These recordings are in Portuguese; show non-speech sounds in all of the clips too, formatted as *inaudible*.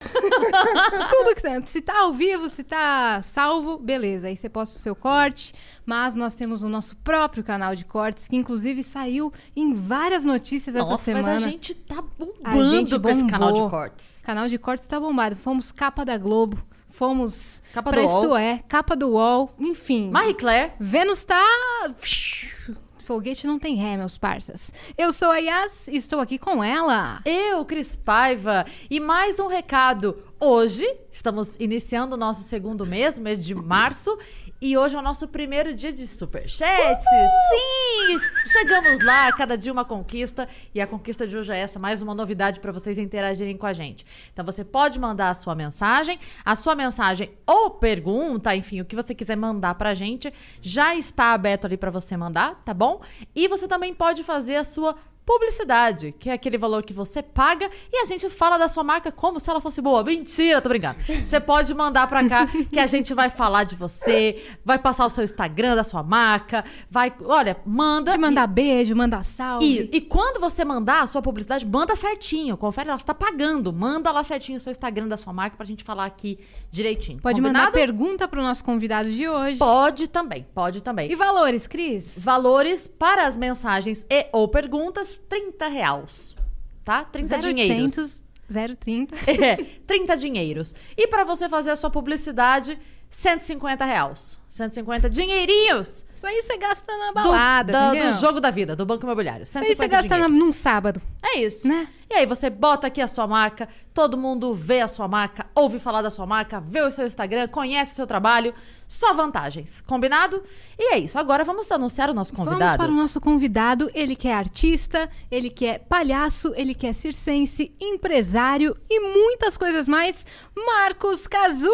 *laughs* Tudo que tá. Se tá ao vivo, se tá salvo, beleza. Aí você posta o seu corte. Mas nós temos o nosso próprio canal de cortes, que inclusive saiu em várias notícias essa Nossa, semana. mas a gente tá bombando A gente esse canal de cortes. canal de cortes tá bombado. Fomos capa da Globo, fomos Capa pra do Isto UOL. É, capa do UOL, enfim. Marie Claire, Vênus tá. Foguete não tem ré, meus parças. Eu sou a Yas e estou aqui com ela. eu, Cris Paiva. E mais um recado. Hoje, estamos iniciando o nosso segundo mês, mês de março. E hoje é o nosso primeiro dia de superchat. Sim! Chegamos lá, cada dia uma conquista. E a conquista de hoje é essa, mais uma novidade para vocês interagirem com a gente. Então você pode mandar a sua mensagem, a sua mensagem ou pergunta, enfim, o que você quiser mandar pra gente, já está aberto ali para você mandar, tá bom? E você também pode fazer a sua publicidade, que é aquele valor que você paga e a gente fala da sua marca como se ela fosse boa. Mentira, tô brincando. Você pode mandar pra cá que a gente vai falar de você, vai passar o seu Instagram da sua marca, vai, olha, manda De mandar beijo, mandar salve. e, e quando você mandar a sua publicidade, manda certinho. Confere, ela está pagando. Manda lá certinho o seu Instagram da sua marca pra gente falar aqui direitinho. Pode mandar Combinado? pergunta pro nosso convidado de hoje. Pode também, pode também. E valores, Cris? Valores para as mensagens e ou perguntas, 30 reais. Tá? 30 dinheiros. 0800 030. *laughs* É, 30 dinheiros. E para você fazer a sua publicidade, 150 reais. 150 dinheirinhos Isso aí você gasta na do, balada, da- entendeu? do jogo da vida, do Banco Imobiliário. Isso aí você 150 gasta na- num sábado, É isso. né? E aí você bota aqui a sua marca, todo mundo vê a sua marca, ouve falar da sua marca, vê o seu Instagram, conhece o seu trabalho, só vantagens, combinado? E é isso, agora vamos anunciar o nosso Vamos convidado. para o nosso convidado. Ele que é artista, ele que é palhaço, ele que é circense, empresário e muitas coisas mais. Marcos Cazu!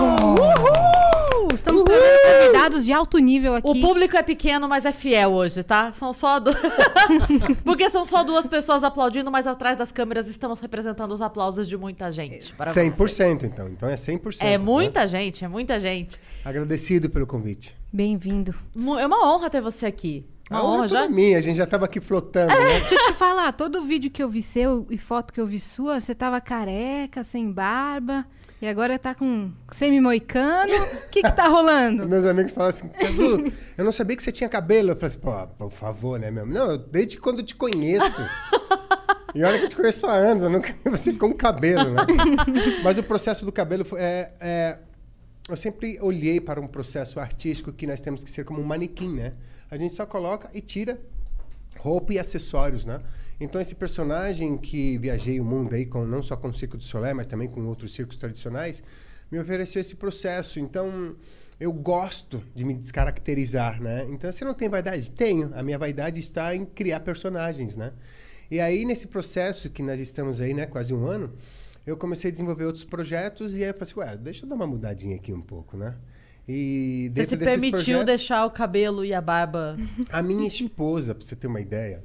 Uhul! Estamos trazendo convidados de alto nível aqui. O público é pequeno, mas é fiel hoje, tá? São só du... *laughs* Porque são só duas pessoas aplaudindo, mas atrás das câmeras estamos representando os aplausos de muita gente. Para 100% então. Então é 100%. É né? muita gente, é muita gente. Agradecido pelo convite. Bem-vindo. É uma honra ter você aqui. Uma A honra honra é toda já. minha, a gente já tava aqui flotando, né? *laughs* Deixa eu te falar, todo vídeo que eu vi seu e foto que eu vi sua, você tava careca, sem barba. E agora tá com semi-moicano. O que que tá rolando? *laughs* Meus amigos falaram assim, Cazu, eu não sabia que você tinha cabelo. Eu falei assim, pô, por favor, né, meu? Não, eu- desde quando eu te conheço. *laughs* E olha que eu te conheço há anos, eu nunca vi você com cabelo, né? *laughs* Mas o processo do cabelo foi, é, é, eu sempre olhei para um processo artístico que nós temos que ser como um manequim, né? A gente só coloca e tira roupa e acessórios, né? Então esse personagem que viajei o mundo aí com não só com o Circo do Soleil, mas também com outros circos tradicionais, me ofereceu esse processo. Então eu gosto de me descaracterizar, né? Então você não tem vaidade? Tenho. A minha vaidade está em criar personagens, né? E aí nesse processo que nós estamos aí, né, quase um ano, eu comecei a desenvolver outros projetos e aí eu falei assim, ué, deixa eu dar uma mudadinha aqui um pouco, né? E Você se permitiu projetos- deixar o cabelo e a barba. a minha esposa, pra você ter uma ideia,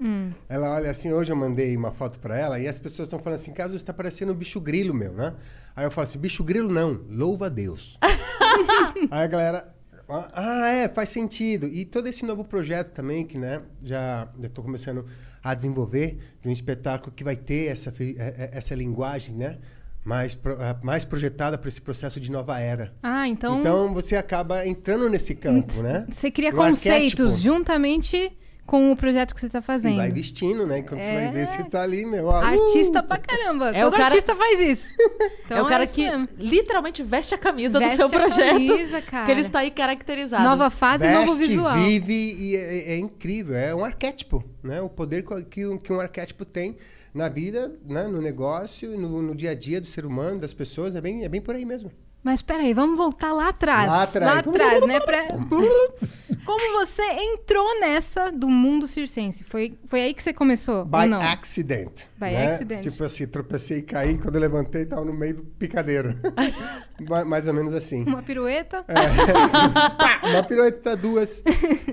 ela olha assim, hoje eu mandei uma foto pra ela e as pessoas estão falando assim, caso está parecendo um bicho grilo, meu, né? Aí eu falo assim, bicho grilo não, louva a Deus. *laughs* Aí a galera, ah, é, faz sentido. E todo esse novo projeto também, que, né, já estou começando a desenvolver, de um espetáculo que vai ter essa, eh, eh, essa linguagem, né? Mais, ah, mais projetada para esse processo de nova era. Ah, então, Então você acaba entrando nesse campo, né? você cria Um conceitos arquétipo. juntamente com o projeto que você tá E fazendo. vai vestindo, né? Quando você É. vai ver, você tá ali, meu. ó, uh! Artista pra caramba. É Todo o cara- artista faz isso. Então *laughs* é o cara isso que mesmo. literalmente veste a camisa Veste do seu a projeto. camisa, *laughs* cara. Que ele está aí caracterizado. Nova fase, novo veste, visual. vive e é, é incrível. É um arquétipo, né? O poder que, um- que um arquétipo tem na vida, né? no negócio, no, no dia a dia do ser humano, das pessoas. É bem, é bem por aí mesmo. Mas peraí, vamos voltar lá atrás. Lá atrás. atrás, né? Pra... *laughs* Como você entrou nessa do mundo circense? Foi, foi aí que você começou? By não? accident. By né? accident. Tipo assim, tropecei e caí. Quando eu levantei, tava no meio do picadeiro. *laughs* Ma- Mais ou menos assim. Uma pirueta? É. *laughs* Uma pirueta, duas.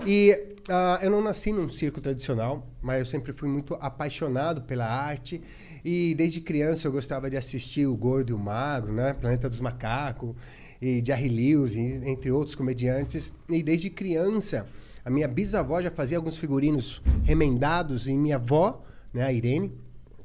E ah, eu não nasci num circo tradicional, mas eu sempre fui muito apaixonado pela arte E desde criança eu gostava de assistir o Gordo e o Magro, né? Planeta dos Macacos, e Jerry Lewis, e- entre outros comediantes. E desde criança, a minha bisavó já fazia alguns figurinos remendados e minha avó, né, a Irene,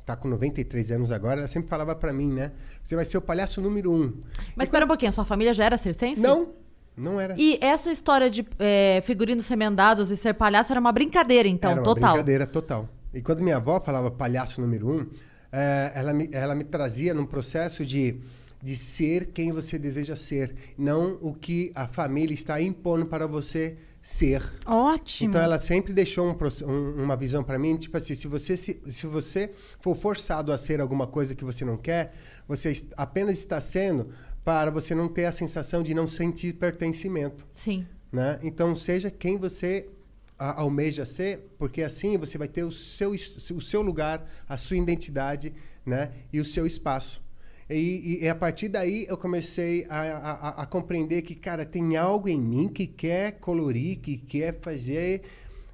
tá com 93 anos agora, ela sempre falava pra mim, né? Você vai ser o palhaço número um. Mas espera um pouquinho, sua família já era circense? Não, não era. E essa história de é, figurinos remendados e ser palhaço era uma brincadeira, então, Era uma total. brincadeira total. E quando minha avó falava palhaço número um, eh, ela, me, ela me trazia num processo de, de ser quem você deseja ser, não o que a família está impondo para você ser. Ótimo. Então ela sempre deixou um um- uma visão para mim, tipo assim, se você se, se você for forçado a ser alguma coisa que você não quer, você apenas está sendo para você não ter a sensação de não sentir pertencimento Sim. né? Então seja quem você a- almeja ser, porque assim você vai ter o seu o seu lugar, a sua identidade, né? E o seu espaço. E, e- e a partir daí eu comecei a, a- a- compreender que, cara, tem algo em mim que quer colorir, que quer fazer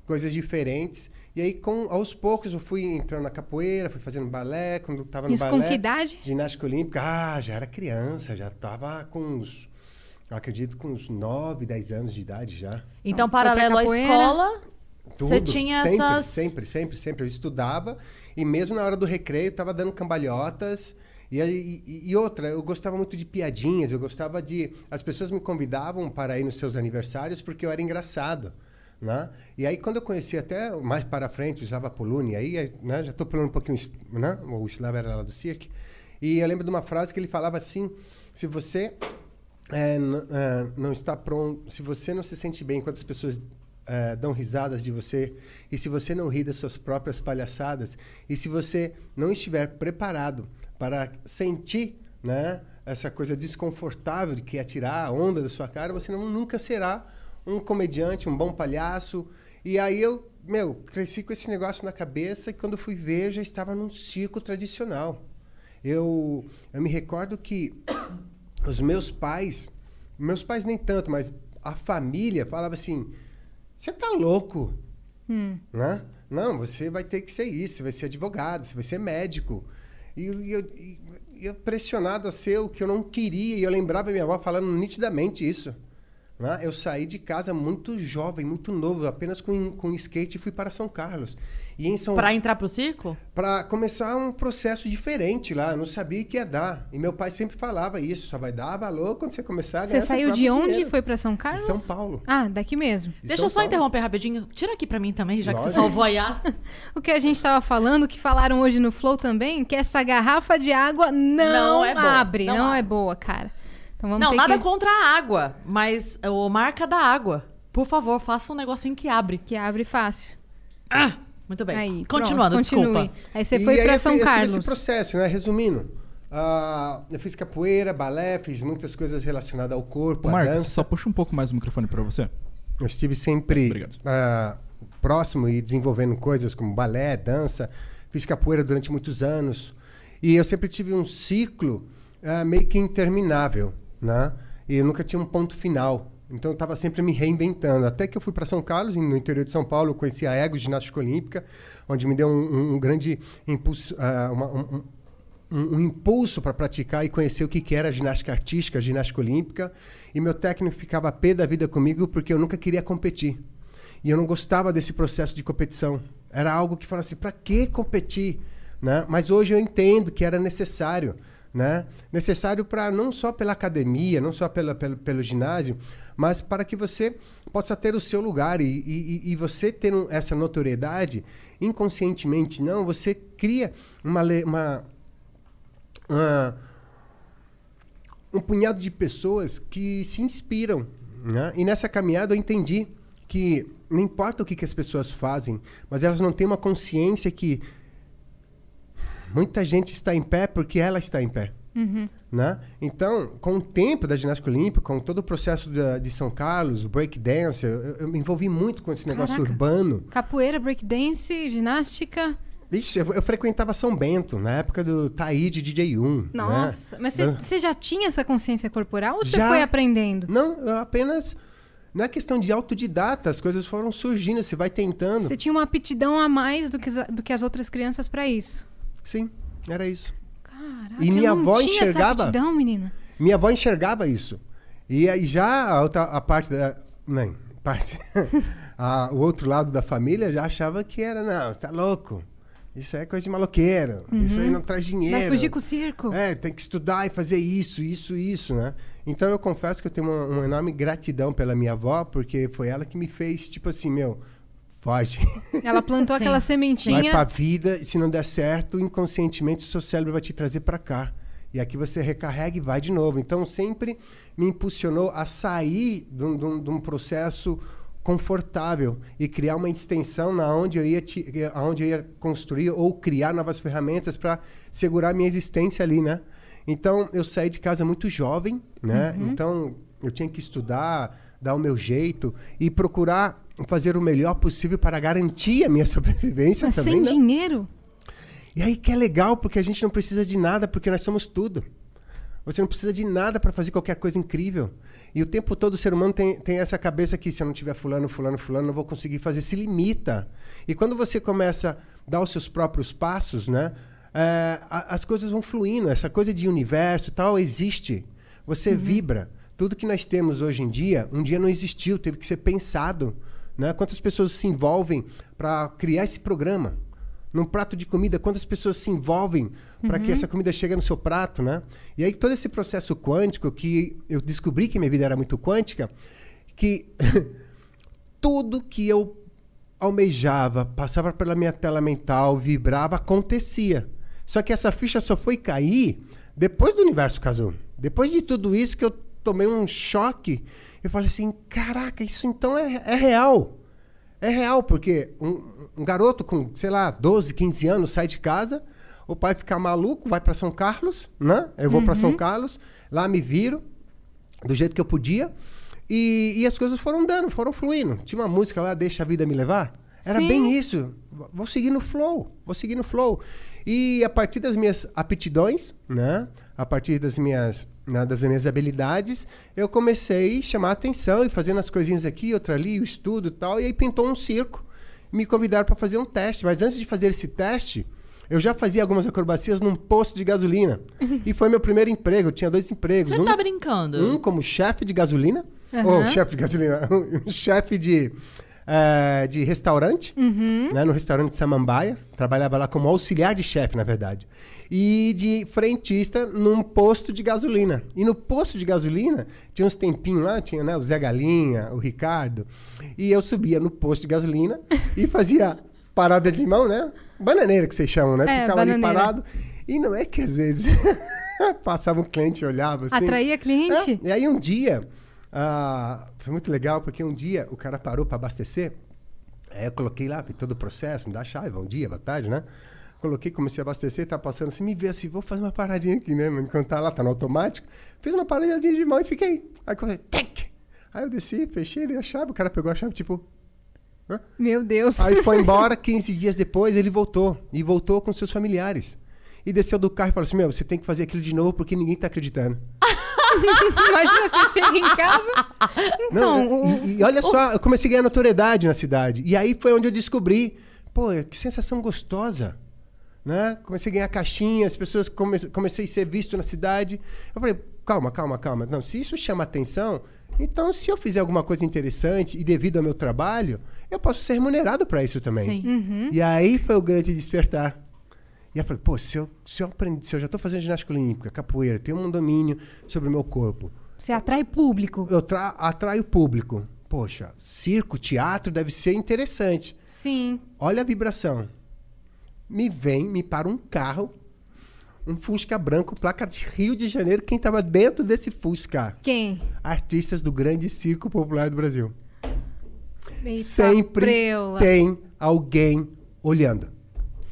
coisas diferentes. E aí, com, aos poucos, eu fui entrando na capoeira, fui fazendo balé. Quando estava no Isso balé... com que idade? Ginástica olímpica, ah, já era criança, já estava com uns, acredito, com uns 9, 10 anos de idade já. Então, paralelo à escola, Tudo, você tinha sempre, essas... Sempre, sempre, sempre. Eu estudava e mesmo na hora do recreio estava dando cambalhotas. E, e, e outra, eu gostava muito de piadinhas, eu gostava de... As pessoas me convidavam para ir nos seus aniversários porque eu era engraçado. Né? E aí, quando eu conheci até mais para frente o Slava Poluni, aí né, já estou pulando um pouquinho, né? o Slava era lá do cirque, e eu lembro de uma frase que ele falava assim, se você é, é, não está pronto, se você não se sente bem quando as pessoas é, dão risadas de você, e se você não ri das suas próprias palhaçadas, e se você não estiver preparado para sentir né, essa coisa desconfortável de que é tirar a onda da sua cara, você não, nunca será um comediante, um bom palhaço. E aí eu, meu, cresci com esse negócio na cabeça e quando fui ver, já estava num circo tradicional. Eu, eu me recordo que os meus pais, meus pais nem tanto, mas a família falava assim: você tá louco, né? Não, você vai ter que ser isso, você vai ser advogado, você vai ser médico. E, e eu, e eu pressionado a ser o que eu não queria, e eu lembrava minha avó falando nitidamente isso. Né? Eu saí de casa muito jovem, muito novo, apenas com, com skate e fui para São Carlos. E em São Pra entrar pro circo? para começar um processo diferente lá. Eu não sabia o que ia dar. E meu pai sempre falava isso: só vai dar valor quando você começar a ganhar Você seu saiu de onde? dinheiro. Foi pra São Carlos? De São Paulo. Ah, daqui mesmo. De Deixa São eu só Paulo. interromper rapidinho. Tira aqui pra mim também, já que você salvou a *laughs* Yas. O que a gente tava falando, que falaram hoje no Flow também, que essa garrafa de água não, Não é abre, não não, é boa, cara. Então vamos Não, ter nada que... contra a água, mas o marca da água. Por favor, faça um negocinho que abre. que abre fácil. Ah, muito bem. Aí, Continuando, pronto, continue. desculpa. Aí você foi eu São eu tive Carlos. esse processo, né? Resumindo, ah, eu fiz capoeira, balé, fiz muitas coisas relacionadas ao corpo, Marcos, dança. só puxa um pouco mais o microfone pra você. Eu estive sempre ah, próximo e desenvolvendo coisas como balé, dança. Fiz capoeira durante muitos anos. E eu sempre tive um ciclo ah, meio que interminável, né? E eu nunca tinha um ponto final. Então eu estava sempre me reinventando. Até que eu fui para São Carlos, no interior de São Paulo, conheci a Ego Ginástica Olímpica, onde me deu um, um- grande impulso, ah, uma- um- um- um, impulso para praticar e conhecer o que, que era ginástica artística, ginástica olímpica. E meu técnico ficava pé da vida comigo porque eu nunca queria competir. E eu não gostava desse processo de competição. Era algo que falava assim, para que competir? Né? Mas hoje eu entendo que era necessário. Né? Necessário para não só pela academia, não só pela, pelo, pelo ginásio, mas para que você possa ter o seu lugar e, e, e- você ter um- essa notoriedade inconscientemente. Não, você cria uma, uma, ah, um punhado de pessoas que se inspiram. Né? E nessa caminhada eu entendi que não importa o que, que as pessoas fazem, mas elas não têm uma consciência que muita gente está em pé porque ela está em pé. Né? Então, com o tempo da ginástica olímpica, com todo o processo da- de São Carlos, o breakdance, eu, eu me envolvi muito com esse negócio Caraca. urbano. Capoeira, breakdance, ginástica. Ixi, eu, eu frequentava São Bento, na época do Taíde DJ1. Nossa, né? mas você- já tinha essa consciência corporal ou você foi aprendendo? Não, eu apenas. Não é questão de autodidata, as coisas foram surgindo, você vai tentando. Você tinha uma aptidão a mais do que, as- do que as outras crianças pra isso. Sim. Era isso. Caraca, E minha avó enxergava? aptidão, menina. Minha avó enxergava isso. E aí já a, outra, a parte da. Não, parte. *laughs* a- o outro lado da família já achava que era, não, você tá louco. Isso aí é coisa de maloqueiro. Isso aí não traz dinheiro. Uhum. Vai fugir com o circo. É, tem que estudar e fazer isso, isso, isso, né? Então eu confesso que eu tenho uma, uma enorme gratidão pela minha avó, porque foi ela que me fez, tipo assim, meu, foge. *laughs* Ela plantou Sim. aquela Vai sementinha. pra vida e se não der certo, inconscientemente o seu cérebro vai te trazer pra cá. E aqui você recarrega e vai de novo. Então sempre me impulsionou a sair de um, de um- de um processo confortável e criar uma extensão na onde eu ia te, aonde eu ia construir ou criar novas ferramentas para segurar minha existência ali, né? Então eu saí de casa muito jovem, né? Então eu tinha que estudar, dar o meu jeito e procurar fazer o melhor possível para garantir a minha *laughs* sobrevivência Mas também, sem né? dinheiro? E aí que é legal, porque a gente não precisa de nada, porque nós somos tudo. Você não precisa de nada para fazer qualquer coisa incrível. E o tempo todo o ser humano tem, tem essa cabeça que se eu não tiver fulano, fulano, fulano, não vou conseguir fazer, se limita. E quando você começa a dar os seus próprios passos, né? é, a- as coisas vão fluindo. Essa coisa de universo e tal existe. Você vibra. Tudo que nós temos hoje em dia, um dia não existiu, teve que ser pensado. Né? Quantas pessoas se envolvem para criar esse programa? num prato de comida, quantas pessoas se envolvem para que essa comida chegue no seu prato, né? E aí todo esse processo quântico que eu descobri que minha vida era muito quântica, que *laughs* tudo que eu almejava, passava pela minha tela mental, vibrava, acontecia. Só que essa ficha só foi cair depois do universo casou. Depois de tudo isso que eu tomei um choque, eu falei assim, caraca, isso então é, é real. É real, porque um, um garoto com, sei lá, 12, 15 anos sai de casa, o pai fica maluco, vai para São Carlos, né? Eu vou para São Carlos, lá me viro do jeito que eu podia. E, e as coisas foram dando, foram fluindo. Tinha uma música lá, Deixa a Vida Me Levar. Era Sim. bem isso. Vou seguir no flow, vou seguir no flow. E a partir das minhas aptidões, né? A partir das minhas, né, das minhas habilidades, eu comecei a chamar a atenção e fazendo as coisinhas aqui, outra ali, o estudo e tal. E aí pintou um circo. Me convidaram para fazer um teste. Mas antes de fazer esse teste, eu já fazia algumas acrobacias num posto de gasolina. *laughs* e foi meu primeiro emprego. Eu tinha dois empregos. Você um, tá brincando? um como chefe de gasolina. Aham. Ou chefe de gasolina. *laughs* Um chefe de, eh, de restaurante. Né, no restaurante Samambaia. Trabalhava lá como auxiliar de chefe, na verdade. E de frentista num posto de gasolina. E no posto de gasolina, tinha uns tempinhos lá, tinha né, o Zé Galinha, o Ricardo. E eu subia no posto de gasolina *laughs* e fazia parada de mão, né? Bananeira que vocês chamam, né? É, Ficava ali bananeira. parado. E não é que às vezes *laughs* passava um cliente e olhava assim. Atraía cliente? É, e aí um dia, ah, foi muito legal, porque um dia o cara parou para abastecer. Aí eu coloquei lá, vi todo o processo, me dá a chave, bom dia, boa tarde, né? Coloquei, comecei a abastecer, tá passando assim, me vê assim, vou fazer uma paradinha aqui, né? Enquanto tá lá, tá no automático. Fiz uma paradinha de mão e fiquei. Aí comecei, tec! Aí eu desci, fechei, dei a chave, o cara pegou a chave, tipo. Hã? Meu Deus. Aí foi *laughs* embora, 15 dias depois ele voltou. E voltou com seus familiares. E desceu do carro e falou assim: Meu, você tem que fazer aquilo de novo porque ninguém tá acreditando. *laughs* *laughs* Imagina você chega em casa. Não, Então, o- e, e olha só, eu comecei a ganhar notoriedade na cidade. E aí foi onde eu descobri, pô, que sensação gostosa. Né? Comecei a ganhar caixinha, as pessoas come, comecei a ser visto na cidade. Eu falei, calma, calma, calma. Não, se isso chama atenção, então se eu fizer alguma coisa interessante e devido ao meu trabalho, eu posso ser remunerado para isso também. Sim. Uhum. E aí foi o grande despertar. E eu falei, pô, se eu, se eu, aprendi, se eu já estou fazendo ginástica olímpica, capoeira, tenho um domínio sobre o meu corpo, Você atrai público. eu tra atraio público. Poxa, circo, teatro deve ser interessante. Sim. Olha a vibração. Me vem, me para um carro, um Fusca branco, placa de Rio de Janeiro. Quem estava dentro desse Fusca? Quem? Artistas do grande circo popular do Brasil. Eita, Sempre preula. tem alguém olhando.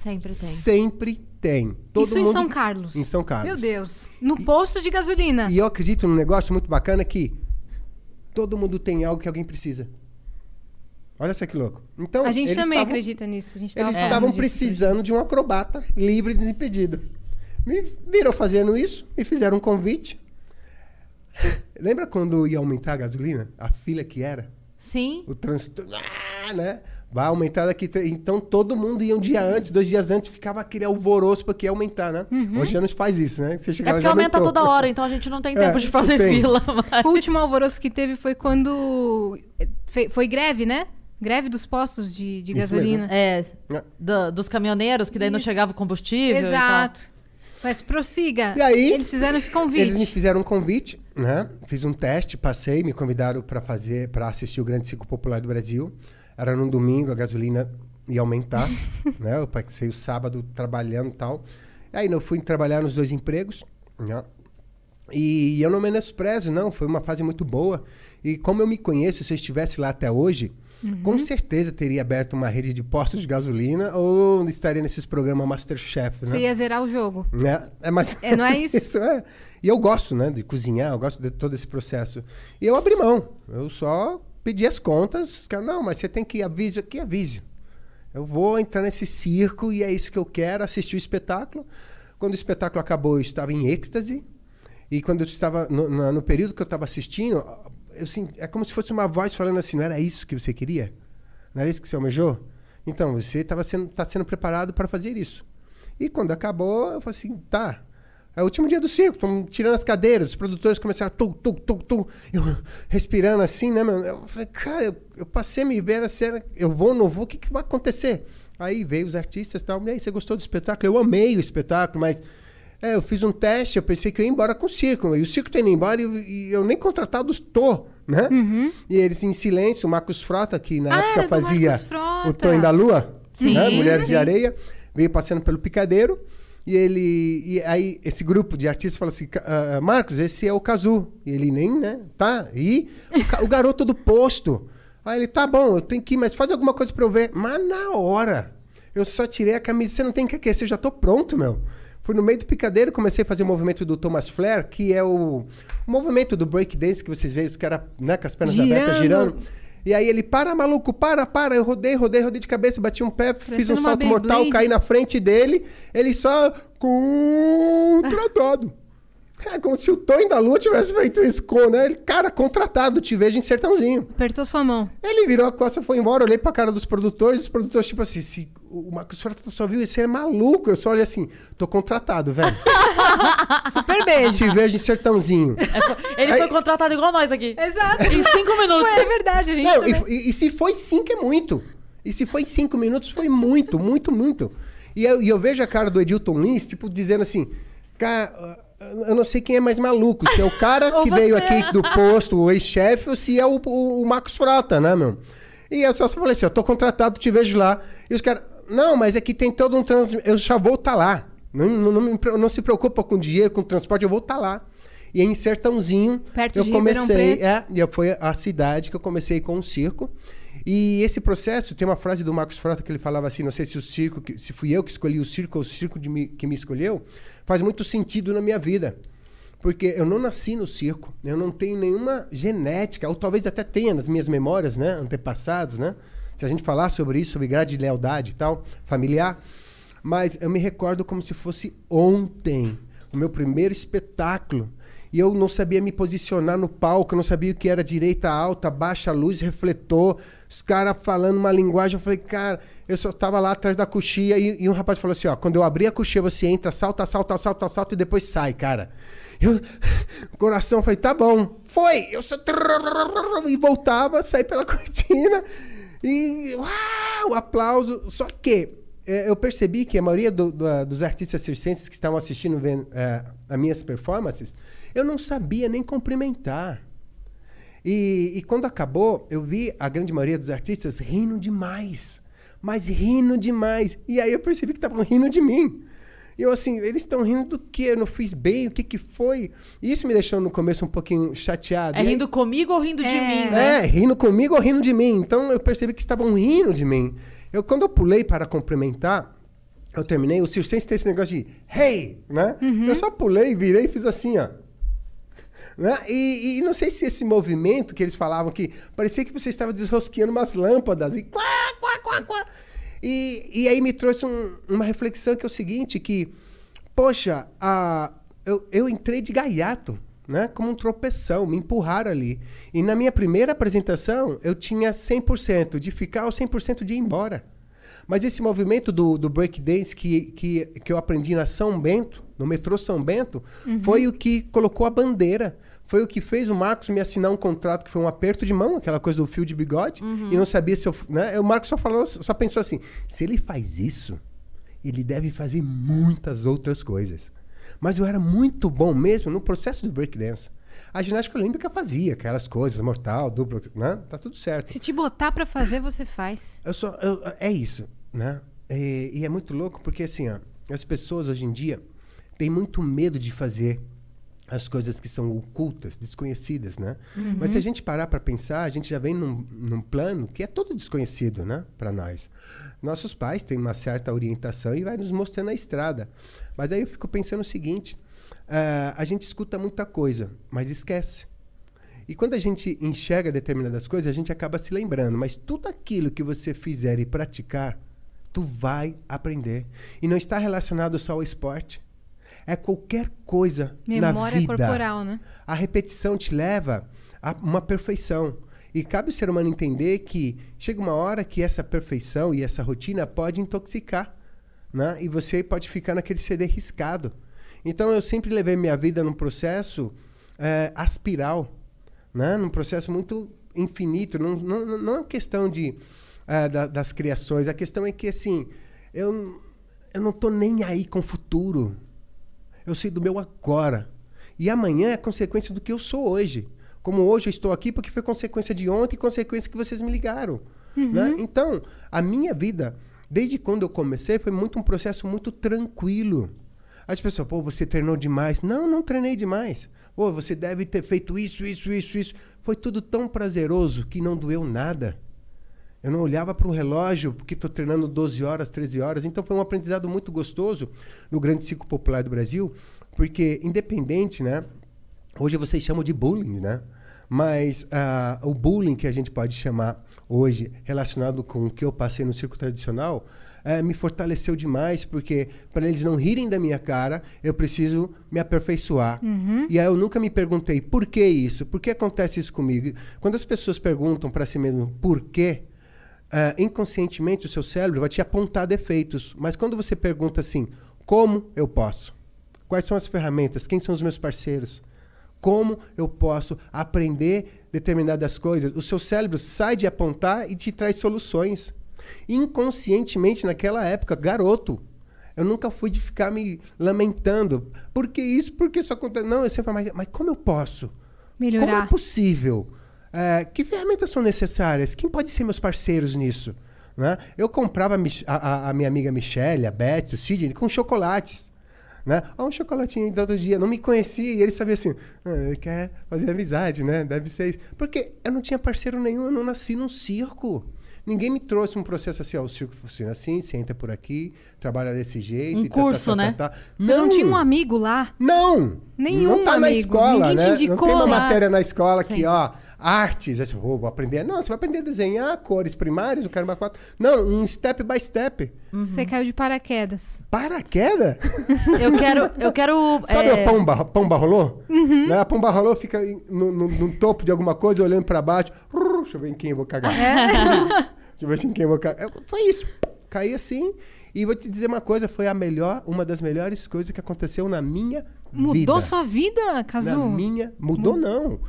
Sempre tem. Sempre tem. Todo Isso em mundo- São Carlos. Em São Carlos. Meu Deus. No posto de gasolina. E eu acredito num negócio muito bacana que todo mundo tem algo que alguém precisa. Olha só que louco. Então, a gente também estavam- acredita nisso. Eles falando estavam precisando de um acrobata livre e desimpedido. Me viram fazendo isso e fizeram um convite. Lembra quando ia aumentar a gasolina? A fila que era? Sim. O trânsito, ah, né? Vai aumentar daqui. Então todo mundo ia um dia antes, dois dias antes, ficava aquele alvoroço porque ia aumentar, né? Hoje já não se faz isso, né? Você chega É porque aumenta aumentou. toda hora, então a gente não tem É, tempo de fazer tem. fila. mas- *laughs* O último alvoroço que teve foi quando. fe- Foi greve, né? Greve dos postos de, de gasolina. É, É. do- dos caminhoneiros, que daí não Isso. chegava o combustível. e tal. Exato. Mas prossiga. E aí, Eles fizeram esse convite. Eles me fizeram um convite, né? Fiz um teste, passei, me convidaram para fazer, para assistir o Grande Ciclo Popular do Brasil. Era num domingo, a gasolina ia aumentar, *laughs* né? Eu passei o sábado trabalhando e tal. Aí eu fui trabalhar nos dois empregos, né? E eu não menosprezo, não. Foi uma fase muito boa. E como eu me conheço, se eu estivesse lá até hoje, com certeza teria aberto uma rede de postos de gasolina ou estaria nesses programas Masterchef, né? Você ia zerar o jogo. É, é, mas É, não é *laughs* isso? é. E eu gosto, né, de cozinhar, eu gosto de todo esse processo. E eu abri mão. Eu só pedi as contas. Os caras, não, mas você tem que avise aqui, avise. Eu vou entrar nesse circo e é isso que eu quero, assistir o espetáculo. Quando o espetáculo acabou, eu estava em êxtase. E quando eu estava, no, no- período que eu estava assistindo, eu senti, é como se fosse uma voz falando assim, não era isso que você queria? Não era isso que você almejou? Então, você estava sendo, tá sendo preparado para fazer isso. E quando acabou, eu falei assim, tá. É o último dia do circo, estão tirando as cadeiras, os produtores começaram tu, tu, tu, tu, eu respirando assim, né, meu? Eu falei, cara, eu, eu passei a me ver a cena, eu vou ou não vou, o que, que vai acontecer? Aí veio os artistas e tal, e aí, você gostou do espetáculo? Eu amei o espetáculo, mas é, eu fiz um teste, eu pensei que eu ia embora com o circo, e o circo tá indo embora e, eu- e eu nem contratado estou, né? E eles em silêncio, o Marcos Frota, que na Ah, época era do fazia o Tonho da Lua, né? Mulheres de. Areia, veio passando pelo picadeiro. E ele. E aí, esse grupo de artistas falou assim: "Ca- ah, Marcos, esse é o Cazu. E ele nem, né? Tá. E o, o garoto do posto. Aí ele, tá bom, eu tenho que ir, mas faz alguma coisa pra eu ver. Mas na hora, eu só tirei a camisa. Você não tem que aquecer, eu já tô pronto, meu. Fui no meio do picadeiro, comecei a fazer o movimento do Thomas Flair, que é o, o movimento do breakdance que vocês veem, os caras né, com as pernas abertas Girando. E aí ele, para, maluco, para, para. Eu rodei, rodei, rodei de cabeça, bati um pé, fiz um salto mortal, caí na frente dele. Ele só contratado. É como se o Tony da Lua tivesse feito isso com, né? Ele, cara, contratado, te vejo em sertãozinho. Apertou sua mão. Ele virou a costa, foi embora, olhei pra cara dos produtores, os produtores, tipo assim, se o Marcos Frota só viu, esse é maluco. Eu só olhei assim, tô contratado, velho. *laughs* Super beijo. te vejo em sertãozinho. Ele Aí- foi contratado igual nós aqui. Exato. Em cinco minutos. Ué, é verdade, a gente Não, também. e, e- e se foi cinco, é muito. E se foi cinco minutos, foi muito, muito, muito. E eu, e eu vejo a cara do Edilton Lins, tipo, dizendo assim, cara, eu não sei quem é mais maluco, se é o cara *laughs* que veio aqui do posto, o ex-chefe, ou se é o, o, o Marcos Frota, né, meu? E eu só falei assim, eu tô contratado, te vejo lá. E os caras, não, mas é que tem todo um trans... Eu já vou estar lá. Não, não, não, não se preocupa com dinheiro, com transporte, eu vou estar lá. E em Sertãozinho, Perto eu comecei... É, e foi a cidade que eu comecei com o circo. E esse processo, tem uma frase do Marcos Frota que ele falava assim, não sei se o circo, se fui eu que escolhi o circo ou o circo me- que me escolheu, faz muito sentido na minha vida. Porque eu não nasci no circo, eu não tenho nenhuma genética, ou talvez até tenha nas minhas memórias, né, antepassados, né? Se a gente falar sobre isso, sobre grade de lealdade e tal, familiar, mas eu me recordo como se fosse ontem, o meu primeiro espetáculo. E eu não sabia me posicionar no palco, eu não sabia o que era direita alta, baixa luz, refletor, os caras falando uma linguagem. Eu falei, cara, eu só tava lá atrás da coxia e, e um rapaz falou assim: ó, quando eu abrir a coxia, você entra, salta, salta, salta, salta e depois sai, cara. Eu, *laughs* coração, falei, tá bom. Foi! Eu só. E voltava, saí pela *laughs* cortina. E. Uau! Aplauso. Só que é, eu percebi que a maioria do- do- dos artistas circenses que estavam assistindo vendo, é, as minhas performances, eu não sabia nem cumprimentar. E, e quando acabou, eu vi a grande maioria dos artistas rindo demais. Mas rindo demais. E aí eu percebi que estavam rindo de mim. E eu assim, eles estão rindo do quê? Eu não fiz bem? O que que foi? E isso me deixou no começo um pouquinho chateado. É E aí- rindo comigo ou rindo de É. mim, né? é, rindo comigo ou rindo de mim. Então eu percebi que estavam rindo de mim. Eu, quando eu pulei para cumprimentar, eu terminei. O circense tem esse negócio de hey, né? Eu só pulei, virei e fiz assim, ó. Né? E, e não sei se esse movimento que eles falavam que parecia que você estava desrosqueando umas lâmpadas e quá, quá, quá, quá. E, e aí me trouxe um- uma reflexão que é o seguinte, que, poxa, a, eu, eu entrei de gaiato né? Como um tropeção, me empurraram ali. E na minha primeira apresentação, eu tinha 100% de ficar ou 100% de ir embora. Mas esse movimento do, do breakdance que, que, que eu aprendi na São Bento, no metrô São Bento, foi o que colocou a bandeira. Foi o que fez o Marcos me assinar um contrato que foi um aperto de mão, aquela coisa do fio de bigode, e não sabia se eu. Né? O Marcos só falou, só pensou assim: se ele faz isso, ele deve fazer muitas outras coisas. Mas eu era muito bom mesmo no processo do breakdance. A ginástica olímpica eu fazia aquelas coisas, mortal, duplo, né? Tá tudo certo. Se te botar pra fazer, você faz. Eu só, eu- é isso, né? E, e é muito louco porque, assim, ó, as pessoas hoje em dia têm muito medo de fazer as coisas que são ocultas, desconhecidas, né? Mas se a gente parar para pensar, a gente já vem num, num plano que é todo desconhecido, né? Para nós. Nossos pais têm uma certa orientação e vai nos mostrando a estrada. Mas aí eu fico pensando o seguinte: ah, a gente escuta muita coisa, mas esquece. E quando a gente enxerga determinadas coisas, a gente acaba se lembrando. Mas tudo aquilo que você fizer e praticar, tu vai aprender. E não está relacionado só ao esporte. É qualquer coisa na Memória vida. corporal, né? A repetição te leva a uma perfeição. E cabe o ser humano entender que chega uma hora que essa perfeição e essa rotina pode intoxicar. Né? E você pode ficar naquele CD riscado. Então eu sempre levei minha vida num processo eh, aspiral, né? num processo muito infinito. Não, não, não é questão de, eh, da- das criações, a questão é que assim, eu, eu não estou nem aí com o futuro. Eu sei do meu agora. E amanhã é consequência do que eu sou hoje. Como hoje eu estou aqui porque foi consequência de ontem e consequência que vocês me ligaram. né? Então, a minha vida, desde quando eu comecei, foi muito um processo muito tranquilo. As pessoas, pô, você treinou demais. Não, não treinei demais. Pô, você deve ter feito isso, isso, isso, isso. Foi tudo tão prazeroso que não doeu nada. Eu não olhava para o relógio, porque estou treinando 12 horas, 13 horas. Então foi um aprendizado muito gostoso no grande ciclo popular do Brasil, porque independente, né? Hoje vocês chamam de bullying, né? Mas ah, o bullying que a gente pode chamar hoje, relacionado com o que eu passei no circo tradicional, eh, me fortaleceu demais, porque para eles não rirem da minha cara, eu preciso me aperfeiçoar. E aí eu nunca me perguntei por que isso? Por que acontece isso comigo? Quando as pessoas perguntam para si mesmo por quê, ah, inconscientemente o seu cérebro vai te apontar defeitos. Mas quando você pergunta assim, como eu posso? Quais são as ferramentas? Quem são os meus parceiros? Como eu posso aprender determinadas coisas? O seu cérebro sai de apontar e te traz soluções. Inconscientemente, naquela época, garoto, eu nunca fui de ficar me lamentando. Por que isso? Por que isso acontece? Não, eu sempre falo, mas, mas como eu posso? Como é Melhorar. possível? É, que ferramentas são necessárias? Quem pode ser meus parceiros nisso? Né? Eu comprava a, a- a- minha amiga Michelle, a Beth, o Sidney, com chocolates. Né? Ó, um chocolatinho todo dia. Não me conhecia e ele sabia assim, ah, ele quer fazer amizade, né? Deve ser isso. Porque eu não tinha parceiro nenhum, eu não nasci num circo. Ninguém me trouxe um processo assim, ó, o circo funciona assim, você entra por aqui, trabalha desse jeito. Um tá, tá, curso, tá, né? tá, tá. Você não tinha um amigo lá? Não! Nenhum Não tá na amigo. escola, Ninguém te né? indicou não tem uma lá. matéria na escola que, Sim. ó, artes. Aí você, "Ô, vou aprender. Não, você vai aprender a desenhar cores primárias, o caramba quatro. Não, um step by step. Você caiu de paraquedas. Paraquedas? *laughs* Eu quero. Eu quero *laughs* Sabe é, a pomba, pomba rolou? Uhum. Né? A pomba rolou fica no, no- no topo de alguma coisa, olhando pra baixo. Deixa eu ver em quem eu vou cagar. É? *laughs* Deixa eu ver se em quem eu vou cagar. Eu- Foi isso. Caí assim. E vou te dizer uma coisa, foi a melhor, uma das melhores coisas que aconteceu na minha Mudou vida. sua vida, Na Cazu? minha. Mudou, não.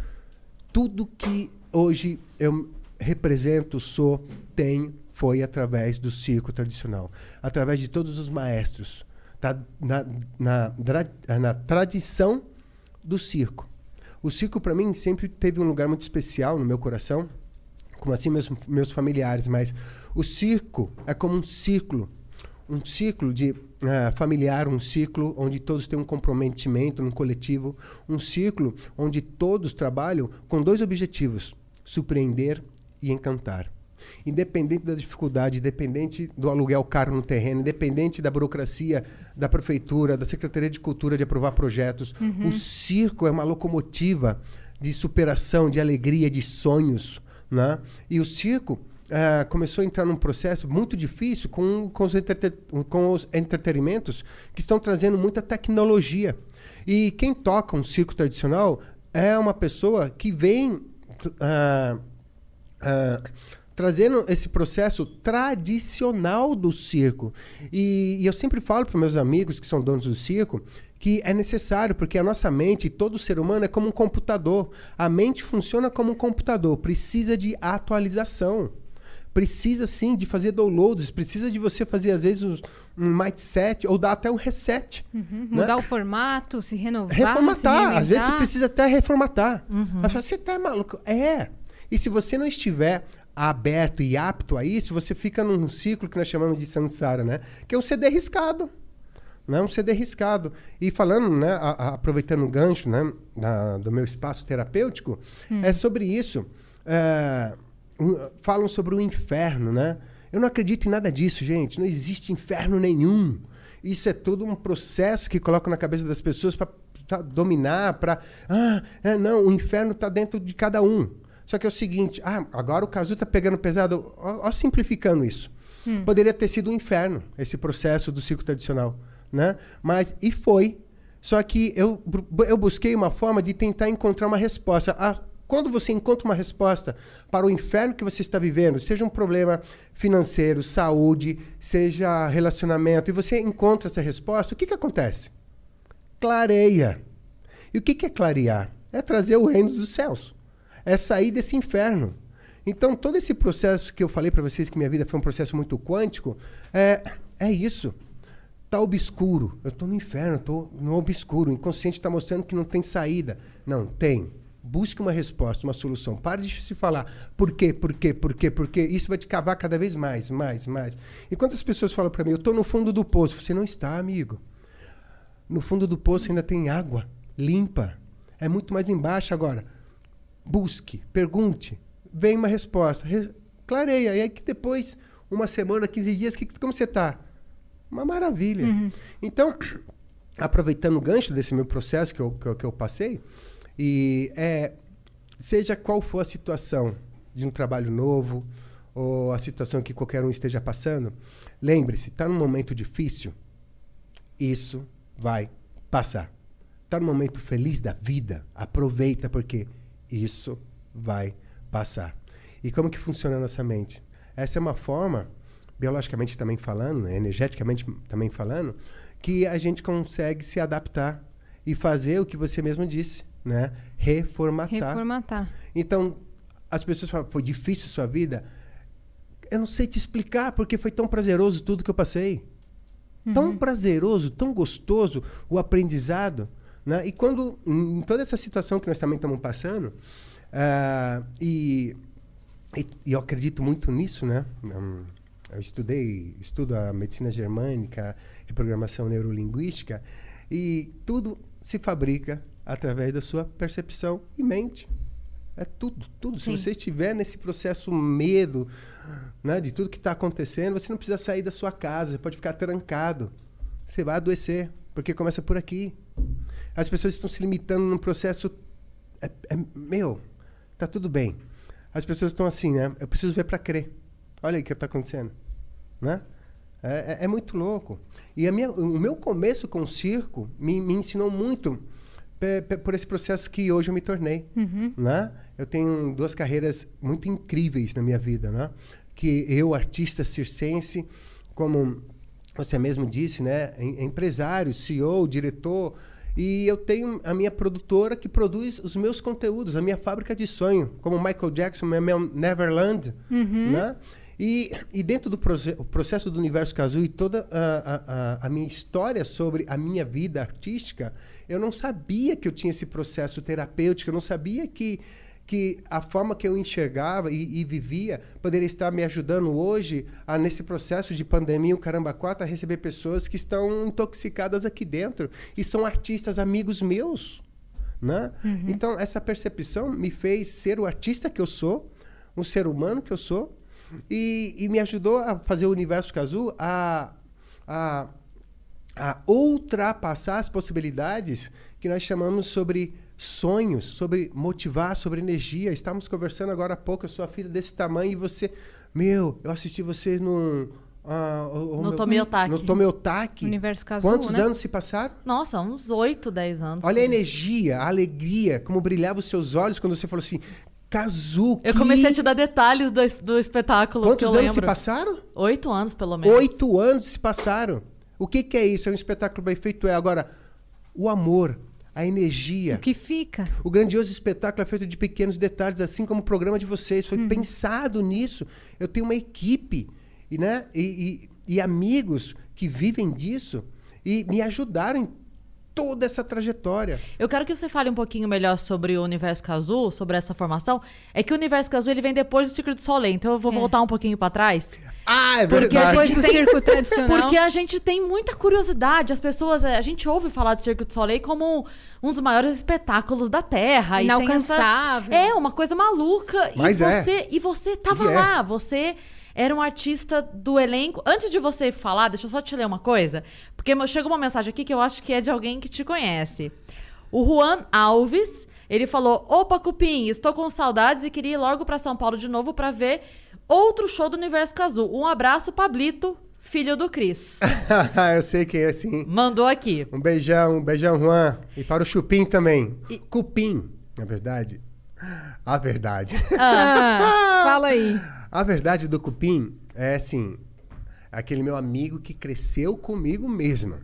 Tudo que hoje eu represento, sou, tenho, foi através do circo tradicional. Através de todos os maestros. Tá na, na, na tradição do circo. O circo, para mim, sempre teve um lugar muito especial no meu coração, como assim meus, meus familiares, mas o circo é como um ciclo um ciclo de ah, familiar, um ciclo onde todos têm um comprometimento num coletivo, um ciclo onde todos trabalham com dois objetivos: surpreender e encantar. Independente da dificuldade, independente do aluguel caro no terreno, independente da burocracia da prefeitura, da Secretaria de Cultura de aprovar projetos, o circo é uma locomotiva de superação, de alegria, de sonhos. Né? E o circo ah, começou a entrar num processo muito difícil com, com, os, com os entretenimentos que estão trazendo muita tecnologia. E quem toca um circo tradicional é uma pessoa que vem ah, ah, trazendo esse processo tradicional do circo. E, e eu sempre falo para meus amigos que são donos do circo que é necessário, porque a nossa mente, todo ser humano é como um computador. A mente funciona como um computador, precisa de atualização. Precisa sim de fazer downloads, precisa de você fazer às vezes um, um mindset ou dar até um reset. Uhum, né? Mudar o formato, se renovar. Reformatar. se Às vezes você precisa até reformatar. Uhum. Você tá maluco? É. E se você não estiver aberto e apto a isso, você fica num ciclo que nós chamamos de samsara, né? Que é um CD riscado. Né? Um CD riscado. E falando, né, a- a- aproveitando o gancho né, da- do meu espaço terapêutico, é sobre isso. É, falam sobre o inferno, né? Eu não acredito em nada disso, gente. Não existe inferno nenhum. Isso é todo um processo que colocam na cabeça das pessoas para dominar, para ah, é, não, o inferno está dentro de cada um. Só que é o seguinte, ah, agora o Cazu tá pegando pesado, ó, ó simplificando isso. Poderia ter sido um inferno esse processo do ciclo tradicional, né? Mas e foi. Só que eu, eu busquei uma forma de tentar encontrar uma resposta. Ah, quando você encontra uma resposta para o inferno que você está vivendo, seja um problema financeiro, saúde, seja relacionamento, e você encontra essa resposta, o que, que acontece? Clareia. E o que, que é clarear? É trazer o reino dos céus. É sair desse inferno. Então, todo esse processo que eu falei para vocês que minha vida foi um processo muito quântico, é, é isso. Tá obscuro. Eu tô no inferno, tô no obscuro. O inconsciente está mostrando que não tem saída. Não, tem. Busque uma resposta, uma solução. Pare de se falar por quê, por quê, por quê, por quê. Isso vai te cavar cada vez mais, mais, mais. E quantas pessoas falam para mim, eu tô no fundo do poço. Você não está, amigo. No fundo do poço ainda tem água limpa. É muito mais embaixo agora. Busque, pergunte, vem uma resposta, re- clareia. E aí que depois, uma semana, 15 dias, que, como você está? Uma maravilha. Então, *clears throat* aproveitando o gancho desse meu processo que eu, que eu, que eu passei, e é, seja qual for a situação de um trabalho novo, ou a situação que qualquer um esteja passando, lembre-se, está num momento difícil, isso vai passar. Está num momento feliz da vida, aproveita porque isso vai passar. E como que funciona a nossa mente? Essa é uma forma, biologicamente também falando, energeticamente também falando, que a gente consegue se adaptar e fazer o que você mesmo disse, né? Reformatar. Reformatar. Então, as pessoas falam, foi difícil a sua vida? Eu não sei te explicar porque foi tão prazeroso tudo que eu passei. Tão prazeroso, tão gostoso o aprendizado. Né? E quando, em toda essa situação que nós também estamos passando, ah, e, e, e eu acredito muito nisso, né? Hum, Eu estudei, estudo a medicina germânica, reprogramação neurolinguística, e tudo se fabrica através da sua percepção e mente. É tudo, tudo. Sim. Se você estiver nesse processo medo, né, de tudo que está acontecendo, você não precisa sair da sua casa, você pode ficar trancado. Você vai adoecer, porque começa por aqui. As pessoas estão se limitando num processo. É, é- meu, tá tudo bem. As pessoas estão assim, né? Eu preciso ver para crer. Olha aí o que está acontecendo, né? É, é- é muito louco. E a minha, o meu começo com o circo me, me ensinou muito por esse processo que hoje eu me tornei, né? Eu tenho duas carreiras muito incríveis na minha vida, né? Que eu, artista circense, como você mesmo disse, né? Em- Empresário, CEO, diretor, e eu tenho a minha produtora que produz os meus conteúdos, a minha fábrica de sonho, como Michael Jackson, meu meu Neverland, né? E, e dentro do proce- processo do Universo Kazu e toda a, a- a- minha história sobre a minha vida artística, eu não sabia que eu tinha esse processo terapêutico, eu não sabia que, que a forma que eu enxergava e, e vivia poderia estar me ajudando hoje, a, nesse processo de pandemia, o Caramba 4, a receber pessoas que estão intoxicadas aqui dentro e são artistas, amigos meus. Né? Então, essa percepção me fez ser o artista que eu sou, um ser humano que eu sou, e, e me ajudou a fazer o Universo Kazu a, a, a ultrapassar as possibilidades que nós chamamos sobre sonhos, sobre motivar, sobre energia. Estávamos conversando agora há pouco, a sua filha desse tamanho, e você, meu, eu assisti você num, ah, o- o No Tomiotaki. No Tomiotaki. Universo Casulo, Quantos né? anos se passaram? Nossa, uns 8, 10 anos. Olha a energia, a alegria, como brilhavam os seus olhos quando você falou assim, Kazu, Eu comecei a te dar detalhes do, do espetáculo que Quantos eu anos se lembro. passaram? Oito anos, pelo menos. Oito anos se passaram. O que, que é isso? É um espetáculo bem feito? É agora o amor, a energia. O que fica? O grandioso espetáculo é feito de pequenos detalhes, assim como o programa de vocês. Uhum. Foi pensado nisso. Eu tenho uma equipe e, né, e, e- e amigos que vivem disso e me ajudaram em toda essa trajetória. Eu quero que você fale um pouquinho melhor sobre o Universo Kazu, sobre essa formação. É que o Universo Kazu ele vem depois do Círculo de Soleil, então eu vou É. voltar um pouquinho pra trás. Ah, é Porque verdade. Depois do circo *laughs* tradicional. Porque a gente tem muita curiosidade. As pessoas, eh, a gente ouve falar do Circo de Soleil como um dos maiores espetáculos da Terra. E tem essa- Inalcançável. É, uma coisa maluca. Mas e é. você, e você tava E é. lá, você era um artista do elenco. Antes de você falar, deixa eu só te ler uma coisa, porque chegou uma mensagem aqui que eu acho que é de alguém que te conhece. O Juan Alves, ele falou: "Opa, Cupim, estou com saudades e queria ir logo pra São Paulo de novo pra ver outro show do Universo Cazu. Um abraço, Pablito, filho do Cris." *laughs* Eu sei que é assim. Mandou aqui. Um beijão, um beijão, Juan. E para o Chupim também. Cupim, na verdade. A verdade. Ah, fala aí. *laughs* A verdade do Cupim é assim, aquele meu amigo que cresceu comigo mesmo,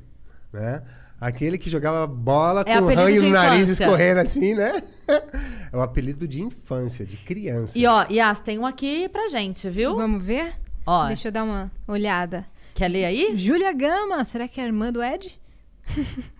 né? Aquele que jogava bola É com apelido ranho no nariz infância. escorrendo assim, né? *laughs* É o apelido de infância, de criança. E ó, Yas, tem um aqui pra gente, viu? Vamos ver? Ó, Deixa eu dar uma olhada. quer ler aí? Júlia Gama, será que é a irmã do Ed? *laughs*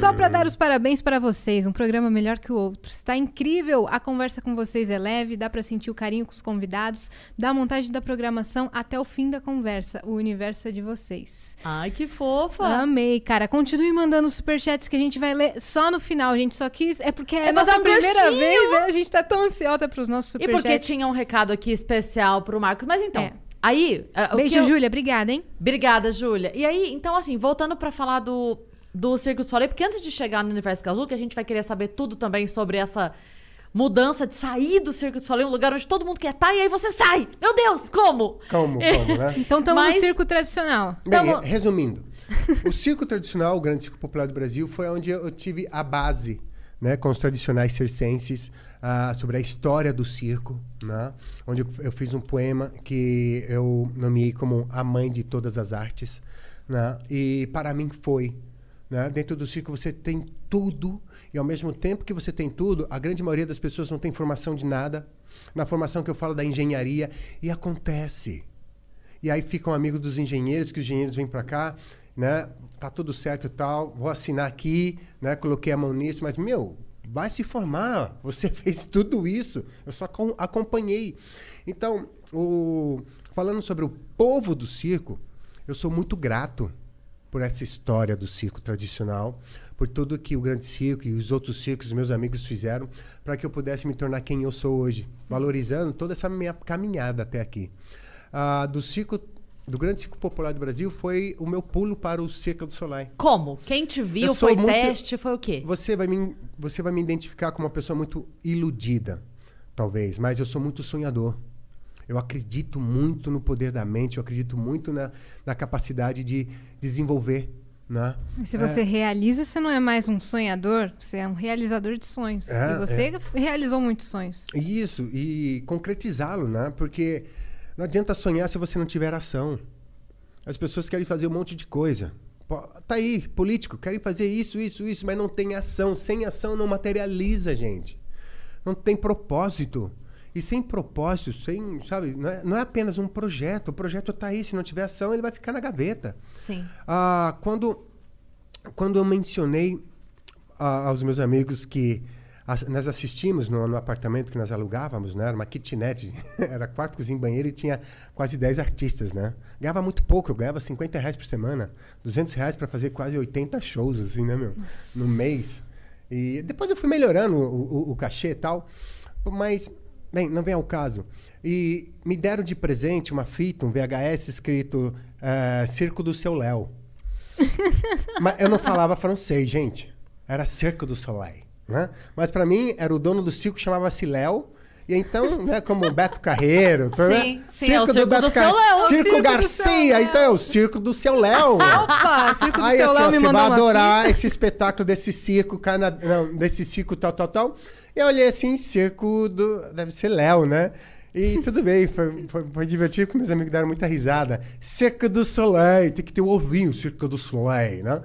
Só para dar os parabéns para vocês, um programa melhor que o outro. Está incrível, a conversa com vocês é leve, dá para sentir o carinho com os convidados, da montagem da programação até o fim da conversa. O universo é de vocês. Ai, que fofa. Amei, cara. Continue mandando superchats que a gente vai ler só no final. A gente só quis. É porque é, É a nossa primeira gostinho. vez, né? A gente tá tão ansiosa pros nossos E porque superchats. tinha um recado aqui especial pro Marcos. Mas então, É. aí... ah, Beijo, eu- Júlia. Obrigada, hein? Obrigada, Júlia. E aí, então assim, voltando pra falar do, do Circo de Soleil, porque antes de chegar no Universo Casulo, que a gente vai querer saber tudo também sobre essa mudança de sair do Circo de Soleil, um lugar onde todo mundo quer estar, e aí você sai! Meu Deus, como? Como, como, *laughs* né? Então estamos Mas- no circo tradicional. Bem, Tamo- re- resumindo, o circo tradicional, o grande circo popular do Brasil, foi onde eu tive a base, né, com os tradicionais circenses, ah, sobre a história do circo, né, onde eu, eu fiz um poema que eu nomeei como a mãe de todas as artes, né, e para mim foi. Né? Dentro do circo você tem tudo, e ao mesmo tempo que você tem tudo, a grande maioria das pessoas não tem formação de nada. Na formação que eu falo da engenharia, e acontece. E aí ficam amigos dos engenheiros, que os engenheiros vêm para cá, né? Tá tudo certo e tal, vou assinar aqui, né? Coloquei a mão nisso, mas, meu, vai se formar. Você *laughs* fez tudo isso. Eu só acom- acompanhei. Então, o... falando sobre o povo do circo, eu sou muito grato por essa história do circo tradicional, por tudo que o Grande Circo e os outros circos, meus amigos fizeram, para que eu pudesse me tornar quem eu sou hoje, valorizando toda essa minha caminhada até aqui. Ah, do circo, do Grande Circo Popular do Brasil, foi o meu pulo para o Circo do Soleil. Como? Quem te viu? Foi muito- teste? Foi o quê? Você vai, me, você vai me identificar como uma pessoa muito iludida, talvez, mas eu sou muito sonhador. Eu acredito muito no poder da mente, eu acredito muito na, na capacidade de desenvolver. Né? E se É. você realiza, você não é mais um sonhador, você é um realizador de sonhos. É, e você realizou muitos sonhos. Isso, e concretizá-lo, né? Porque não adianta sonhar se você não tiver ação. As pessoas querem fazer um monte de coisa. Tá aí, político, querem fazer isso, isso, isso, mas não tem ação. Sem ação não materializa, gente. Não tem propósito. E sem propósito, sem, sabe, não é, não é apenas um projeto. O projeto tá aí, se não tiver ação, ele vai ficar na gaveta. Sim. Ah, quando, quando eu mencionei ah, aos meus amigos que as- nós assistimos no, no apartamento que nós alugávamos, né? Era uma kitnet, *laughs* era quarto, cozinha banheiro e tinha quase 10 artistas, né? Ganhava muito pouco, eu ganhava 50 reais por semana, 200 reais para fazer quase 80 shows, assim, né, meu? No mês. E depois eu fui melhorando o, o, o cachê e tal, mas, bem, não vem ao caso. E me deram de presente uma fita, um VHS escrito eh, Circo do Seu Léo. *laughs* Mas eu não falava francês, gente. Era Circo do Soleil, né? Mas para mim era o dono do circo chamava-se Léo E então, né, como Beto Carreiro, né? Sim, sim, é o circo do seu Car- Léo, o Circo circo do Garcia, então é o circo do seu Léo. Opa, Circo do Aí Seu assim, Léo ó, me você vai adorar esse espetáculo desse circo, cana... não, desse circo tal, tal, tal. E eu olhei assim, circo do. Deve ser Léo, né? E *laughs* tudo bem, foi, foi, foi divertido, porque meus amigos deram muita risada. Circo do Soleil, tem que ter o ovinho, Circo do Soleil, né?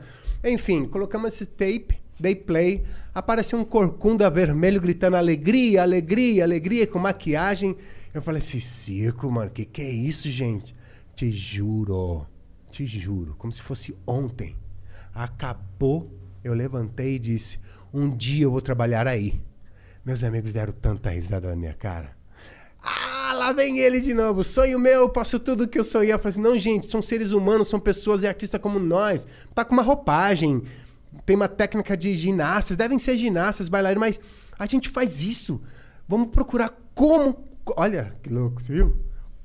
Enfim, colocamos esse tape, dei play, apareceu um corcunda vermelho gritando alegria, alegria, alegria, com maquiagem. Eu falei, esse circo, mano, que que é isso, gente? Te juro, te juro, como se fosse ontem. Acabou, eu levantei e disse: Um dia eu vou trabalhar aí. Meus amigos deram tanta risada na minha cara. Ah, lá vem ele de novo. Sonho meu, posso tudo que eu sonhei. Eu falei assim: Não, gente, são seres humanos, são pessoas e artistas como nós. Tá com uma roupagem, tem uma técnica de ginastas, devem ser ginastas, bailarinos, mas a gente faz isso. Vamos procurar como. Olha que louco, você viu?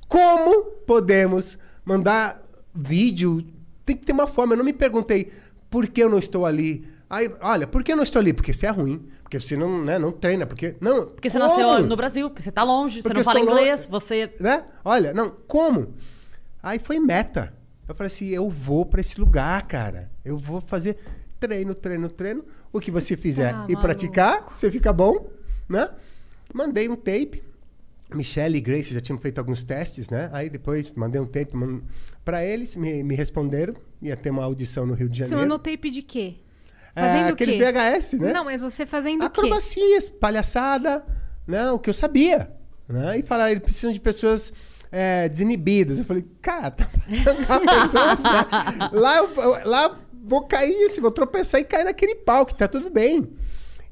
Como podemos mandar vídeo? Tem que ter uma forma. Eu não me perguntei por que eu não estou ali. Aí, olha, por que eu não estou ali? Porque você é ruim. Porque você não, né, não treina. Porque. Não, Porque você como? nasceu no Brasil, porque você tá longe, Porque você não fala inglês, longe. você. Né? Olha, não, como? Aí foi meta. Eu falei assim, eu vou pra esse lugar, cara. Eu vou fazer treino, treino, treino. O que você fizer tá e praticar, você fica bom, né? Mandei um tape. Michelle e Grace já tinham feito alguns testes, né? Aí depois mandei um tape pra eles, me, me responderam. Ia ter uma audição no Rio de Você Janeiro. mandou tape de quê? É, Fazendo o aqueles quê? VHS, né? Não, mas você fazendo o quê? Acrobacias, palhaçada, né? O que eu sabia. Né? E falaram, eles precisam de pessoas é, desinibidas. Eu falei, cara, tá pessoa lá, eu, lá vou cair, assim, vou tropeçar e cair naquele pau, que tá tudo bem.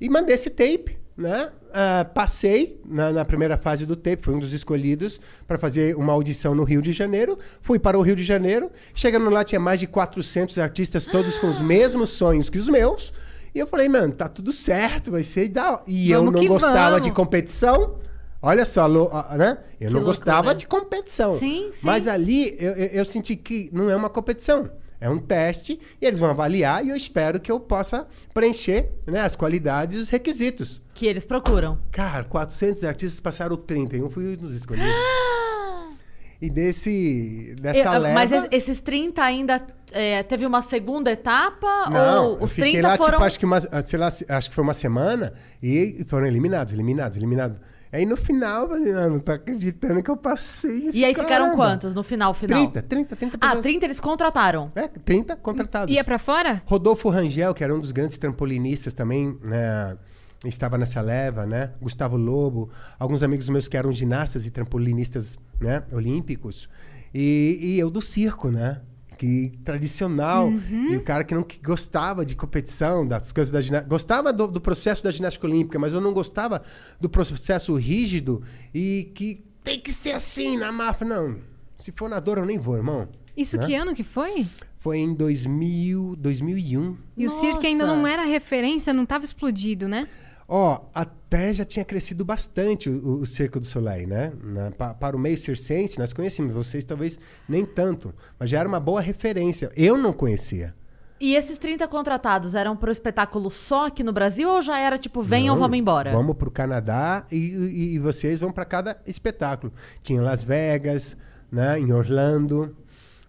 E mandei esse tape, né? Ah, passei na, na primeira fase do tape, fui um dos escolhidos para fazer uma audição no Rio de Janeiro. Fui para o Rio de Janeiro. Chegando lá, tinha mais de 400 artistas, todos com os mesmos sonhos que os meus. E eu falei, mano, tá tudo certo, vai ser da E eu Vamos não que gostava vamos. de competição. Olha só, ah, né? Eu Que não gostava loucura. de competição. Sim, sim. Mas ali eu, eu- eu senti que não é uma competição. É um teste e eles vão avaliar e eu espero que eu possa preencher né, as qualidades e os requisitos. Que eles procuram. Cara, 400 artistas passaram 30 e eu fui um dos escolhidos. *gasps* E desse, dessa Eu- leva... Mas es- esses 30 ainda é, teve uma segunda etapa? Não, ou os fiquei 30 lá, foram. tipo, acho que, uma, sei lá, acho que foi uma semana e foram eliminados, eliminados, eliminados. Aí no final, eu não, tô acreditando que eu passei nesse E aí ficaram caramba." quantos no final, final? 30, 30, 30 Ah, pessoas. 30 eles contrataram. É, 30 contratados. Ia pra fora? Rodolfo Rangel, que era um dos grandes trampolinistas também, né? Estava nessa leva, né? Gustavo Lobo, alguns amigos meus que eram ginastas e trampolinistas, né? Olímpicos. E, e eu do circo, né? Que tradicional. Uhum. E o cara que não que gostava de competição, das coisas da ginástica. Gostava do, do processo da ginástica olímpica, mas eu não gostava do processo rígido e que tem que ser assim na máfia. Não. Se for na dor, eu nem vou, irmão. Isso Né? que ano que foi? Foi em 2000, 2001. E o circo ainda Nossa. não era referência, não tava explodido, né? Ó, até já tinha crescido bastante o, o Circo do Soleil, né? Na- pa- para o meio circense, nós conhecíamos, vocês talvez nem tanto, mas já era uma boa referência. Eu não conhecia. E esses 30 contratados eram pro espetáculo só aqui no Brasil ou já era tipo, venham, Não, vamos embora? Vamos para o Canadá e, e- e vocês vão para cada espetáculo. Tinha em Las Vegas, né? em Orlando,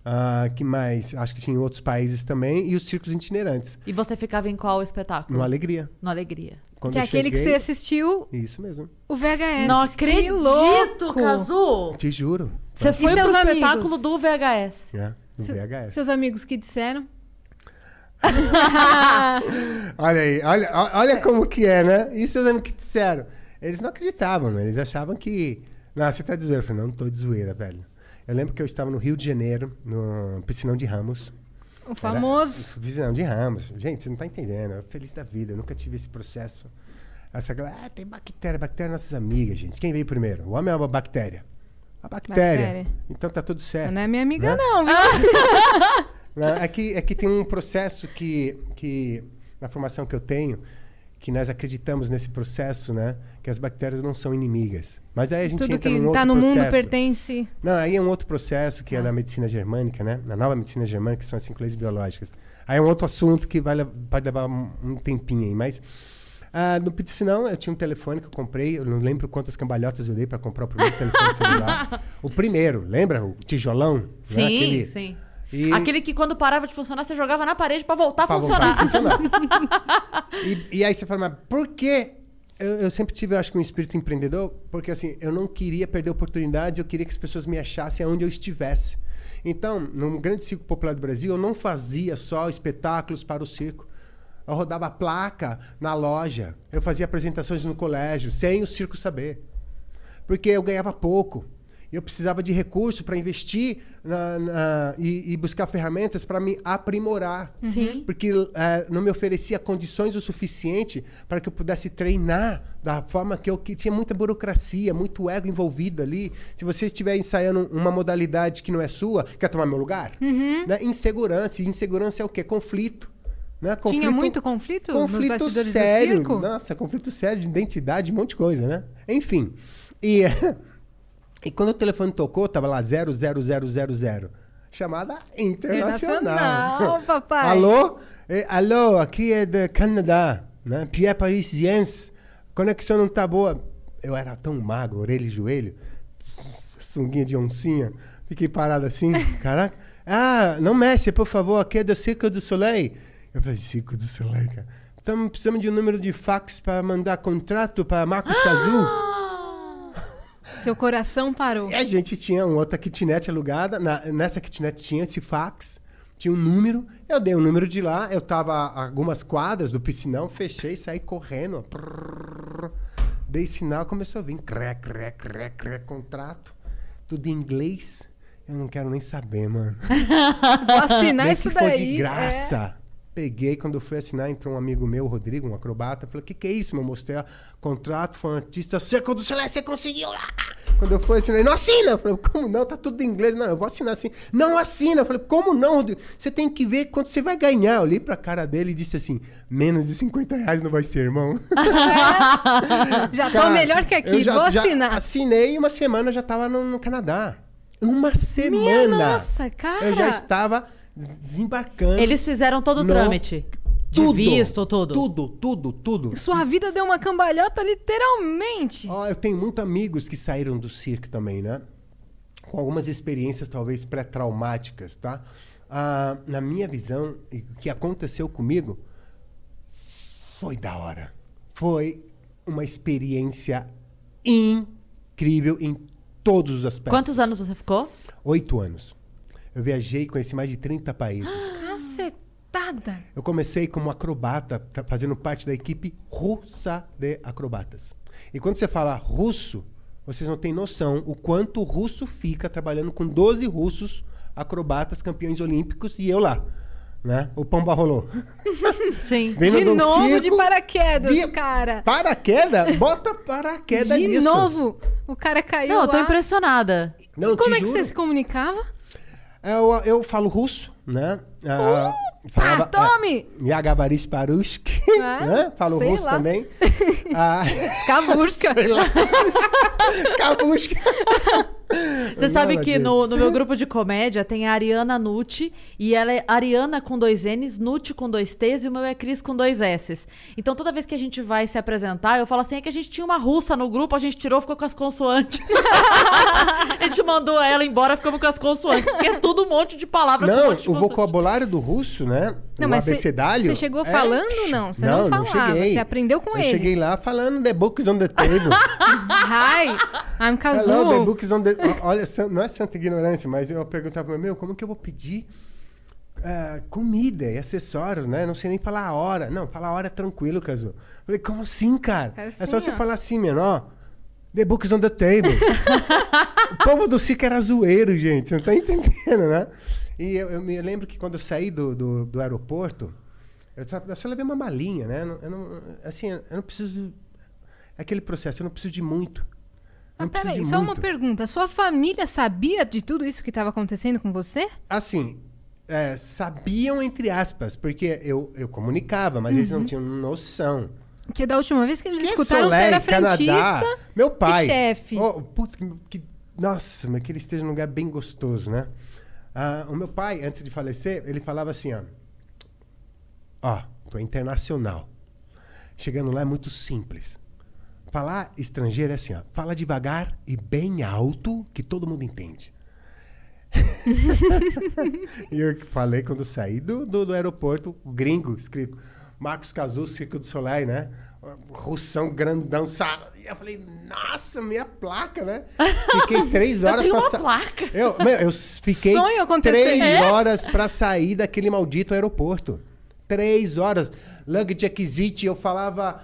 ah, que mais? Acho que tinha em outros países também, e os circos itinerantes. E você ficava em qual espetáculo? No Alegria. No Alegria. Quando que é eu aquele que cheguei- você assistiu Isso mesmo. o VHS. Não acredito! Cazu! Te juro. Você foi pro seus espetáculo amigos? do VHS. É, no VHS. Seus amigos que disseram? *laughs* Olha aí, olha, olha como que é, né? E seus amigos que disseram? Eles não acreditavam, né? Eles achavam que. Não, você tá de zoeira. Eu falei, não, não tô de zoeira, velho. Eu lembro que eu estava no Rio de Janeiro, no Piscinão de Ramos. O famoso. Era- Piscinão de Ramos. Gente, você não tá entendendo. Eu feliz da vida, eu nunca tive esse processo. Essa galera, ah, tem bactéria, bactéria é nossas amigas, gente. Quem veio primeiro? O homem ou a bactéria? A bactéria. Bactéria. Então tá tudo certo. Não é minha amiga, Né? não, viu? *laughs* Não, é, que, é que tem um processo que, que, na formação que eu tenho, que nós acreditamos nesse processo, né? Que as bactérias não são inimigas. Mas aí a gente Tudo entra que tá outro no mundo processo. pertence. Não, aí é um outro processo que é Ah. da medicina germânica, né? Na nova medicina germânica, que são as cinco leis biológicas. Aí é um outro assunto que vai, pode levar um, um tempinho aí, mas Ah, no piscinão, eu tinha um telefone que eu comprei. Eu não lembro quantas cambalhotas eu dei para comprar o primeiro telefone celular. *laughs* O primeiro, lembra? O tijolão? né? Sim, Aquele- sim. E- Aquele que quando parava de funcionar, você jogava na parede pra voltar a pra funcionar. voltar a funcionar. *laughs* e, e aí você fala, mas por que... Eu, eu sempre tive, acho que, um espírito empreendedor, porque assim, eu não queria perder oportunidades, eu queria que as pessoas me achassem onde eu estivesse. Então, no grande circo popular do Brasil, eu não fazia só espetáculos para o circo. Eu rodava placa na loja, eu fazia apresentações no colégio, sem o circo saber. Porque eu ganhava pouco. Eu precisava de recurso para investir na- na- e, e buscar ferramentas para me aprimorar. Sim. Porque eh, não me oferecia condições o suficiente para que eu pudesse treinar da forma que eu que tinha muita burocracia, muito ego envolvido ali. Se você estiver ensaiando uma modalidade que não é sua, quer tomar meu lugar? Né? Insegurança. E insegurança é o quê? Conflito. Né? Tinha muito conflito nos conflito sério. circo? Nossa, conflito sério de identidade, um monte de coisa, né? Enfim. E, *laughs* e quando o telefone tocou, tava lá 00000. Chamada internacional. Internacional, *laughs* papai. Alô? Eh, alô, aqui é do Canadá, né? Pierre Parisiense. Conexão não tá boa. Eu era tão magro, orelha e joelho, sunguinha de oncinha. Fiquei parado assim, *laughs* caraca. Ah, não mexe, por favor, aqui é do Circo do Soleil. Eu falei, Circo do Soleil, cara. Estamos precisando de um número de fax para mandar contrato para Marcos Cazu. Seu coração parou. E a gente tinha uma outra kitnet alugada. Na- nessa kitnet tinha esse fax, tinha um número. Eu dei o número de lá, eu tava a algumas quadras do piscinão, fechei, saí correndo. Prrr. dei sinal, começou a vir. Cré, cré, cré, cré, contrato. Tudo em inglês. Eu não quero nem saber, mano. *laughs* Vou assinar Nem isso daí. é. de graça. Peguei, quando eu fui assinar, entrou um amigo meu, Rodrigo, um acrobata. Falou, o que, que é isso? Eu mostrei o contrato, foi um artista, Circo do Soleil, você conseguiu! Ah! Quando eu fui assinar, ele, não assina! Eu falei, como não? Tá tudo em inglês. Não, eu vou assinar assim. Não assina! Eu falei, como não, Rodrigo? Você tem que ver quanto você vai ganhar. Eu olhei pra cara dele e disse assim, menos de 50 reais não vai ser, irmão. É. *laughs* Já tô Cara, melhor que aqui, já- vou assinar. Assinei e uma semana já tava no, no Canadá. Uma semana! Minha nossa, cara. Eu já estava desembarcando. Eles fizeram todo o No- trâmite. De Tudo, visto, tudo. Tudo, tudo, tudo. Sua vida deu uma cambalhota literalmente. Ó, eu tenho muitos amigos que saíram do circo também, né? Com algumas experiências talvez pré-traumáticas, tá? Ah, na minha visão, o que aconteceu comigo foi da hora. Foi uma experiência incrível em todos os aspectos. Quantos anos você ficou? Oito anos. Eu viajei, conheci mais de 30 países. *gasps* Cacetada. Eu comecei como acrobata, tá fazendo parte da equipe russa de acrobatas. E quando você fala russo, vocês não têm noção o quanto o russo fica trabalhando com 12 russos acrobatas campeões olímpicos e eu lá. Né? O Pomba rolou. *laughs* Sim. Vindo De novo de circo, paraquedas, de- cara. Paraquedas? Bota paraquedas De nisso. novo, o cara caiu Não, eu tô lá. impressionada. Não, Como te é que juro. você se comunicava? Eu, eu falo russo, né? Ah, Ah, tome! É, Yagabaris Parushk, Ah, *laughs* né? Falo russo lá. também. *laughs* Ah, Skavurska. Kabushka. *laughs* Você sabe Não, que no, no meu grupo de comédia tem a Ariana Nucci e ela é Ariana com dois N's, Nucci com dois T's e o meu é Cris com dois S's. Então toda vez que a gente vai se apresentar, eu falo assim: é que a gente tinha uma russa no grupo, a gente tirou, ficou com as consoantes. *laughs* a gente mandou ela embora, ficamos com as consoantes, porque é tudo um monte de palavras com um Não, monte de o consoante. vocabulário do russo, né? Não, o mas cê- abecedário. cê chegou é- falando, não? Você não falava, cheguei. você aprendeu com eu eles. cheguei lá falando The Books on the Table. *laughs* Hi, I'm Hello, The. Books on the... Olha, não é santa ignorância, mas eu perguntava, meu, como que eu vou pedir ah, comida e acessórios, né? Não sei nem falar a hora. Não, falar a hora é tranquilo, Cazu. Falei, como assim, cara? É É, só assim, você ó. falar assim, mano, ó. The Books on the Table. *laughs* o povo do circo era zoeiro, gente. Você não tá entendendo, né? E eu, eu me lembro que quando eu saí do, do, do aeroporto, eu só, eu só levei uma malinha, né? Eu não, eu não- assim, eu não preciso... É aquele processo, eu não preciso de muito. Mas peraí, só uma pergunta. Sua família sabia de tudo isso que estava acontecendo com você? Assim, é, sabiam entre aspas, porque eu, eu comunicava, mas eles não tinham noção. Porque da última vez que eles Que escutaram, você era frentista Canadá, meu pai. e chefe. Oh, putz, que, que- nossa, mas que ele esteja num lugar bem gostoso, né? Ah, o meu pai, antes de falecer, ele falava assim, ó. Ó, tô internacional. Chegando lá é muito simples. Falar estrangeiro é assim, ó. Fala devagar e bem alto que todo mundo entende. *laughs* e eu falei quando saí do, do, do aeroporto, gringo, escrito Marcos Cazu, Circo do Soleil, né? Russão grandão, sabe? E eu falei, nossa, minha placa, né? Fiquei *laughs* três horas pra uma sa- placa. Eu, meu, eu fiquei três É? horas pra sair daquele maldito aeroporto. Três horas. Luggage acquisite, eu falava.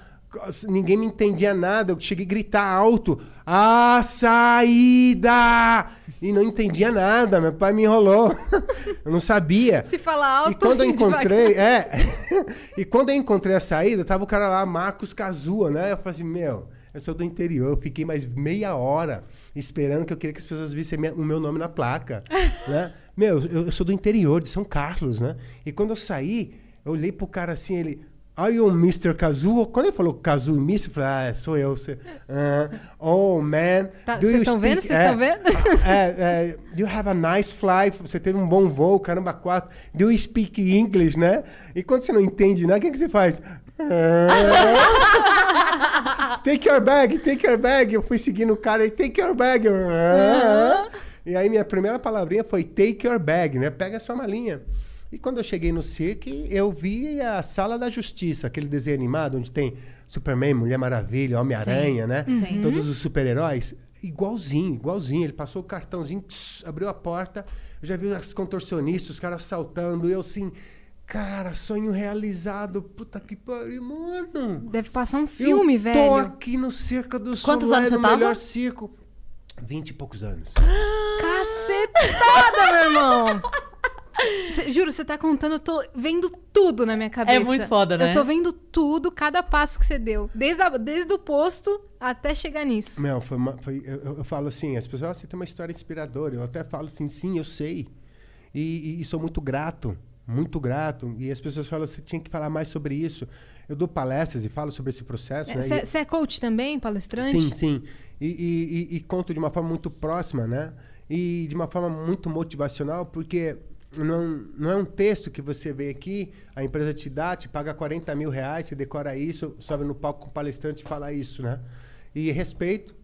Ninguém me entendia nada. Eu cheguei a gritar alto. A saída! E não entendia nada. Meu pai me enrolou. *laughs* Eu não sabia. Se falar alto. E quando eu encontrei, é. *laughs* e quando eu encontrei a saída, tava o cara lá, Marcos Cazua, né? Eu falei assim, meu, eu sou do interior, eu fiquei mais meia hora esperando que eu queria que as pessoas vissem minha- o meu nome na placa, *laughs* né? Meu, eu, eu sou do interior, de São Carlos, né? E quando eu saí, eu olhei pro cara assim, ele... Are you Mr. Kazuo? Quando ele falou Kazuo e Mr., eu falei, ah, é, sou eu. Você, ah, oh, man. Tá, do vocês you estão vendo? Vocês estão vendo? é, é, do you have a nice flight? Você teve um bom voo, caramba, quatro. Do you speak English, né? E quando você não entende nada, o que, que você faz? Ah. take your bag, take your bag. Eu fui seguindo o cara e take your bag. Eu, ah. E aí minha primeira palavrinha foi take your bag, né? Pega a sua malinha. E quando eu cheguei no cirque, eu vi a Sala da Justiça, aquele desenho animado onde tem Superman, Mulher Maravilha, Homem-Aranha, né? Sim. Todos os super-heróis. Igualzinho, igualzinho. Ele passou o cartãozinho, abriu a porta. Eu já vi as contorcionistas, os caras saltando. Eu assim, cara, sonho realizado. Puta que pariu, mano. Deve passar um filme, eu velho. Tô aqui no Circo do Quantos Soleil, anos você no tava? melhor circo. Vinte e poucos anos. *gasps* Cacetada, meu irmão. *laughs* Cê- juro, você tá contando, eu tô vendo tudo na minha cabeça. É muito foda, né? Eu tô vendo tudo, cada passo que você deu. Desde, a- desde o posto até chegar nisso. Meu, foi, uma- foi- eu, eu- falo assim, as pessoas, ah, você tem uma história inspiradora. Eu até falo assim, sim, eu sei. E, e- e sou muito grato, muito grato. E as pessoas falam, você tinha que falar mais sobre isso. Eu dou palestras e falo sobre esse processo. né? E- Você é coach também, palestrante? Sim, sim. E, e- e- e conto de uma forma muito próxima, né? E de uma forma muito motivacional, porque não, não é um texto que você vê aqui, a empresa te dá, te paga 40 mil reais, você decora isso, sobe no palco com o palestrante e fala isso, né? E respeito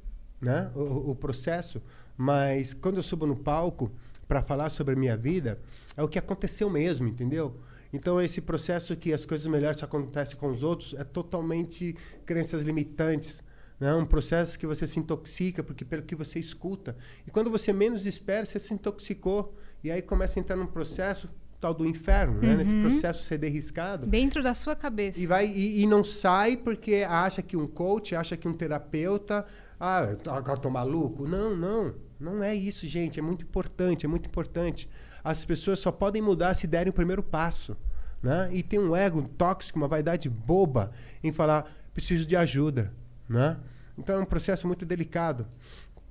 né? o, o processo, mas quando eu subo no palco para falar sobre a minha vida, é o que aconteceu mesmo, entendeu? Então, esse processo que as coisas melhores acontecem com os outros é totalmente crenças limitantes. Né? Um processo que você se intoxica porque pelo que você escuta. E quando você menos espera, você se intoxicou. E aí começa a entrar num processo tal do inferno, né? Nesse processo ser derriscado. Dentro da sua cabeça. E, vai, e, e não sai porque acha que um coach, acha que um terapeuta. Ah, agora tô maluco. Não, não. Não é isso, gente. É muito importante, é muito importante. As pessoas só podem mudar se derem o primeiro passo. Né? E tem um ego tóxico, uma vaidade boba em falar, preciso de ajuda. Né? Então é um processo muito delicado.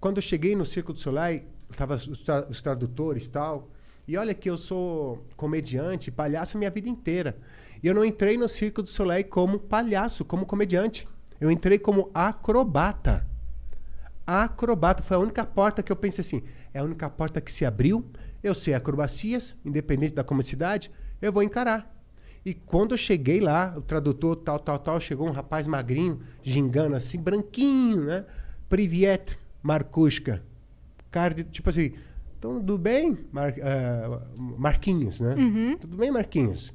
Quando eu cheguei no Circo do Soleil, estavam os, tra- os tradutores e tal. E olha que eu sou comediante, palhaço a minha vida inteira. E eu não entrei no Circo do Soleil como palhaço, como comediante. Eu entrei como acrobata. Acrobata. Foi a única porta que eu pensei assim: é a única porta que se abriu. Eu sei acrobacias, independente da comicidade, eu vou encarar. E quando eu cheguei lá, o tradutor, tal, tal, tal, chegou um rapaz magrinho, gingando assim, branquinho, né? Priviet, Marcushka. Cara, de- tipo assim, então, tudo bem, Mar, ah, Marquinhos, né? Tudo bem, Marquinhos?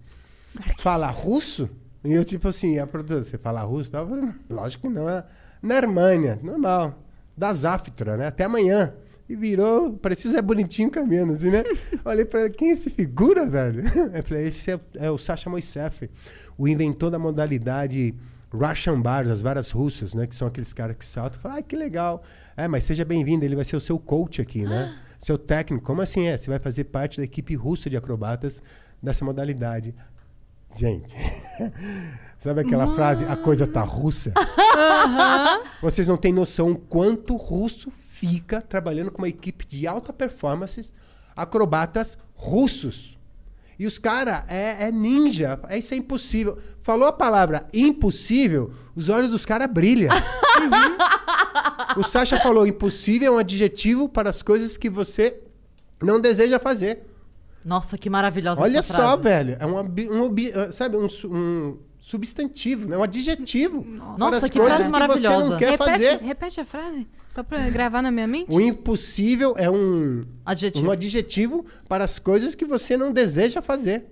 Fala russo? E eu, tipo assim, a produtora, você fala russo? Eu falei, Lógico que não, é na Armânia, normal. Da Zaftra, né? Até amanhã. E virou, parecia o Zé Bonitinho caminhando, assim, né? *laughs* Olhei pra ele, quem é esse figura, velho? *laughs* Eu falei, esse é, é o Sasha Moisef, o inventor da modalidade Russian Bars, as varas russas, né? Que são aqueles caras que saltam. Falei, ai, que legal. É, mas seja bem-vindo, ele vai ser o seu coach aqui, né? Seu técnico. Como assim é? Você vai fazer parte da equipe russa de acrobatas dessa modalidade. Gente, *laughs* sabe aquela frase, a coisa tá russa? Vocês não têm noção o quanto russo fica trabalhando com uma equipe de alta performance, acrobatas russos. E os caras é, é ninja, é, isso é impossível. Falou a palavra impossível, os olhos dos caras brilham. o Sasha falou: impossível é um adjetivo para as coisas que você não deseja fazer. Nossa, que maravilhosa Olha só, frase. velho. É um, um sabe, um, um substantivo, né? Um adjetivo. Nossa, para as que coisas frase que você maravilhosa. não quer repete, fazer. repete a frase, só pra gravar na minha mente. O impossível é um, Adjetivo. um adjetivo para as coisas que você não deseja fazer.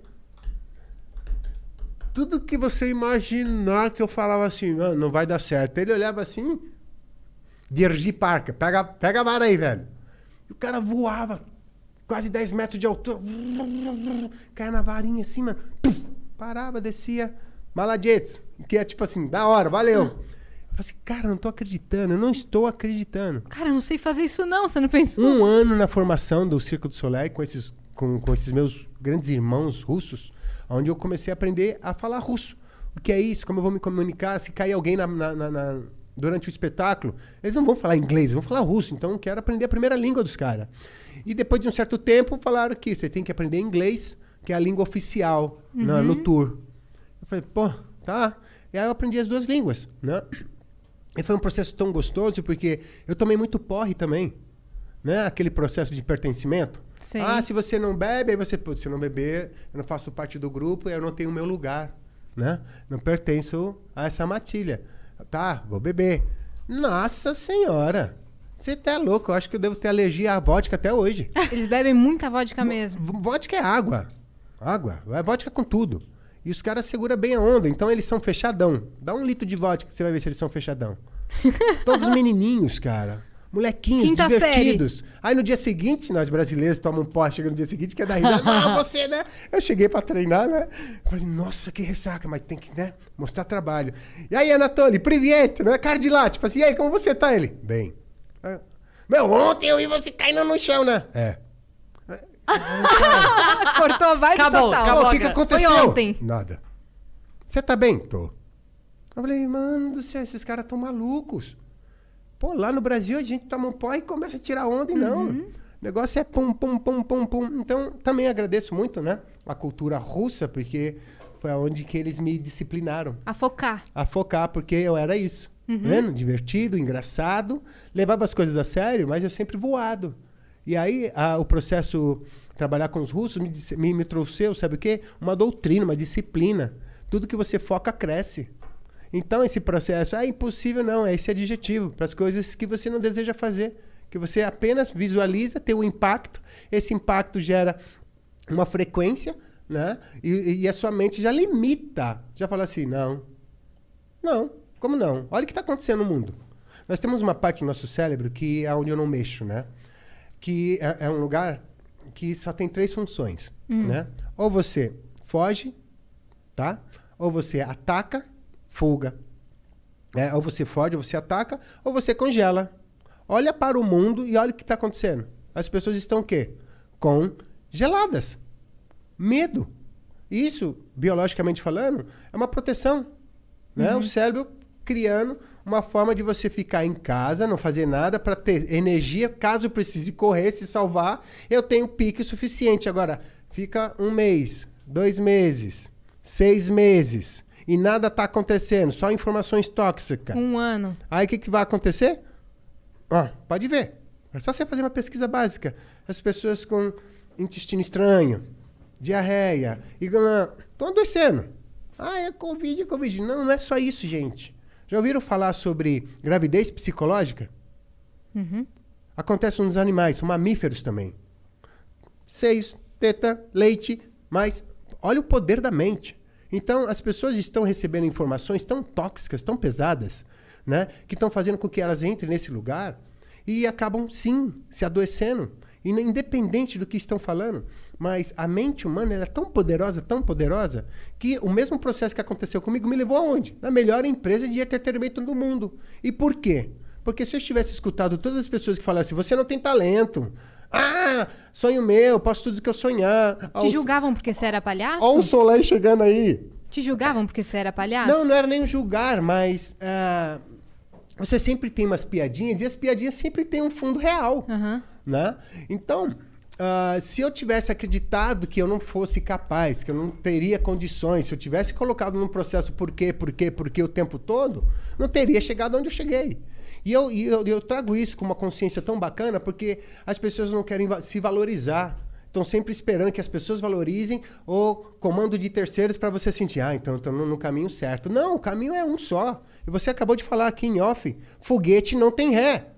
Tudo que você imaginar que eu falava assim, "Ah, não vai dar certo. Ele olhava assim, Dirgi Parker, pega, pega a vara aí, velho. E o cara voava, quase 10 metros de altura, caia na varinha assim, mano. Puf, parava, descia, maladietes, que é tipo assim, da hora, valeu. Eu falei assim, cara, não tô acreditando, eu não estou acreditando Cara, eu não sei fazer isso não, você não pensou? um ano na formação do Circo do Soleil com esses, com, com esses meus grandes irmãos russos, onde eu comecei a aprender a falar russo. O que é isso? Como eu vou me comunicar? Se cair alguém na- na- na- na- durante o espetáculo, eles não vão falar inglês, vão falar russo. Então eu quero aprender a primeira língua dos caras. E depois de um certo tempo, falaram que você tem que aprender inglês, que é a língua oficial na- no tour. Falei, pô, tá. E aí eu aprendi as duas línguas, né? E foi um processo tão gostoso, porque eu tomei muito porre também. Né? Aquele processo de pertencimento. Sim. Ah, se você não bebe, aí você, putz, se eu não beber, eu não faço parte do grupo, eu não tenho o meu lugar. Né? Não pertenço a essa matilha. Tá, vou beber. Nossa senhora! Você tá louco, eu acho que eu devo ter alergia à vodka até hoje. *laughs* Eles bebem muita vodka mesmo. V- Vodka é água. Água. É vodka com tudo. E os caras seguram bem a onda, então eles são fechadão. Dá um litro de vodka que você vai ver se eles são fechadão. *laughs* Todos menininhos, cara. Molequinhos, Quinta divertidos. Aí no dia seguinte, nós brasileiros tomamos um pó, chega no dia seguinte, quer dar risada. Não, *laughs* você, né? Eu cheguei pra treinar, né? Falei, nossa, que ressaca, mas tem que, né? Mostrar trabalho. E aí, Anatoly, priviet, né? Cara de lá, tipo assim, e aí, como você tá? Ele, bem. Ah, Meu, ontem eu vi você caindo no chão, né? É. *laughs* Cortou a vibe Acabou, total. acabou. O que, que Foi aconteceu? ontem. Nada. Você tá bem? Tô. Eu falei, mano do céu, esses caras tão malucos. Pô, lá no Brasil a gente toma um pó e começa a tirar onda e não. O negócio é pum, pum, pum, pum, pum. Então, também agradeço muito, né? A cultura russa, porque foi onde que eles me disciplinaram A focar. a focar, porque eu era isso. Uhum. Vendo? Divertido, engraçado, levava as coisas a sério, mas eu sempre voado. E aí a- o processo trabalhar com os russos me, me, me trouxe, sabe o quê? Uma doutrina, uma disciplina. Tudo que você foca cresce. Então esse processo é impossível, não, é esse adjetivo para as coisas que você não deseja fazer, que você apenas visualiza, tem o impacto, esse impacto gera uma frequência, né? E, e a sua mente já limita, já fala assim, não, não, como não? Olha o que está acontecendo no mundo. Nós temos uma parte do nosso cérebro que é onde eu não mexo, né? Que é, é um lugar que só tem três funções, né? Ou você foge, tá? Ou você ataca, fuga. É, ou você foge, ou você ataca, ou você congela. Olha para o mundo e olha o que está acontecendo. As pessoas estão o quê? Congeladas. Medo. Isso, biologicamente falando, é uma proteção. Né? O cérebro criando uma forma de você ficar em casa, não fazer nada para ter energia, caso precise correr, se salvar, eu tenho pique suficiente. Agora, fica um mês, dois meses, seis meses e nada está acontecendo, só informações tóxicas. Um ano. Aí o que, que vai acontecer? Ó, pode ver. É só você fazer uma pesquisa básica. As pessoas com intestino estranho, diarreia, estão adoecendo. Ah, é Covid, é Covid. Não, não é só isso, gente. Já ouviram falar sobre gravidez psicológica? Acontece nos animais, são mamíferos também. Seios, teta, leite, mas olha o poder da mente. Então, as pessoas estão recebendo informações tão tóxicas, tão pesadas, né? Que estão fazendo com que elas entrem nesse lugar e acabam, sim, se adoecendo. E independente do que estão falando, mas a mente humana é tão poderosa, tão poderosa, que o mesmo processo que aconteceu comigo me levou aonde? Na melhor empresa de entretenimento do mundo. E por quê? Porque se eu tivesse escutado todas as pessoas que falaram assim, você não tem talento, ah, sonho meu, posso tudo que eu sonhar. Te julgavam porque você era palhaço? Olha o Soleil chegando aí. Te julgavam porque você era palhaço? Não, não era nem julgar, mas ah, você sempre tem umas piadinhas e as piadinhas sempre têm um fundo real, Aham. Né? Então, ah, se eu tivesse acreditado que eu não fosse capaz, que eu não teria condições, se eu tivesse colocado num processo por quê, por quê, por quê o tempo todo, não teria chegado onde eu cheguei. E eu, e eu, eu trago isso com uma consciência tão bacana porque as pessoas não querem se valorizar. estão sempre esperando que as pessoas valorizem o comando de terceiros para você sentir, ah, então estou no caminho certo. Não, o caminho é um só. E você acabou de falar aqui em off, foguete não tem ré.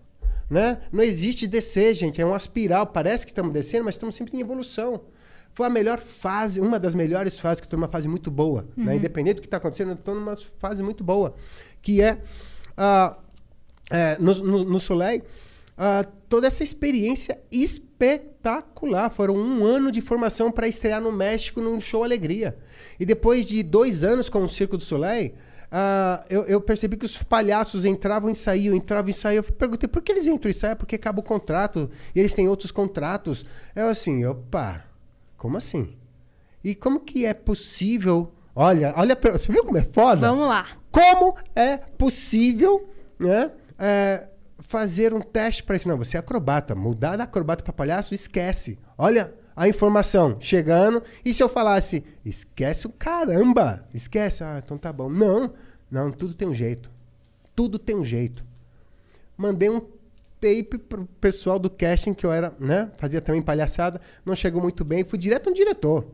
Né? Não existe descer, gente. É uma espiral. Parece que estamos descendo, mas estamos sempre em evolução. Foi a melhor fase, uma das melhores fases, que eu estou numa fase muito boa. Né? Independente do que está acontecendo, eu estou numa fase muito boa. Que é, ah, é, no, no, no Soleil, ah, toda essa experiência espetacular. Foram um ano de formação para estrear no México num show Alegria. E depois de dois anos com o Circo do Soleil, ah, eu, eu percebi que os palhaços entravam e saíam, entravam e saíam. Eu perguntei por que eles entram e saem? Porque acaba o contrato e eles têm outros contratos. Eu assim, opa, como assim? E como que é possível? Olha, olha, *laughs* você viu como é foda? Vamos lá. Como é possível né, é, fazer um teste para isso? Não, você é acrobata. Mudar da acrobata para palhaço, esquece. Olha a informação chegando. E se eu falasse, esquece o caramba, esquece. Ah, então tá bom. Não, não, tudo tem um jeito. Tudo tem um jeito. Mandei um tape pro pessoal do casting que eu era, né? Fazia também palhaçada. Não chegou muito bem. Fui direto no diretor.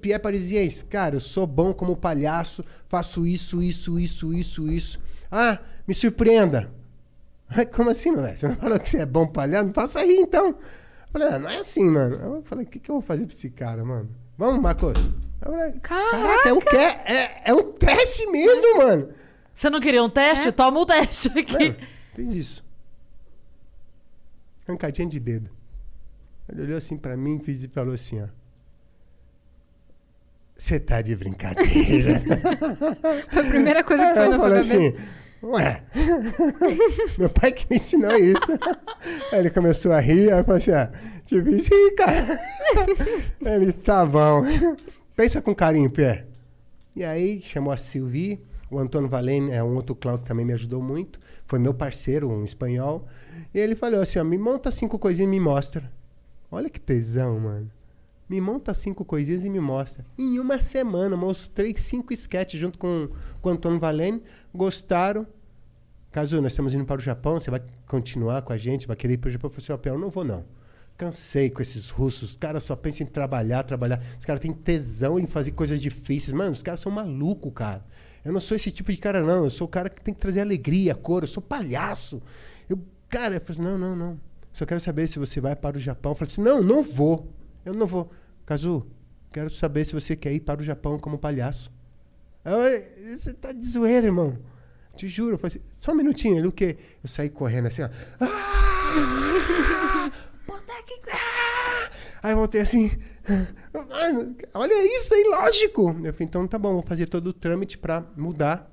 Pierre Parisiense, cara, eu sou bom como palhaço, faço isso, isso, isso, isso, isso. Ah, me surpreenda. *laughs* Como assim, meu velho? Você não falou que você é bom palhaço? Não faça aí, então. Eu falei, ah, não é assim, mano. Eu falei, o que, que eu vou fazer pra esse cara, mano? Vamos, Marcos? Eu falei, Caraca, é um, que- é, é um teste mesmo, mano. Você não queria um teste? Toma o teste aqui. Mano, fiz isso. Arrancadinha de dedo. Ele olhou assim pra mim fiz, e falou assim, ó. Você tá de brincadeira. *laughs* Foi a primeira coisa que foi na sua cabeça. assim, ué, *laughs* meu pai que me ensinou isso. Aí ele começou a rir, aí eu falei assim, ah, tipo, isso aí, cara. *laughs* ele, tá bom. Pensa com carinho, Pierre. E aí chamou a Sylvie, o Antônio Valene é um outro clown que também me ajudou muito. Foi meu parceiro, um espanhol. E ele falou assim, ó, me monta cinco coisinhas e me mostra. Olha que tesão, mano. Me monta cinco coisinhas e me mostra. Em uma semana, mostrei cinco sketches junto com, com o Antônio Valene. Gostaram. Caso nós estamos indo para o Japão, você vai continuar com a gente, vai querer ir para o Japão? Eu falei assim, ó, não vou não. Cansei com esses russos. Os caras só pensam em trabalhar, trabalhar. Os caras têm tesão em fazer coisas difíceis. Mano, os caras são malucos, cara. Eu não sou esse tipo de cara, não. Eu sou o cara que tem que trazer alegria, cor. Eu sou palhaço. Eu, cara, eu falei assim, não, não, não. Só quero saber se você vai para o Japão. Eu falei assim, não, não vou. Eu não vou. Kazu, quero saber se você quer ir para o Japão como palhaço. Você tá de zoeira, irmão. Te juro. Eu falei assim, só um minutinho. Ele o quê? Eu saí correndo assim, ó. Ah! Moleque, ah! Aí eu voltei assim. Mano, olha isso aí, lógico. Eu falei, então tá bom, vou fazer todo o trâmite para mudar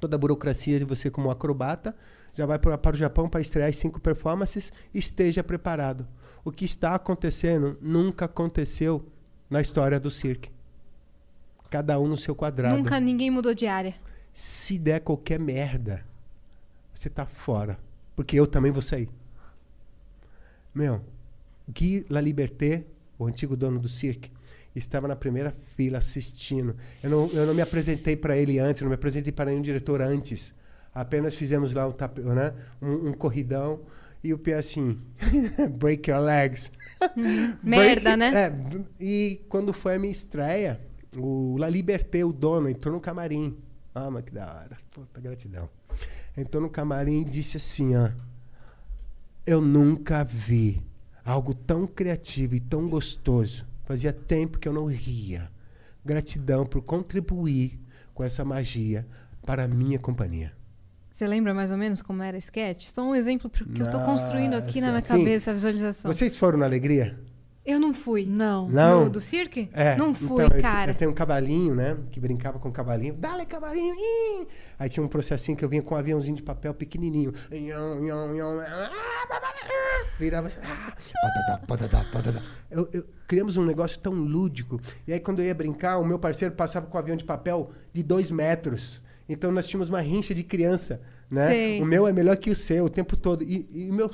toda a burocracia de você como acrobata. Já vai pra- para o Japão para estrear as cinco performances. Esteja preparado. O que está acontecendo nunca aconteceu na história do circo. Cada um no seu quadrado. Nunca ninguém mudou de área. Se der qualquer merda, você tá fora. Porque eu também vou sair. Meu, Guy La Liberté, o antigo dono do cirque, estava na primeira fila assistindo. Eu não, eu não me apresentei para ele antes, não me apresentei para nenhum diretor antes. Apenas fizemos lá um, tape, né, um, um corridão e o Pia assim, *laughs* break your legs. Merda, Break- né? É, e quando foi a minha estreia, o La Liberté, o dono, entrou no camarim. Ah, mas que da hora. Puta, gratidão. Entrou no camarim e disse assim, ó. Eu nunca vi algo tão criativo e tão gostoso. Fazia tempo que eu não ria. Gratidão por contribuir com essa magia para a minha companhia. Você lembra mais ou menos como era sketch? Só um exemplo que eu tô construindo aqui na minha sim. cabeça a visualização. Vocês foram na Alegria? Eu não fui. Não. Não. No, do cirque? É, Não fui, então, eu te- cara. Eu tenho um cavalinho, né? Que brincava com o cavalinho. Dale, cavalinho! ih! Aí tinha um processinho que eu vinha com um aviãozinho de papel pequenininho. Virava. ah, patadá, patadá, patadá. Eu, eu- criamos um negócio tão lúdico. E aí, quando eu ia brincar, o meu parceiro passava com o avião de papel de dois metros. Então, nós tínhamos uma rincha de criança, né? Sei. O meu é melhor que o seu o tempo todo. E, e meu,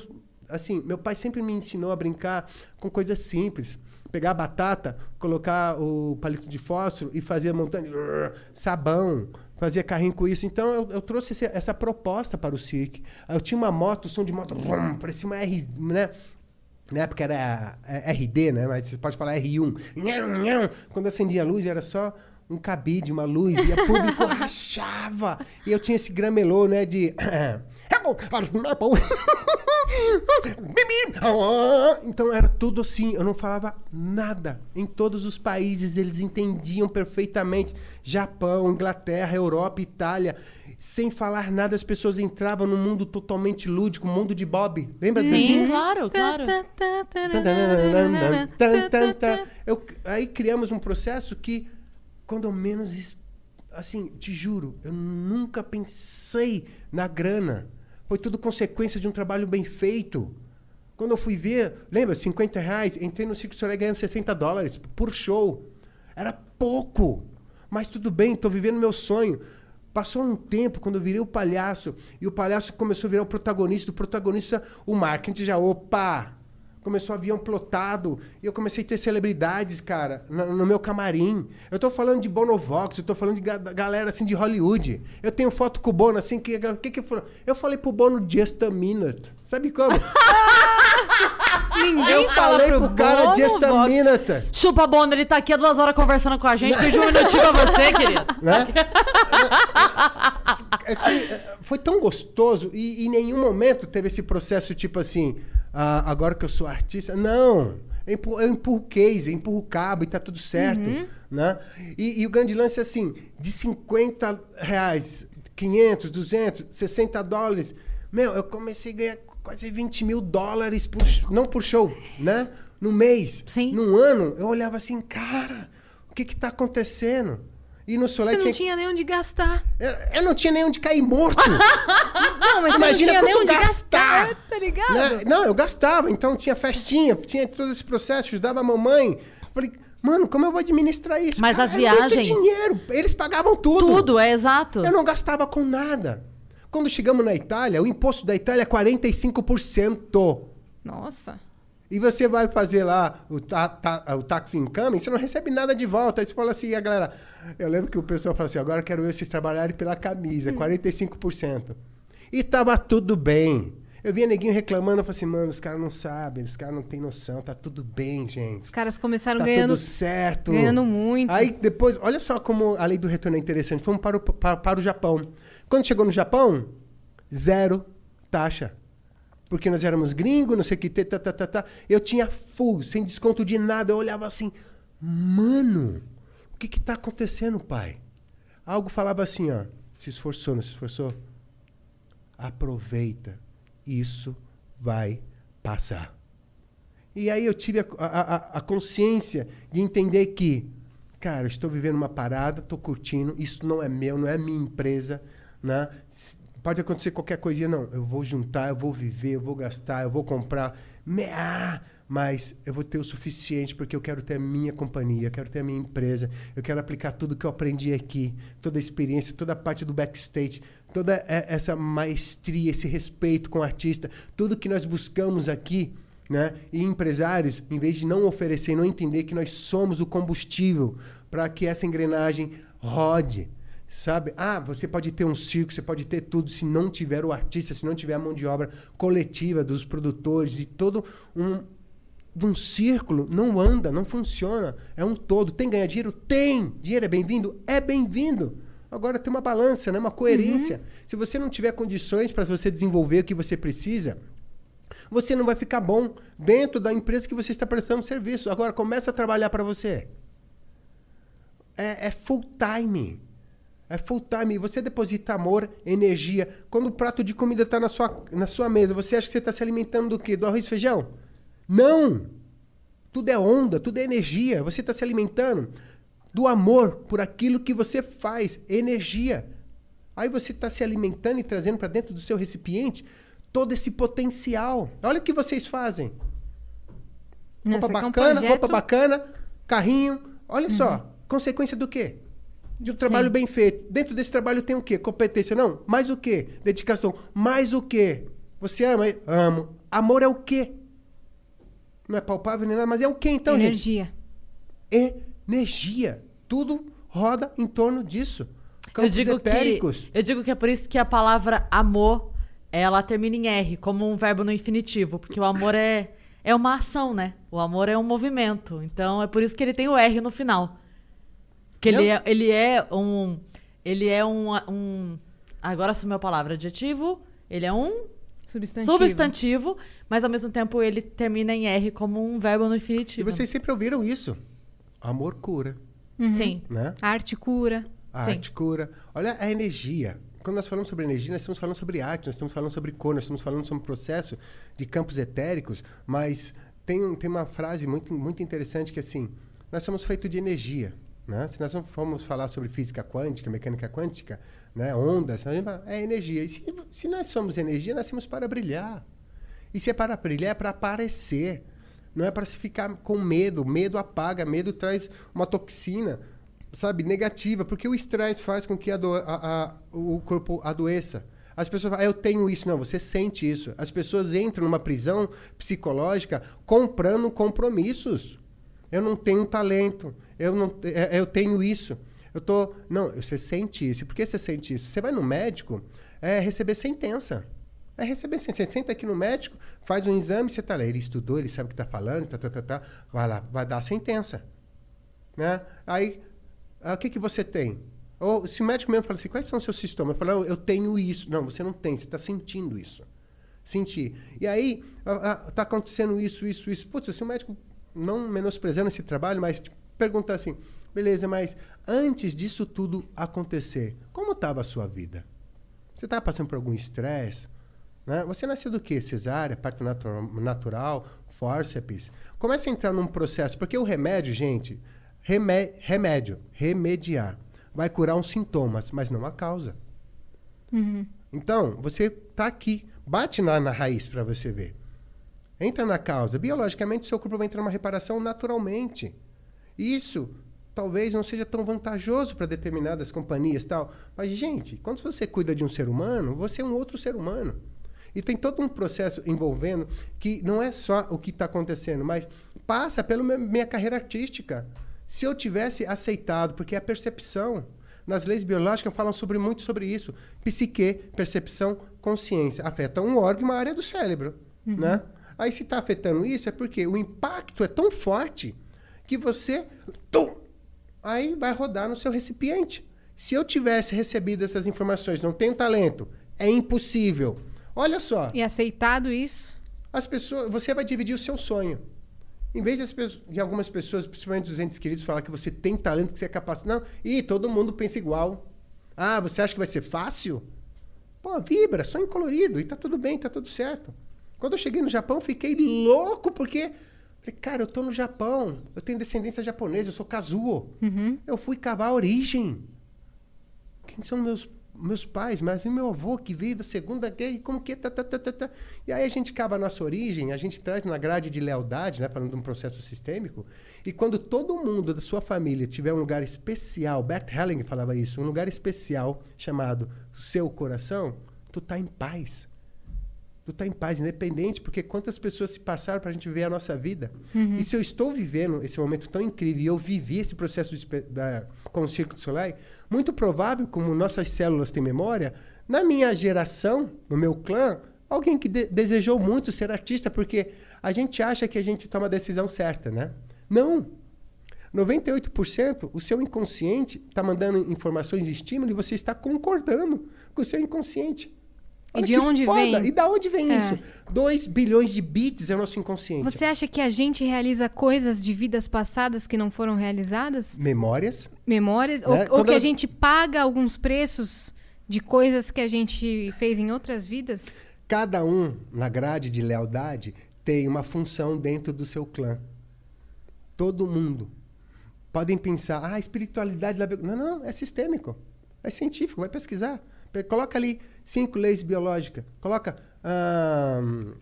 assim, meu pai sempre me ensinou a brincar com coisas simples. Pegar a batata, colocar o palito de fósforo e fazer montanha, sabão, fazia carrinho com isso. Então eu, eu trouxe esse- essa proposta para o cirque. Eu tinha uma moto, som de moto, parecia uma R, né? Na época era é, RD, né? Mas você pode falar R1. Nham, nham. Quando acendia a luz, era só um cabide, uma luz, e o público *laughs* rachava. E eu tinha esse gramelô, né? De. *clears throat* *laughs* Então era tudo assim, eu não falava nada. Em todos os países eles entendiam perfeitamente. Japão, Inglaterra, Europa, Itália. Sem falar nada, as pessoas entravam num mundo totalmente lúdico, um mundo de Bob. Lembra Sim, Zezinho? claro, claro. Eu, aí criamos um processo que, quando eu menos. Assim, te juro, eu nunca pensei na grana. Foi tudo consequência de um trabalho bem feito. Quando eu fui ver, lembra, 50 reais, entrei no Circo Soleil ganhando 60 dólares por show. Era pouco. Mas tudo bem, estou vivendo meu sonho. Passou um tempo quando eu virei o palhaço e o palhaço começou a virar o protagonista. O protagonista, o marketing já, opa! Começou avião plotado e eu comecei a ter celebridades, cara, no, no meu camarim. Eu tô falando de Bonovox, eu tô falando de ga- galera assim de Hollywood. Eu tenho foto com o Bono assim que o que que foi? Eu falei pro Bono just a minute. Sabe como? *laughs* Ninguém eu falei pro pro cara Bono, just a Vox. minute. Chupa Bono, ele tá aqui há duas horas conversando com a gente. Pediu um minutinho pra você, querido. né? É que, é, foi tão gostoso e em nenhum momento teve esse processo tipo assim, ah, agora que eu sou artista. Não. Eu empurro, eu empurro o case, eu empurro o cabo e tá tudo certo. Né? E, e o grande lance é assim: de 50 reais, 500, 200, 60 dólares. Meu, eu comecei a ganhar quase 20 mil dólares, por, não por show, né? No mês. Sim. Num ano, eu olhava assim, cara, o que que tá acontecendo? E no Soleil Você não tinha tinha nem onde gastar. eu, eu não tinha nem onde cair morto. *laughs* Não, mas Imagina você não tinha nem onde gastar. gastar, tá ligado? né? Não, eu gastava. Então tinha festinha, tinha todo esse processo, ajudava a mamãe. Falei, mano, como eu vou administrar isso? Mas as eu não tenho viagens- dinheiro. Eles pagavam tudo. Tudo, é exato. Eu não gastava com nada. Quando chegamos na Itália, o imposto da Itália é 45%. Nossa. E você vai fazer lá o, ta, ta, o tax incoming, você não recebe nada de volta. Aí você fala assim, a galera. Eu lembro que o pessoal fala assim: agora quero ver vocês trabalharem pela camisa, 45%. E tava tudo bem. Eu via neguinho reclamando, eu falei assim, mano, os caras não sabem, os caras não têm noção, tá tudo bem, Os gente. caras começaram Tá ganhando. tudo certo. ganhando muito. Aí depois, olha só como a lei do retorno é interessante. Fomos para o, para, para o Japão. Quando chegou no Japão, zero taxa. Porque nós éramos gringos, não sei o que, tá, tá, tá, tá. Eu tinha full, sem desconto de nada. Eu olhava assim, mano, o que que tá acontecendo, pai? Algo falava assim, ó, se esforçou, não se esforçou? Aproveita, isso vai passar. E aí eu tive a, a- a- consciência de entender que, cara, eu estou vivendo uma parada, estou curtindo, isso não é meu, não é minha empresa, né? Pode acontecer qualquer coisinha, não. Eu vou juntar, eu vou viver, eu vou gastar, eu vou comprar. Ah, mas eu vou ter o suficiente porque eu quero ter a minha companhia, eu quero ter a minha empresa, eu quero aplicar tudo que eu aprendi aqui, toda a experiência, toda a parte do backstage, toda e- essa maestria, esse respeito com o artista, tudo que nós buscamos aqui, né? E empresários, em vez de não oferecer, não entender que nós somos o combustível para que essa engrenagem rode, sabe? Ah, você pode ter um circo, você pode ter tudo, se não tiver o artista, se não tiver a mão de obra coletiva dos produtores e todo um um círculo não anda, não funciona. É um todo. Tem ganhar dinheiro? Tem. Dinheiro é bem-vindo? É bem-vindo. Agora tem uma balança, né? uma coerência. Se você não tiver condições para você desenvolver o que você precisa, você não vai ficar bom dentro da empresa que você está prestando serviço. Agora começa a trabalhar para você. É, é full time. É full time. Você deposita amor, energia. Quando o prato de comida está na sua, na sua mesa, você acha que você está se alimentando do quê? Do arroz e feijão? Não! Tudo é onda, tudo é energia. Você está se alimentando do amor por aquilo que você faz, energia. Aí você está se alimentando e trazendo para dentro do seu recipiente todo esse potencial. Olha o que vocês fazem. Roupa aqui é um bacana, projeto- roupa bacana, carrinho. Olha só, consequência do quê? De um trabalho bem feito. Dentro desse trabalho tem o quê? Competência, não? Mais o quê? Dedicação. Mais o quê? Você ama? Amo. Amor é o quê? Não é palpável nem nada, mas é o quê então, gente? Energia. Energia. Tudo roda em torno disso. Eu Campos digo, etéricos. que, eu digo que é por isso que a palavra amor, ela termina em R, como um verbo no infinitivo. Porque o amor é, é uma ação, né? O amor é um movimento. Então é por isso que ele tem o R no final. Que ele é, ele é um. Ele é um, um. Agora assumiu a palavra adjetivo. Ele é um Substantivo. substantivo, mas ao mesmo tempo ele termina em R como um verbo no E infinitivo. vocês sempre ouviram isso. Amor cura, Sim. né? Arte cura. A Sim. arte cura. Olha a energia. Quando nós falamos sobre energia, nós estamos falando sobre arte, nós estamos falando sobre cor, nós estamos falando sobre processo de campos etéricos, mas tem, tem uma frase muito, muito interessante que é assim, nós somos feitos de energia. Né? Se nós formos falar sobre física quântica, mecânica quântica, né? ondas, é energia. E se, se nós somos energia, nascemos para brilhar. E se é para brilhar, é para aparecer. Não é para se ficar com medo. Medo apaga, medo traz uma toxina, sabe, negativa. Porque o estresse faz com que a do- a- a- o corpo adoeça. As pessoas falam, ah, eu tenho isso. Não, você sente isso. As pessoas entram numa prisão psicológica comprando compromissos. Eu não tenho talento. Eu, não, é- eu tenho isso. Eu tô. Não, você sente isso. Por que você sente isso? Você vai no médico, é receber sentença. É receber sentença. Você senta aqui no médico, faz um exame, você tá lá. Ele estudou, ele sabe o que está falando, tá, tá, tá, tá. Vai lá, vai dar a sentença. Né? Aí, ah, o que, que você tem? Ou se o médico mesmo fala assim, quais são os seus sintomas? Eu falo, "Não, eu tenho isso. Não, você não tem, você está sentindo isso. Sentir. E aí, está acontecendo isso, isso, isso. Putz, se o médico, não menosprezando esse trabalho, mas tipo, perguntar assim, beleza, mas antes disso tudo acontecer, como estava a sua vida? Você estava passando por algum estresse? Né? Você nasceu do quê? Cesárea, parto natu- natural, fórceps? Começa a entrar num processo, porque o remédio, gente, remé- remédio, remediar, vai curar uns sintomas, mas não a causa. Então, você está aqui, bate na, na raiz para você ver. Entra na causa. Biologicamente, o seu corpo vai entrar numa reparação naturalmente. Isso talvez não seja tão vantajoso para determinadas companhias tal. Mas, gente, quando você cuida de um ser humano, você é um outro ser humano. E tem todo um processo envolvendo que não é só o que está acontecendo, mas passa pela minha- carreira artística. Se eu tivesse aceitado, porque é a percepção. Nas leis biológicas falam sobre muito sobre isso. Psique, percepção, consciência. Afeta um órgão e uma área do cérebro. Né? Aí se está afetando isso é porque o impacto é tão forte que você tum, aí vai rodar no seu recipiente. Se eu tivesse recebido essas informações, não tenho talento, é impossível. Olha só, E aceitado isso. as pessoas, você vai dividir o seu sonho. Em vez das pessoas- de algumas pessoas, principalmente os entes queridos, falar que você tem talento, que você é capaz. Não, e todo mundo pensa igual. Ah, você acha que vai ser fácil? Pô, vibra, sonho colorido, e tá tudo bem, tá tudo certo. Quando eu cheguei no Japão, fiquei louco, porque. Falei, cara, eu tô no Japão, eu tenho descendência japonesa, eu sou Kazuo. Eu fui cavar a origem. Quem são meus, meus pais? Mas e meu avô que veio da Segunda Guerra? E como que é? Tá, tá, tá, tá, tá. E aí a gente cava a nossa origem, a gente traz na grade de lealdade, né? Falando de um processo sistêmico. E quando todo mundo da sua família tiver um lugar especial, Bert Helling falava isso, um lugar especial chamado seu coração, tu tá em paz. Tu tá em paz, independente, porque quantas pessoas se passaram para a gente ver a nossa vida. E se eu estou vivendo esse momento tão incrível e eu vivi esse processo de da- com o Circo do Soleil, muito provável, como nossas células têm memória, na minha geração, no meu clã, alguém que de- desejou muito ser artista, porque a gente acha que a gente toma a decisão certa, né? Não! 98% o seu inconsciente está mandando informações e estímulo e você está concordando com o seu inconsciente. E Olha de que onde foda. vem? E da onde vem É. isso? 2 bilhões de bits é o nosso inconsciente. Você acha que a gente realiza coisas de vidas passadas que não foram realizadas? Memórias. Memórias? Né? Ou, ou que a ela- gente paga alguns preços de coisas que a gente fez em outras vidas? Cada um, na grade de lealdade, tem uma função dentro do seu clã. Todo mundo. Podem pensar, ah, espiritualidade... leva-" Não, não, é sistêmico. É científico, vai pesquisar. Pe- Coloca ali cinco leis biológicas. Coloca... ahn,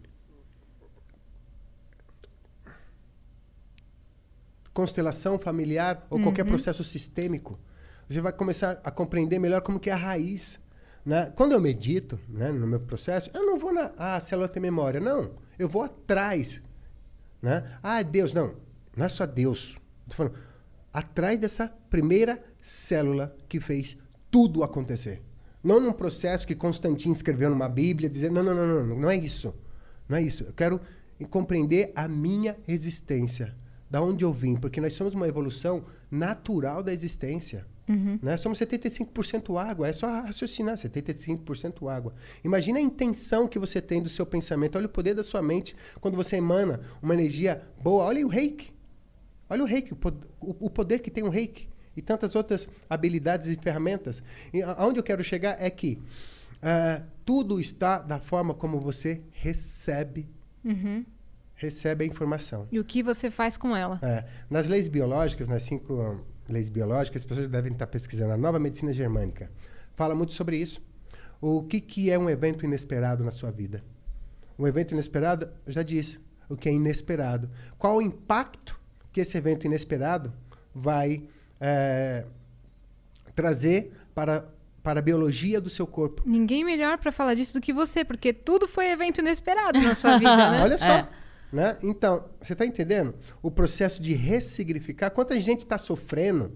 constelação familiar ou qualquer processo sistêmico, você vai começar a compreender melhor como que é a raiz. Né? Quando eu medito, né, no meu processo, eu não vou na ah, a célula tem memória, não. Eu vou atrás. Né? Ah, Deus, não. Não é só Deus. Tô falando, atrás dessa primeira célula que fez tudo acontecer. Não num processo que Constantino escreveu numa Bíblia, dizendo, não, não, não, não, não é isso. Não é isso. Eu quero compreender a minha existência, da onde eu vim, porque nós somos uma evolução natural da existência. Né? Somos 75% água, é só raciocinar, 75% água. Imagina a intenção que você tem do seu pensamento, olha o poder da sua mente quando você emana uma energia boa. Olha o reiki. Olha o reiki, o poder que tem o reiki e tantas outras habilidades e ferramentas. E aonde eu quero chegar é que ah, tudo está da forma como você recebe, recebe a informação. E o que você faz com ela? É, nas leis biológicas, nas cinco hum, leis biológicas, as pessoas devem estar pesquisando. A nova medicina germânica fala muito sobre isso. O que, que é um evento inesperado na sua vida? Um evento inesperado, eu já disse, o que é inesperado. Qual o impacto que esse evento inesperado vai é, trazer para, para a biologia do seu corpo? Ninguém melhor pra falar disso do que você, porque tudo foi evento inesperado na sua vida, *laughs* né? Olha só. É. Né? Então, você está entendendo? O processo de ressignificar. Quanta gente está sofrendo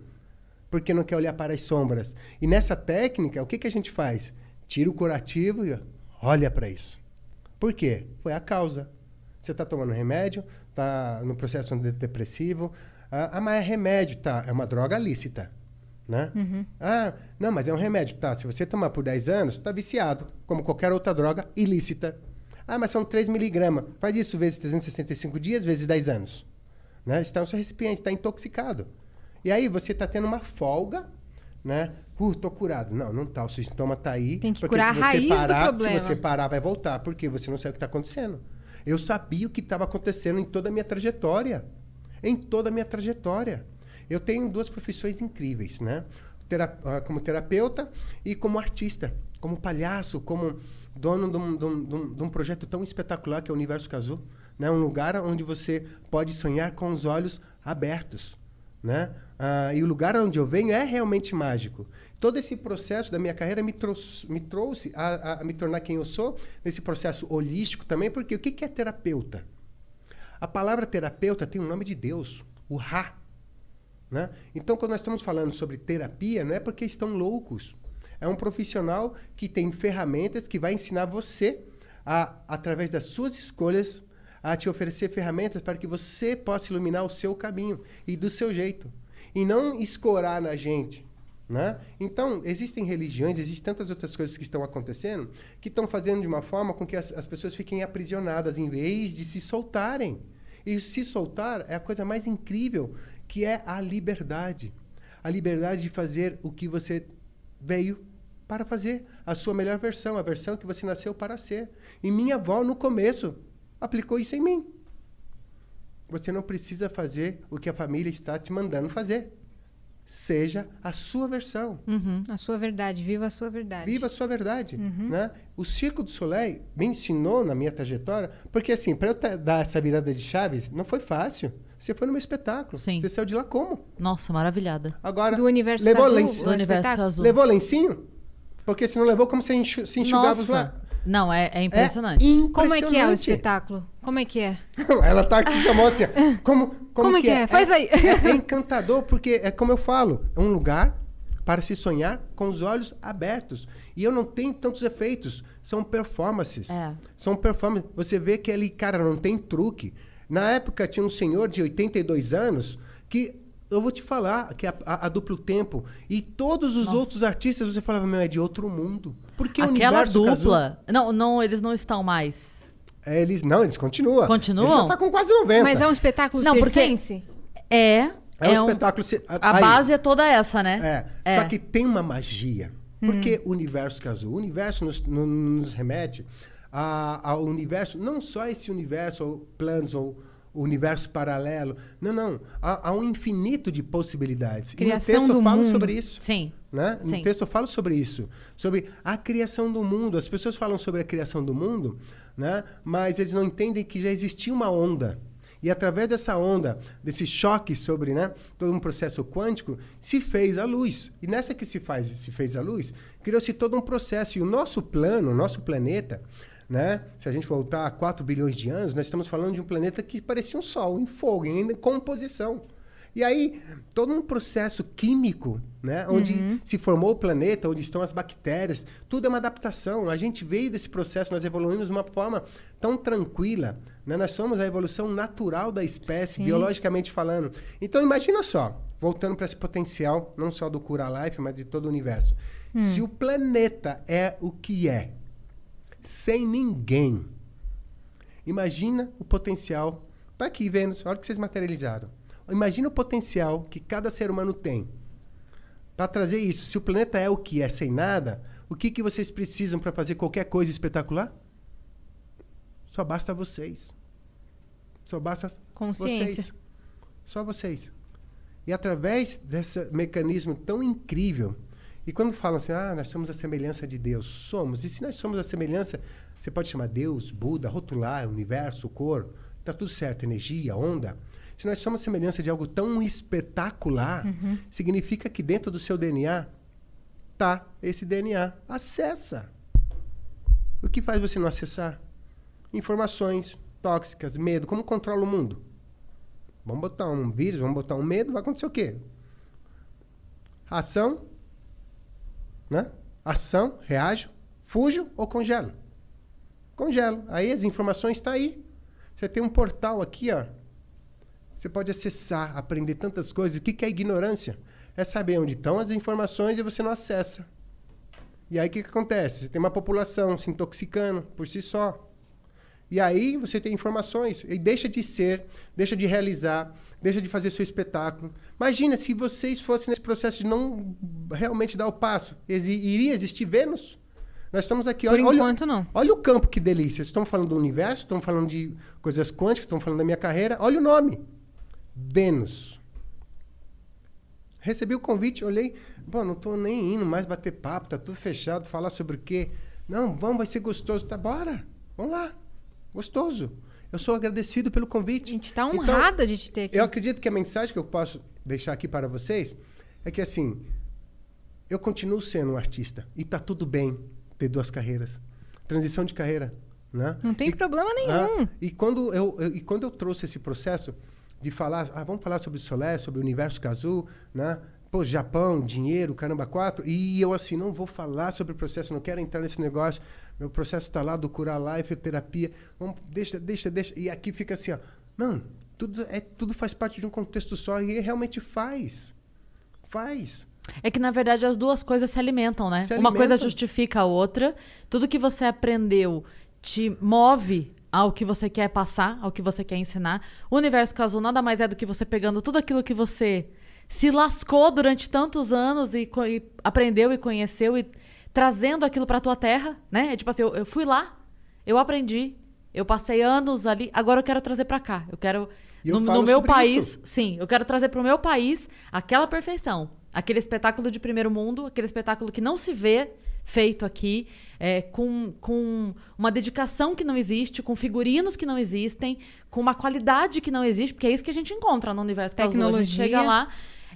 porque não quer olhar para as sombras. E nessa técnica, o que, que a gente faz? Tira o curativo e olha para isso. Por quê? Foi a causa. Você está tomando remédio, está no processo antidepressivo. Ah, ah, mas é remédio, tá? É uma droga lícita. Né? Ah, não, mas é um remédio, tá? Se você tomar por 10 anos, está viciado, como qualquer outra droga ilícita. Ah, mas são 3 miligramas. Faz isso vezes 365 dias, vezes 10 anos. Né? Está no seu recipiente, está intoxicado. E aí você está tendo uma folga, né? Uh, tô curado. Não, não tá. O sintoma tá aí. Tem que porque curar se a raiz do parar, problema. Se você parar, vai voltar. Porque você não sabe o que está acontecendo. Eu sabia o que estava acontecendo em toda a minha trajetória. Em toda a minha trajetória. Eu tenho duas profissões incríveis, né? Tera- ah, como terapeuta e como artista, como palhaço, como dono de um, de um- de um- projeto tão espetacular que é o Universo Cazu, né? Um lugar onde você pode sonhar com os olhos abertos, né? Ah, e o lugar onde eu venho é realmente mágico. Todo esse processo da minha carreira me trouxe, me trouxe a, a- a me tornar quem eu sou, nesse processo holístico também, porque o que que é terapeuta? A palavra terapeuta tem o nome de Deus, o Ra. Né? Então, quando nós estamos falando sobre terapia, não é porque estão loucos. É um profissional que tem ferramentas que vai ensinar você, a, através das suas escolhas, a te oferecer ferramentas para que você possa iluminar o seu caminho e do seu jeito. E não escorar na gente. Né? Então, existem religiões, existem tantas outras coisas que estão acontecendo que estão fazendo de uma forma com que as, as pessoas fiquem aprisionadas em vez de se soltarem. E se soltar é a coisa mais incrível, que é a liberdade. A liberdade de fazer o que você veio para fazer, a sua melhor versão, a versão que você nasceu para ser. E minha avó, no começo, aplicou isso em mim. Você não precisa fazer o que a família está te mandando fazer. Seja a sua versão. A sua verdade, viva a sua verdade. Viva a sua verdade. Né? O Circo do Soleil me ensinou na minha trajetória, porque assim, para eu dar essa virada de chaves, não foi fácil. Você foi no meu espetáculo. Sim. Você saiu de lá como? Nossa, maravilhada. Agora, Do universo levou, azul, lenço- Do universo azul. levou lencinho? Porque se não levou, como você enxu- se enxugava os Nossa. lá? Não, é, é impressionante. Como é que é o Impressionante. espetáculo? Como é que é? *laughs* Ela tá aqui com a mão assim. ó. Como, como, Como é que é? Faz aí. É, é encantador, porque é como eu falo, é um lugar para se sonhar com os olhos abertos. E eu não tenho tantos efeitos. São performances. É. São performances. Você vê que ali, cara, não tem truque. Na época tinha um senhor de 82 anos que eu vou te falar que a, a- a duplo tempo e todos os outros artistas você falava meu é de outro mundo porque o Aquela dupla. Não, não, eles não estão mais. é, eles não eles continuam Continuam? Ele já tá com quase 90 Mas é um espetáculo Não, porque- circense? É. É um espetáculo se- A aí- base é toda essa, né? É, Só que tem uma magia. Porque o universo Kazu, o universo nos, no- nos remete a- ao universo, não só esse universo, ou planos, ou o universo paralelo. Não, não. Há, há um infinito de possibilidades. Criação e no texto do eu falo mundo. sobre isso. Sim. Né? No Sim. texto eu falo sobre isso, sobre a criação do mundo. As pessoas falam sobre a criação do mundo, né? mas eles não entendem que já existia uma onda. E através dessa onda, desse choque sobre né, todo um processo quântico, se fez a luz. E nessa que se, faz, se fez a luz, criou-se todo um processo. E o nosso plano, o nosso planeta, né, se a gente voltar a 4 bilhões de anos, nós estamos falando de um planeta que parecia um Sol, em fogo, em composição. E aí, todo um processo químico, né? Onde se formou o planeta, onde estão as bactérias, tudo é uma adaptação. A gente veio desse processo, nós evoluímos de uma forma tão tranquila. Né? Nós somos a evolução natural da espécie, Sim. biologicamente falando. Então, imagina só, voltando para esse potencial, não só do Cura Life, mas de todo o universo. Se o planeta é o que é, sem ninguém, imagina o potencial. Tá aqui, Vênus, olha o que vocês materializaram. Imagina o potencial que cada ser humano tem para trazer isso. Se o planeta é o que é sem nada, o que, que vocês precisam para fazer qualquer coisa espetacular? Só basta vocês. Só basta Consciência. vocês. Só vocês. E através desse mecanismo tão incrível, e quando falam assim, ah, nós somos a semelhança de Deus, somos. E se nós somos a semelhança, você pode chamar Deus, Buda, rotular, universo, cor, tá tudo certo, energia, onda. Se nós somos a semelhança de algo tão espetacular, significa que dentro do seu DNA tá esse DNA. Acessa. O que faz você não acessar? Informações tóxicas, medo. Como controla o mundo? Vamos botar um vírus, vamos botar um medo, vai acontecer o quê? Ação, né? Ação, reajo, fujo ou congelo. Congelo. Aí as informações estão aí. Você tem um portal aqui, ó. Você pode acessar, aprender tantas coisas. O que que é ignorância? É saber onde estão as informações e você não acessa. E aí o que, que acontece? Você tem uma população se intoxicando por si só. E aí você tem informações e deixa de ser, deixa de realizar, deixa de fazer seu espetáculo. Imagina se vocês fossem nesse processo de não realmente dar o passo. Exi iria existir Vênus? Nós estamos aqui, Por olha, olha- enquanto, não. Olha o campo, que delícia. Estamos falando do universo, estamos falando de coisas quânticas, estamos falando da minha carreira. Olha o nome. Vênus. Recebi o convite, olhei. Bom, não estou nem indo mais bater papo, tá tudo fechado, falar sobre o quê? Não, vamos, vai ser gostoso. Tá, bora. Vamos lá. Gostoso. Eu sou agradecido pelo A convite. gente tá Então, honrada de te ter aqui. Eu acredito que a mensagem que eu posso deixar aqui para vocês é que assim, eu continuo sendo um artista e tá tudo bem ter duas carreiras. Transição de carreira, né? Não tem E- problema ah, nenhum. e, quando eu, eu- e quando eu trouxe esse processo de falar, ah, vamos falar sobre o Solé, sobre o universo Kazu, né? Pô, Japão, dinheiro, caramba, quatro. E eu assim, não vou falar sobre o processo, não quero entrar nesse negócio. Meu processo está lá do curar life, terapia. Vamos, deixa, deixa, deixa. E aqui fica assim, ó. Não, tudo, é, tudo faz parte de um contexto só e realmente faz. Faz. É que, na verdade, as duas coisas se alimentam, né? Se Uma coisa justifica a outra. Tudo que você aprendeu te move ao que você quer passar, ao que você quer ensinar. O universo casual nada mais é do que você pegando tudo aquilo que você se lascou durante tantos anos e, e aprendeu e conheceu e trazendo aquilo pra tua terra, né? É tipo assim, eu, eu fui lá, eu aprendi, eu passei anos ali, agora eu quero trazer pra cá. Eu quero eu no, no meu país, isso. sim, eu quero trazer pro meu país aquela perfeição. Aquele espetáculo de primeiro mundo, aquele espetáculo que não se vê feito aqui, é, com, com uma dedicação que não existe, com figurinos que não existem, com uma qualidade que não existe, porque é isso que a gente encontra no universo casual. A gente Tecnologia. chega lá,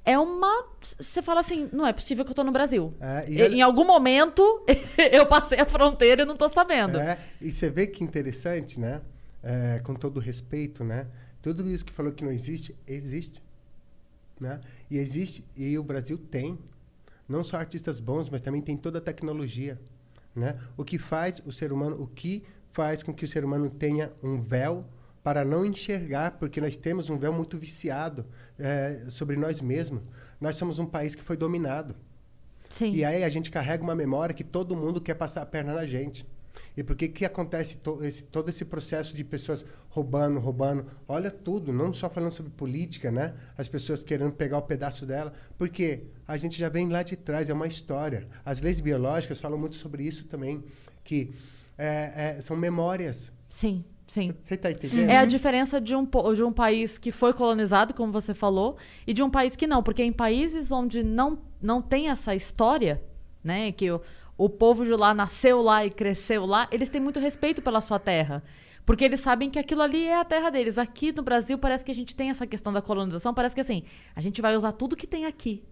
é uma... Você fala assim, não é possível que eu tô no Brasil. É, e E- olha- Em algum momento, *laughs* eu passei a fronteira e não tô sabendo. É, e você vê que interessante, né? É, com todo respeito, né? Tudo isso que falou que não existe, existe. Né? E existe, e o Brasil tem. Não só artistas bons, mas também tem toda a tecnologia. Né? O que faz o ser humano, o que faz com que o ser humano tenha um véu para não enxergar, porque nós temos um véu muito viciado é, sobre nós mesmos. Nós somos um país que foi dominado. Sim. E aí a gente carrega uma memória que todo mundo quer passar a perna na gente. E por que que acontece to esse, todo esse processo de pessoas roubando, roubando? Olha tudo, não só falando sobre política, né? As pessoas querendo pegar o pedaço dela. Porque a gente já vem lá de trás, é uma história. As leis biológicas falam muito sobre isso também, que é, é, são memórias. Sim, sim. Você está entendendo? É a diferença de um, de um país que foi colonizado, como você falou, e de um país que não. Porque em países onde não, não tem essa história, né? Que o, o povo de lá nasceu lá e cresceu lá, eles têm muito respeito pela sua terra. Porque eles sabem que aquilo ali é a terra deles. Aqui no Brasil parece que a gente tem essa questão da colonização. Parece que assim, a gente vai usar tudo que tem aqui.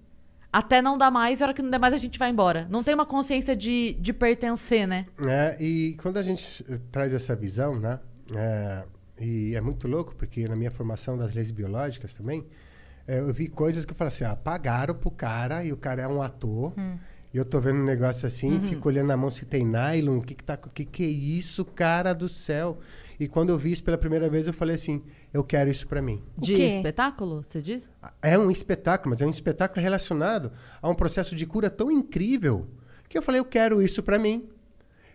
Até não dar mais, e a hora que não der mais a gente vai embora. Não tem uma consciência de, de pertencer, né? É, e quando a gente traz essa visão, né? É, e é muito louco, porque na minha formação das leis biológicas também, é, eu vi coisas que eu falei assim, ah, pagaram pro cara e o cara é um ator. E eu tô vendo um negócio assim, fico olhando na mão se tem nylon, o que que tá, o que que é isso, cara do céu? E quando eu vi isso pela primeira vez, eu falei assim, eu quero isso pra mim. De espetáculo, você diz? É um espetáculo, mas é um espetáculo relacionado a um processo de cura tão incrível que eu falei, eu quero isso pra mim.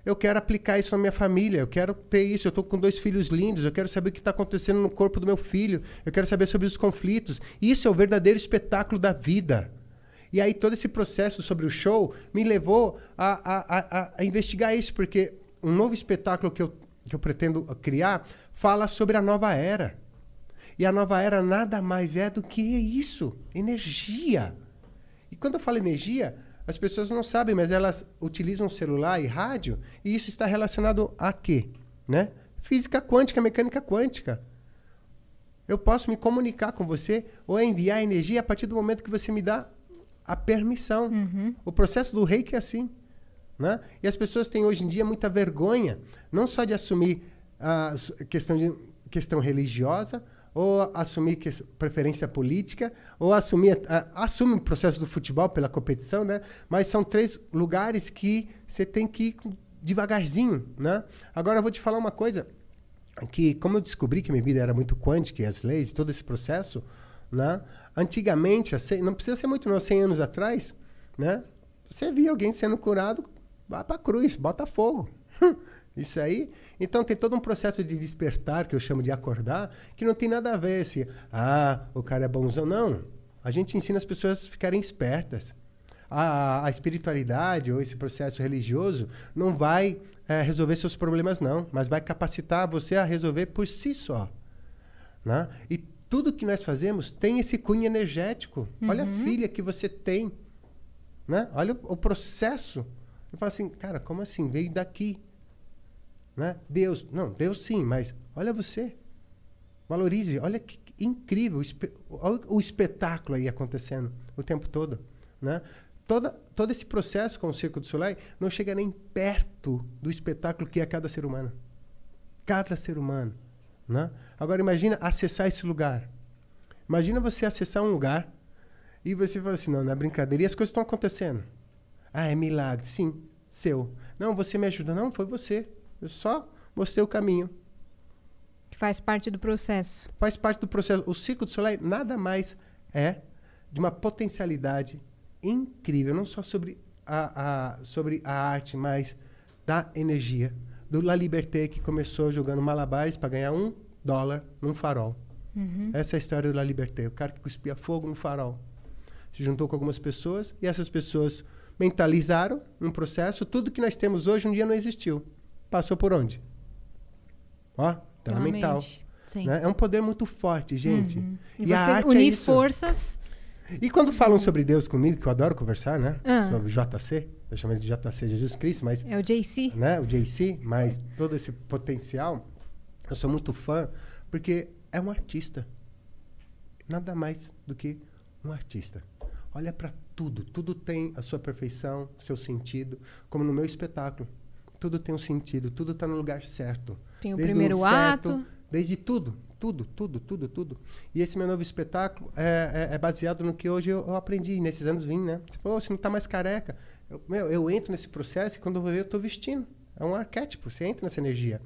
Eu quero aplicar isso na minha família, eu quero ter isso. Eu estou com dois filhos lindos, eu quero saber o que está acontecendo no corpo do meu filho, eu quero saber sobre os conflitos. Isso é o verdadeiro espetáculo da vida. E aí todo esse processo sobre o show me levou a, a, a, a investigar isso, porque um novo espetáculo que eu, que eu pretendo criar fala sobre a nova era. E a nova era nada mais é do que isso: energia. E quando eu falo energia, as pessoas não sabem, mas elas utilizam celular e rádio, e isso está relacionado a quê? Né? Física quântica, mecânica quântica. Eu posso me comunicar com você ou enviar energia a partir do momento que você me dá a permissão. O processo do reiki é assim. Né? E as pessoas têm hoje em dia muita vergonha, não só de assumir a questão, de, questão religiosa, ou assumir que- preferência política, ou assumir a- assume o processo do futebol pela competição, né? mas são três lugares que você tem que ir devagarzinho. Né? Agora eu vou te falar uma coisa, que como eu descobri que minha vida era muito quântica e as leis, todo esse processo, né? Antigamente, não precisa ser muito não, 100 anos atrás, né? Você via alguém sendo curado, vai pra cruz, bota fogo. *laughs* Isso aí. Então tem todo um processo de despertar, que eu chamo de acordar, que não tem nada a ver se, ah, o cara é bonzão. Não. A gente ensina as pessoas a ficarem espertas. A, a espiritualidade ou esse processo religioso não vai eh, resolver seus problemas, não, mas vai capacitar você a resolver por si só. Né? E tudo que nós fazemos tem esse cunho energético. Olha a filha que você tem. Né? Olha o, o processo. Eu falo assim, cara, como assim? Veio daqui. Né? Deus. Não, Deus sim, mas olha você. Valorize. Olha que incrível. Olha o espetáculo aí acontecendo o tempo todo. Né? Toda, todo esse processo com o Circo do Soleil não chega nem perto do espetáculo que é cada ser humano. Cada ser humano. Né? Agora imagina acessar esse lugar. Imagina você acessar um lugar e você fala assim, não, não é brincadeira. E as coisas estão acontecendo. Ah, é milagre. Sim, seu. Não, você me ajuda. Não, foi você. Eu só mostrei o caminho. Que faz parte do processo. Faz parte do processo. O Circo do Soleil nada mais é de uma potencialidade incrível, não só sobre a, a- sobre a arte, mas da energia. Do La Liberté, que começou jogando malabares para ganhar um dólar num farol. Essa é a história do La Liberté. O cara que cuspia fogo no farol. Se juntou com algumas pessoas e essas pessoas mentalizaram um processo. Tudo que nós temos hoje um dia não existiu. Passou por onde? Ó, na mental. Né? É um poder muito forte, gente. E, E, você a arte unir é forças. E quando falam sobre Deus comigo, que eu adoro conversar, né? Ah. Sobre JC, eu chamo ele de JC Jesus Cristo, mas É o JC. né, o JC, mas todo esse potencial, eu sou muito fã, porque é um artista. Nada mais do que um artista. Olha para tudo, tudo tem a sua perfeição, seu sentido, como no meu espetáculo. Tudo tem um sentido, tudo está no lugar certo. Tem o Desde primeiro ato. Desde tudo, tudo, tudo, tudo, tudo. E esse meu novo espetáculo é, é- é baseado no que hoje eu, eu aprendi, nesses anos vim, né? Você falou, "Ô, você não tá mais careca. Eu, meu, eu entro nesse processo e quando eu vou ver, eu tô vestindo. É um arquétipo, você entra nessa energia.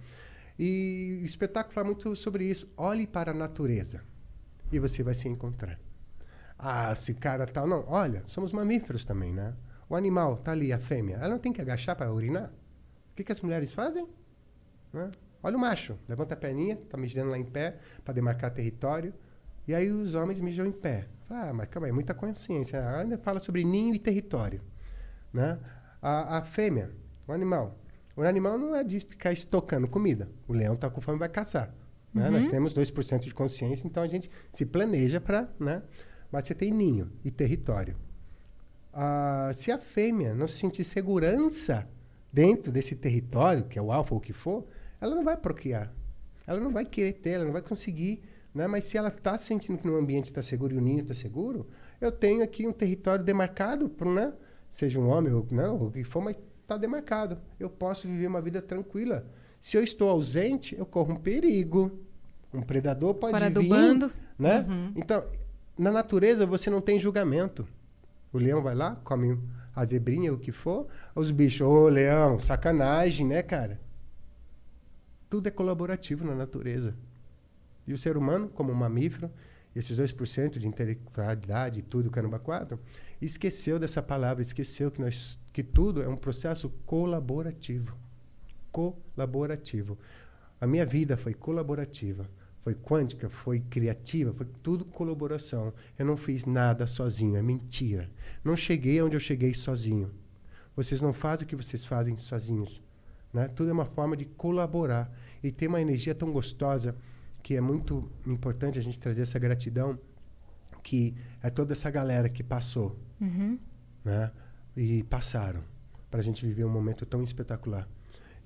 E o espetáculo fala muito sobre isso. Olhe para a natureza e você vai se encontrar. Ah, esse cara tal. Não, olha, somos mamíferos também, né? O animal tá ali, a fêmea. Ela não tem que agachar para urinar? O que, que as mulheres fazem? Né? Olha o macho, levanta a perninha, tá mijando lá em pé para demarcar território. E aí os homens mijam em pé. Ah, mas calma aí, muita consciência. Ela ainda fala sobre ninho e território. Né? A, a fêmea, o animal. O animal não é de ficar estocando comida. O leão está com fome vai caçar. Né? Nós temos 2% de consciência, então a gente se planeja para. Né? Mas você tem ninho e território. Ah, se a fêmea não sentir segurança dentro desse território, que é o alfa ou o que for, ela não vai procriar. Ela não vai querer ter, ela não vai conseguir. Né? Mas se ela está sentindo que no ambiente está seguro e o ninho está seguro, eu tenho aqui um território demarcado, pro, né? seja um homem ou não, ou o que for, mas está demarcado. Eu posso viver uma vida tranquila. Se eu estou ausente, eu corro um perigo. Um predador pode Fora do vir, bando. né? Uhum. Então, na natureza você não tem julgamento. O leão vai lá, come a zebrinha, o que for. Os bichos, ô leão, sacanagem, né, cara? Tudo é colaborativo na natureza. E o ser humano, como mamífero, esses 2% de intelectualidade tudo, caramba, quatro, esqueceu dessa palavra, esqueceu que, nós, que tudo é um processo colaborativo. Colaborativo. A minha vida foi colaborativa, foi quântica, foi criativa, foi tudo colaboração. Eu não fiz nada sozinho, é mentira. Não cheguei onde eu cheguei sozinho. Vocês não fazem o que vocês fazem sozinhos. Né? Tudo é uma forma de colaborar. E tem uma energia tão gostosa que é muito importante a gente trazer essa gratidão, que é toda essa galera que passou. Uhum. Né? E passaram para a gente viver um momento tão espetacular.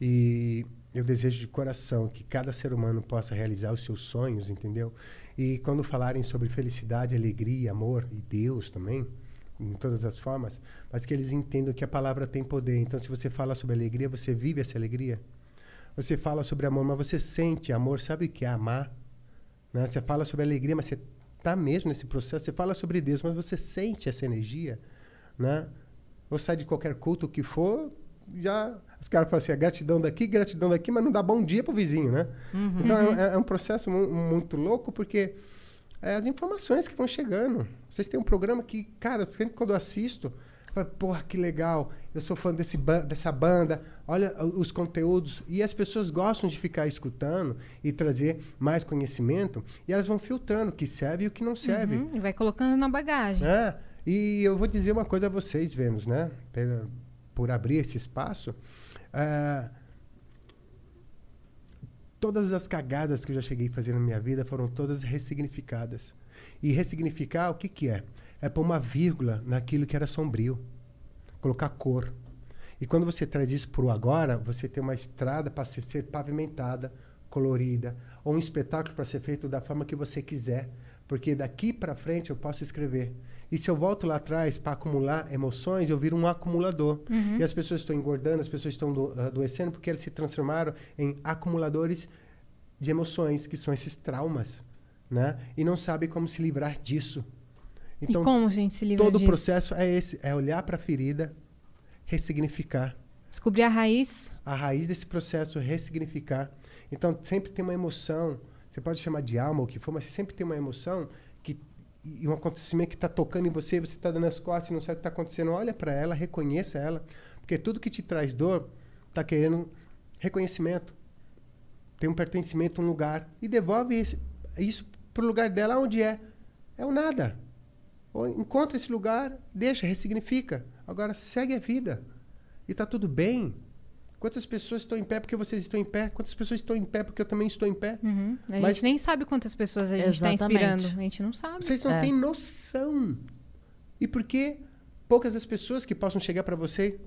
E eu desejo de coração que cada ser humano possa realizar os seus sonhos, entendeu? E quando falarem sobre felicidade, alegria, amor e Deus também, em todas as formas, mas que eles entendam que a palavra tem poder. Então, se você fala sobre alegria, você vive essa alegria. Você fala sobre amor, mas você sente amor. Sabe o que é amar? Né? Você fala sobre alegria, mas você está mesmo nesse processo. Você fala sobre Deus, mas você sente essa energia, né? Ou sai de qualquer culto que for, já os caras falam assim, a gratidão daqui, gratidão daqui, mas não dá bom dia pro vizinho, né? Uhum. Então é, é, um processo mu muito louco, porque é as informações que vão chegando. Vocês têm um programa que, cara, sempre quando eu assisto, eu falo, porra, que legal, eu sou fã desse ba dessa banda, olha os conteúdos. E as pessoas gostam de ficar escutando e trazer mais conhecimento, e elas vão filtrando o que serve e o que não serve. Uhum, e vai colocando na bagagem. É, e eu vou dizer uma coisa a vocês, Vênus, né? Por, por abrir esse espaço. Uh, todas as cagadas que eu já cheguei a fazer na minha vida foram todas ressignificadas. E ressignificar, o que, que é? É pôr uma vírgula naquilo que era sombrio. Colocar cor. E quando você traz isso para o agora, você tem uma estrada para ser pavimentada, colorida, ou um espetáculo para ser feito da forma que você quiser. Porque daqui para frente eu posso escrever. E se eu volto lá atrás para acumular emoções, eu viro um acumulador. Uhum. E as pessoas estão engordando, as pessoas estão do, adoecendo porque elas se transformaram em acumuladores de emoções, que são esses traumas, né? E não sabem como se livrar disso. Então, e como a gente se livra todo disso? o processo é esse, é olhar para a ferida, ressignificar. Descobrir a raiz. A raiz desse processo, ressignificar. Então, sempre tem uma emoção, você pode chamar de alma ou o que for, mas sempre tem uma emoção e um acontecimento que está tocando em você, você está dando as costas e não sabe o que está acontecendo, olha para ela, reconheça ela, porque tudo que te traz dor está querendo reconhecimento, tem um pertencimento, um lugar, e devolve isso, isso para o lugar dela, onde é? É o nada. Ou encontra esse lugar, deixa, ressignifica. Agora segue a vida. E está tudo bem. Quantas pessoas estão em pé porque vocês estão em pé? Quantas pessoas estão em pé porque eu também estou em pé? Uhum. A Mas- gente nem sabe quantas pessoas a gente está inspirando. A gente não sabe. Vocês não É. têm noção. E por que poucas das pessoas que possam chegar para você?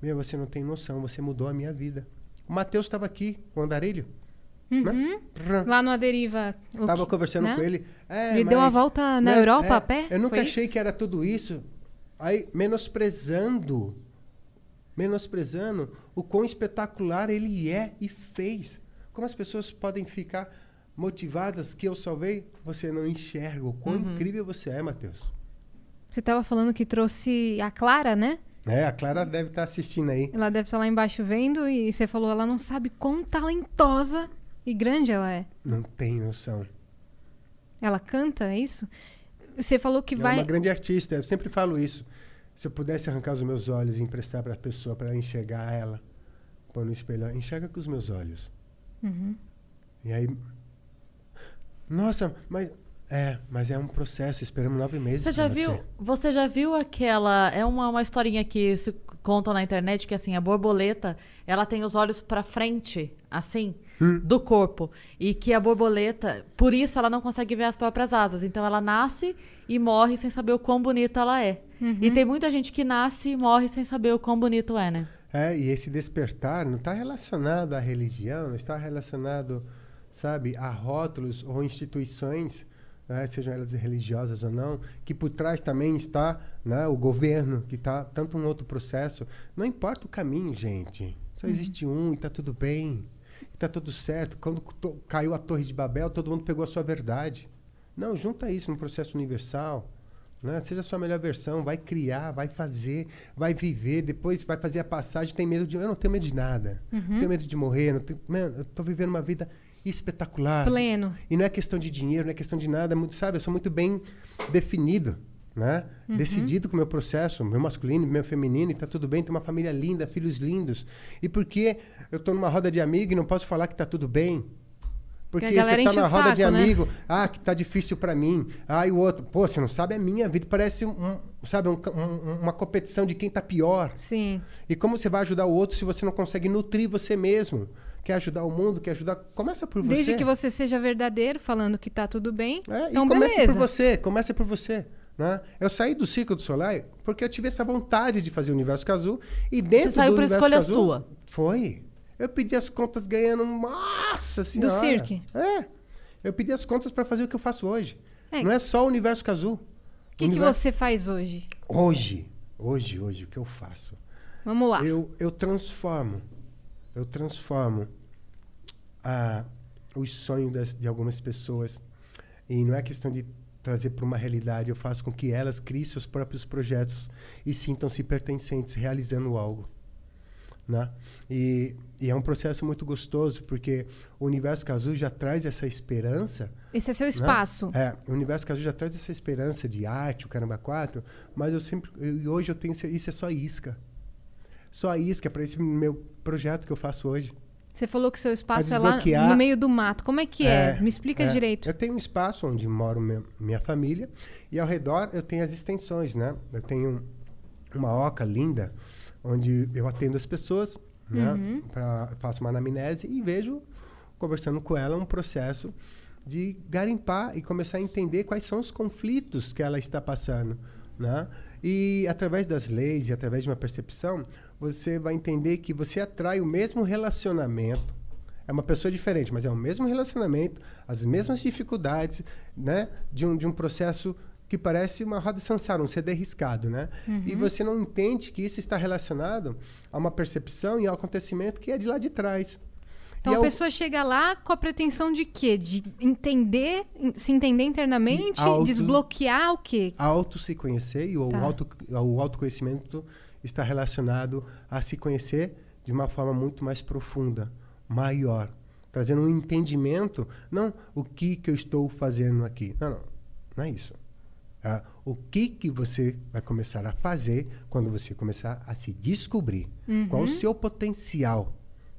Meu, você não tem noção, você mudou a minha vida. O Matheus estava aqui, o andarilho. Uhum. Né? Lá no Aderiva. Tava que- conversando né? com ele. É, Ele deu uma mas, volta na né, Europa é, a pé? Eu nunca Foi achei isso? que era tudo isso. Aí, menosprezando, menosprezando o quão espetacular ele é e fez. Como as pessoas podem ficar motivadas que eu salvei? Você não enxerga o quão Uhum. incrível você é, Matheus. Você estava falando que trouxe a Clara, né? É, a Clara deve estar assistindo aí. Ela deve estar lá embaixo vendo e você falou, ela não sabe quão talentosa e grande ela é. Não tem noção. Ela canta, é isso? Você falou que Ela vai. é uma grande artista, eu sempre falo isso. Se eu pudesse arrancar os meus olhos e emprestar para a pessoa para enxergar ela, pôr no espelho, enxerga com os meus olhos. Uhum. E aí. Nossa, mas. É, mas é um processo, esperamos nove meses. Você já viu? Você já viu aquela? É uma, uma historinha que se conta na internet que assim a borboleta ela tem os olhos pra frente, assim, Hum. do corpo e que a borboleta, por isso ela não consegue ver as próprias asas. Então ela nasce e morre sem saber o quão bonita ela é. E tem muita gente que nasce e morre sem saber o quão bonito é, né? É, e esse despertar não está relacionado à religião, não está relacionado, sabe, a rótulos ou instituições, né, sejam elas religiosas ou não, que por trás também está né, o governo, que está tanto um outro processo. Não importa o caminho, gente. Só existe um e está tudo bem. Está tudo certo. Quando caiu a Torre de Babel, todo mundo pegou a sua verdade. Não, junta isso num processo universal. Né? Seja a sua melhor versão, vai criar, vai fazer, vai viver, depois vai fazer a passagem, tem medo de. Eu não tenho medo de nada. Não tenho medo de morrer. Não tenho, Mano, eu tô vivendo uma vida espetacular. Pleno. E não é questão de dinheiro, não é questão de nada, é muito, sabe? Eu sou muito bem definido, né? Decidido com o meu processo, meu masculino, meu feminino, e tá tudo bem, tenho uma família linda, filhos lindos. E por que eu tô numa roda de amigo e não posso falar que tá tudo bem? Porque a você tá na roda de saco, né? amigo, ah, que tá difícil pra mim. Ah, e o outro, pô, você não sabe a minha vida, parece um, sabe, um um- uma competição de quem tá pior. Sim. E como você vai ajudar o outro se você não consegue nutrir você mesmo? Quer ajudar o mundo, quer ajudar. Começa por você. Desde que você seja verdadeiro, falando que tá tudo bem. É, então, e comece beleza. por você, comece por você. Né? Eu saí do Círculo do Solar porque eu tive essa vontade de fazer o Universo Casu. E dentro Você saiu do por Universo escolha Casu- sua? Foi. Eu pedi as contas ganhando nossa senhora. cirque? É. Eu pedi as contas para fazer o que eu faço hoje. É. Não é só o Universo Casu. O que, que Universo- você faz hoje? Hoje, hoje, hoje, o que eu faço? Vamos lá. Eu, eu transformo. Eu transformo ah, os sonhos das- de algumas pessoas. E não é questão de trazer para uma realidade. Eu faço com que elas criem seus próprios projetos e sintam-se pertencentes, realizando algo. Né? E, e é um processo muito gostoso, porque o Universo Casu já traz essa esperança Esse é seu né? espaço. É, o Universo Casu já traz essa esperança de arte, o Caramba 4, mas eu sempre. E hoje eu tenho. Isso é só isca. Só isca para esse meu projeto que eu faço hoje. Você falou que seu espaço é lá no meio do mato. Como é que é? Me explica é. direito. Eu tenho um espaço onde moro meu- minha família e ao redor eu tenho as extensões, né? Eu tenho uma oca linda onde eu atendo as pessoas, né? Uhum. Pra, faço uma anamnese e vejo, conversando com ela, um processo de garimpar e começar a entender quais são os conflitos que ela está passando, né? E através das leis e através de uma percepção, você vai entender que você atrai o mesmo relacionamento é uma pessoa diferente, mas é o mesmo relacionamento, as mesmas dificuldades, né? De um, de um processo que parece uma roda de samsara, um CD riscado, né? E você não entende que isso está relacionado a uma percepção e ao acontecimento que é de lá de trás. Então E a ao- pessoa chega lá com a pretensão de quê? De entender, se entender internamente, auto- desbloquear o quê? auto se conhecer e o, Tá. auto, o autoconhecimento está relacionado a se conhecer de uma forma muito mais profunda, maior, trazendo um entendimento, não o que que eu estou fazendo aqui, não, não, não é isso. Ah, o que que você vai começar a fazer quando você começar a se descobrir? Qual o seu potencial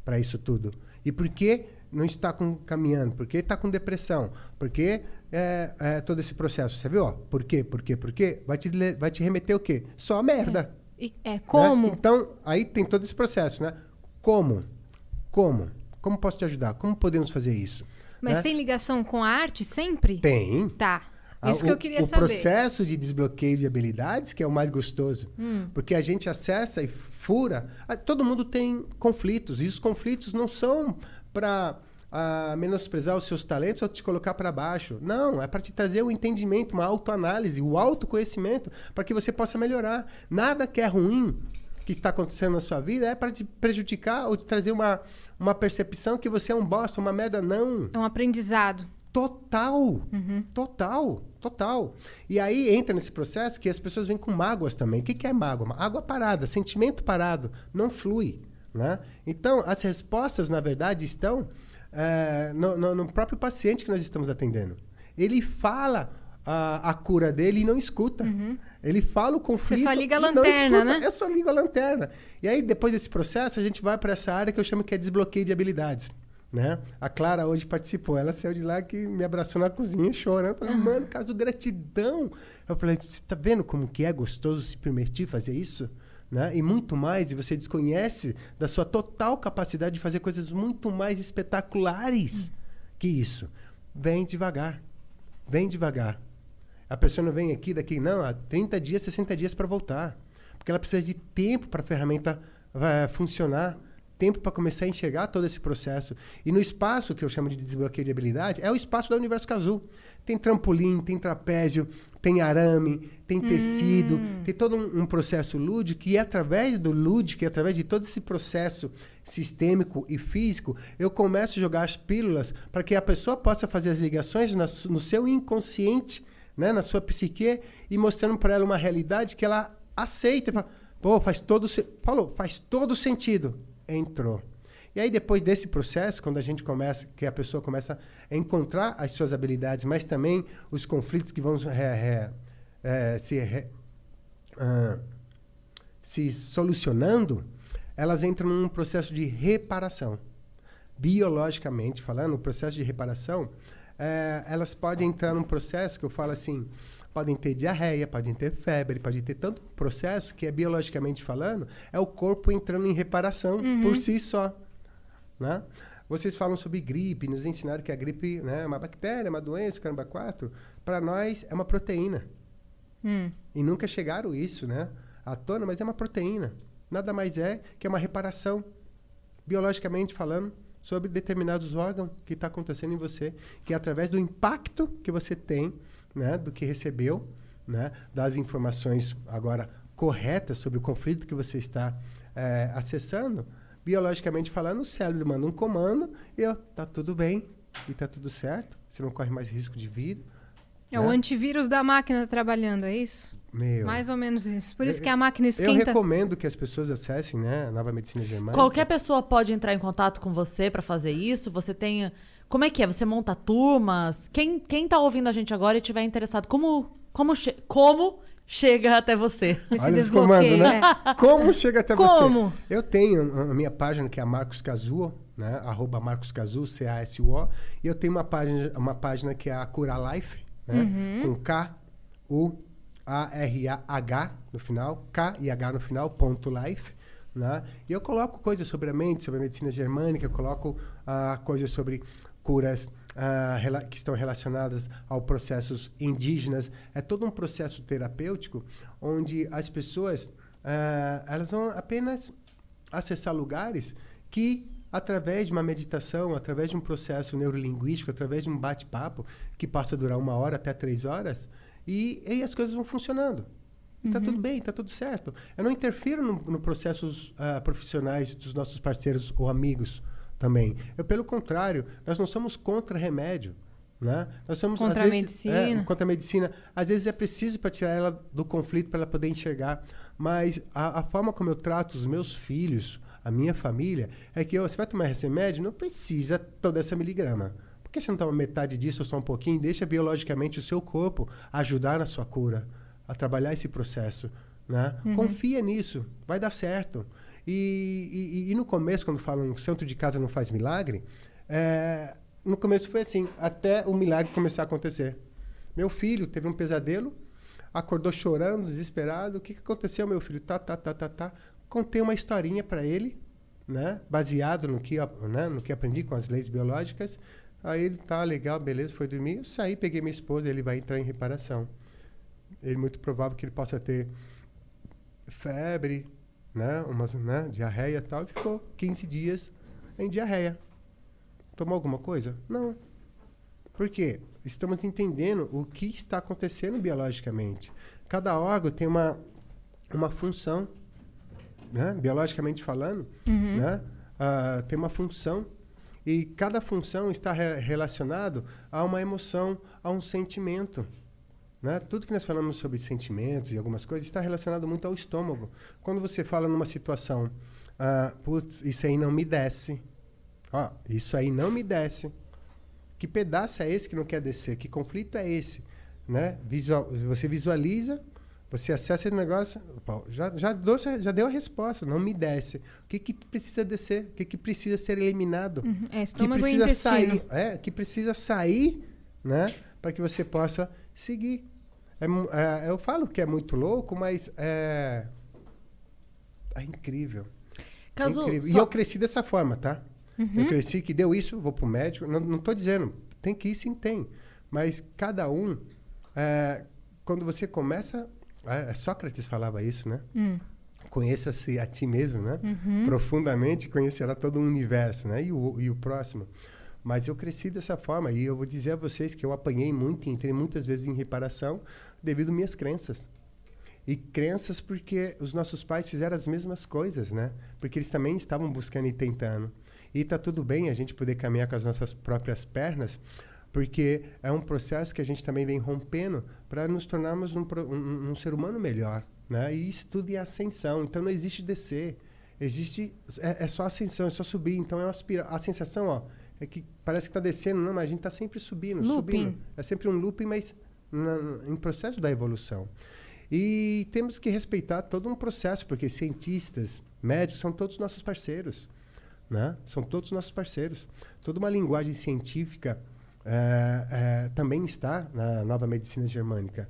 para isso tudo? E por que não está com, caminhando? Por que está com depressão? Por que é, é, todo esse processo? Você viu? Ó, por quê? Por quê? Por quê? Vai te, vai te remeter o quê? Só a merda. E- é né? como? Então, aí tem todo esse processo, né? Como? Como? Como posso te ajudar? Como podemos fazer isso? Mas né? tem ligação com a arte sempre? Tem. Tá. Ah, Isso o, que eu queria o saber. processo de desbloqueio de habilidades que é o mais gostoso. Hum. Porque a gente acessa e fura. Ah, Todo mundo tem conflitos. E os conflitos não são para menosprezar os seus talentos ou te colocar para baixo. Não, é para te trazer o entendimento, uma autoanálise, o autoconhecimento, para que você possa melhorar. Nada que é ruim que está acontecendo na sua vida é para te prejudicar ou te trazer uma, uma percepção que você é um bosta, uma merda. Não. É um aprendizado. Total. Total. Total. E aí entra nesse processo que as pessoas vêm com mágoas também. O que, que é mágoa? Água parada, sentimento parado, não flui. Né? Então, as respostas, na verdade, estão eh, no, no- no próprio paciente que nós estamos atendendo. Ele fala a, a cura dele e não escuta. Ele fala o conflito. só liga a lanterna, né? Eu só ligo a lanterna. E aí, depois desse processo, a gente vai para essa área que eu chamo que é desbloqueio de habilidades. Né? A Clara hoje participou. Ela saiu de lá que me abraçou na cozinha chorando. Falei, mano, caso gratidão. Eu falei, você tá vendo como que é gostoso se permitir fazer isso? Né? E muito mais, e você desconhece da sua total capacidade de fazer coisas muito mais espetaculares que isso. Vem devagar. Vem devagar. A pessoa não vem aqui daqui, não, há 30 dias, 60 dias para voltar. Porque ela precisa de tempo para a ferramenta eh, funcionar. tempo para começar a enxergar todo esse processo. E no espaço que eu chamo de desbloqueio de habilidade, é o espaço da Universo Cazul. Tem trampolim, tem trapézio, tem arame, tem tecido, tem todo um, um processo lúdico e através do lúdico, e através de todo esse processo sistêmico e físico, eu começo a jogar as pílulas para que a pessoa possa fazer as ligações na no seu inconsciente, né, na sua psique e mostrando para ela uma realidade que ela aceita. fala, Pô, faz todo falou, faz todo sentido. Entrou. E aí depois desse processo, quando a gente começa, que a pessoa começa a encontrar as suas habilidades, mas também os conflitos que vão é, é, é, se ah, se solucionando, elas entram num processo de reparação. Biologicamente falando, o processo de reparação, eh, elas podem entrar num processo que eu falo assim, podem ter diarreia, podem ter febre, pode ter tanto processo que é biologicamente falando, é o corpo entrando em reparação por si só, né? Vocês falam sobre gripe, nos ensinaram que a gripe né, é uma bactéria, uma doença, caramba, quatro. Para nós é uma proteína. Hum. E nunca chegaram isso, né? À tona, mas é uma proteína. Nada mais é que uma reparação, biologicamente falando, sobre determinados órgãos que está acontecendo em você, que é através do impacto que você tem, né, do que recebeu, né, das informações agora corretas sobre o conflito que você está eh, acessando, biologicamente falando, o cérebro manda um comando e ó, tá tudo bem e tá tudo certo, você não corre mais risco de vida. É o né? antivírus da máquina trabalhando, é isso? Meu. Mais ou menos isso. Por isso Eu- que a máquina Eu esquenta. recomendo que as pessoas acessem, né, a Nova Medicina Germânica. Qualquer pessoa pode entrar em contato com você pra fazer isso. Você tem. Como é que é? Você monta turmas? Quem, quem tá ouvindo a gente agora e tiver interessado, como, como, che- como chega até você? Esse Olha esse comando, né? é. Como chega até Como? você? Eu tenho a minha página que é a Marcos Cazuo, né? Arroba Marcos Cazuo, C-A-S-U-O. E eu tenho uma página, uma página que é a Cura Life, né? Uhum. Com K-U-A-R-A-H no final, K e H no final, ponto life. Né? E eu coloco coisas sobre a mente, sobre a medicina germânica, eu coloco ah, coisas sobre curas ah, que estão relacionadas aos processos indígenas. É todo um processo terapêutico onde as pessoas ah, elas vão apenas acessar lugares que através de uma meditação, através de um processo neurolinguístico, através de um bate-papo que passa a durar uma hora até três horas, e, e as coisas vão funcionando. E tá tudo bem, tá tudo certo. Eu não interfiro no, no processos ah, profissionais dos nossos parceiros ou amigos também. Eu, pelo contrário, nós não somos contra remédio. Né? Nós somos Contra a vezes, medicina. É, contra a medicina. Às vezes é preciso para tirar ela do conflito para ela poder enxergar. Mas a, a forma como eu trato os meus filhos, a minha família, é que ó, você vai tomar esse remédio, não precisa toda essa miligrama. Por que você não toma metade disso ou só um pouquinho? Deixa biologicamente o seu corpo ajudar na sua cura, a trabalhar esse processo. Né? Confia nisso, vai dar certo. E, e- e no começo, quando falam santo de casa não faz milagre, é, no começo foi assim, até o milagre começar a acontecer. Meu filho teve um pesadelo, acordou chorando, desesperado. O que, que aconteceu, meu filho? Tá, tá, tá, tá, tá. Contei uma historinha para ele, né? Baseado no que, né? no que aprendi com as leis biológicas. Aí ele tá legal, beleza, foi dormir. Eu saí, peguei minha esposa, ele vai entrar em reparação. Ele muito provável que ele possa ter febre, né? Umas, né? Diarreia e tal. E ficou 15 dias em diarreia. Tomou alguma coisa? Não. Por quê? Estamos entendendo o que está acontecendo biologicamente. Cada órgão tem uma, uma função, né? biologicamente falando, né? Ah, tem uma função. E cada função está re- relacionado a uma emoção, a um sentimento. Né? Tudo que nós falamos sobre sentimentos e algumas coisas está relacionado muito ao estômago. Quando você fala numa situação, ah, putz, isso aí não me desce. Ó, isso aí não me desce. Que pedaço é esse que não quer descer? Que conflito é esse? Né? Visual, você visualiza, você acessa esse negócio, já, já, dou- já deu a resposta, não me desce. O que, que precisa descer? O que, que precisa ser eliminado? Uhum, É que estômago e precisa sair, é, que precisa sair, né, para que você possa seguir. É é, eu falo que é muito louco, mas é, é incrível. Caso, incrível. E só- eu cresci dessa forma, tá? Uhum. Eu cresci que deu isso, vou pro médico. Não, não tô dizendo, tem que ir, sim, tem. Mas cada um, é, quando você começa, é, Sócrates falava isso, né? Hum. conheça-se a ti mesmo, né? Uhum. Profundamente conhecerá todo o universo, né? E o, e o próximo. Mas eu cresci dessa forma e eu vou dizer a vocês que eu apanhei muito, entrei muitas vezes em reparação devido às minhas crenças. E crenças porque os nossos pais fizeram as mesmas coisas, né? Porque eles também estavam buscando e tentando. E tá tudo bem a gente poder caminhar com as nossas próprias pernas, porque é um processo que a gente também vem rompendo para nos tornarmos um, um, um, ser humano melhor, né? E isso tudo é ascensão, então não existe descer, existe é, é só ascensão, é só subir. Então é uma aspira a sensação, ó, é que parece que está descendo, não, mas a gente está sempre subindo, looping. subindo. É sempre um looping, mas na, em processo da evolução. E temos que respeitar todo um processo, porque cientistas, médicos são todos nossos parceiros. Né? São todos nossos parceiros. Toda uma linguagem científica é, é, também está na nova medicina germânica.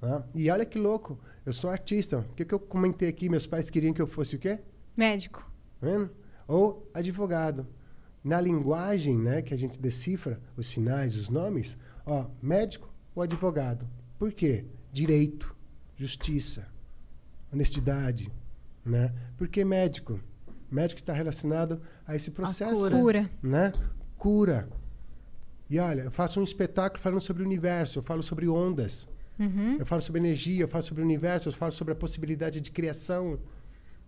Né? E olha que louco, eu sou artista. O que, que eu comentei aqui? Meus pais queriam que eu fosse o quê? Médico. Tá vendo? Ou advogado. Na linguagem né, que a gente decifra, os sinais, os nomes, ó, médico ou advogado. Por quê? Direito justiça, honestidade, né? Porque médico, médico está relacionado a esse processo, a cura, né? Cura. E olha, eu faço um espetáculo falando sobre o universo, eu falo sobre ondas, uhum. eu falo sobre energia, eu falo sobre o universo, eu falo sobre a possibilidade de criação,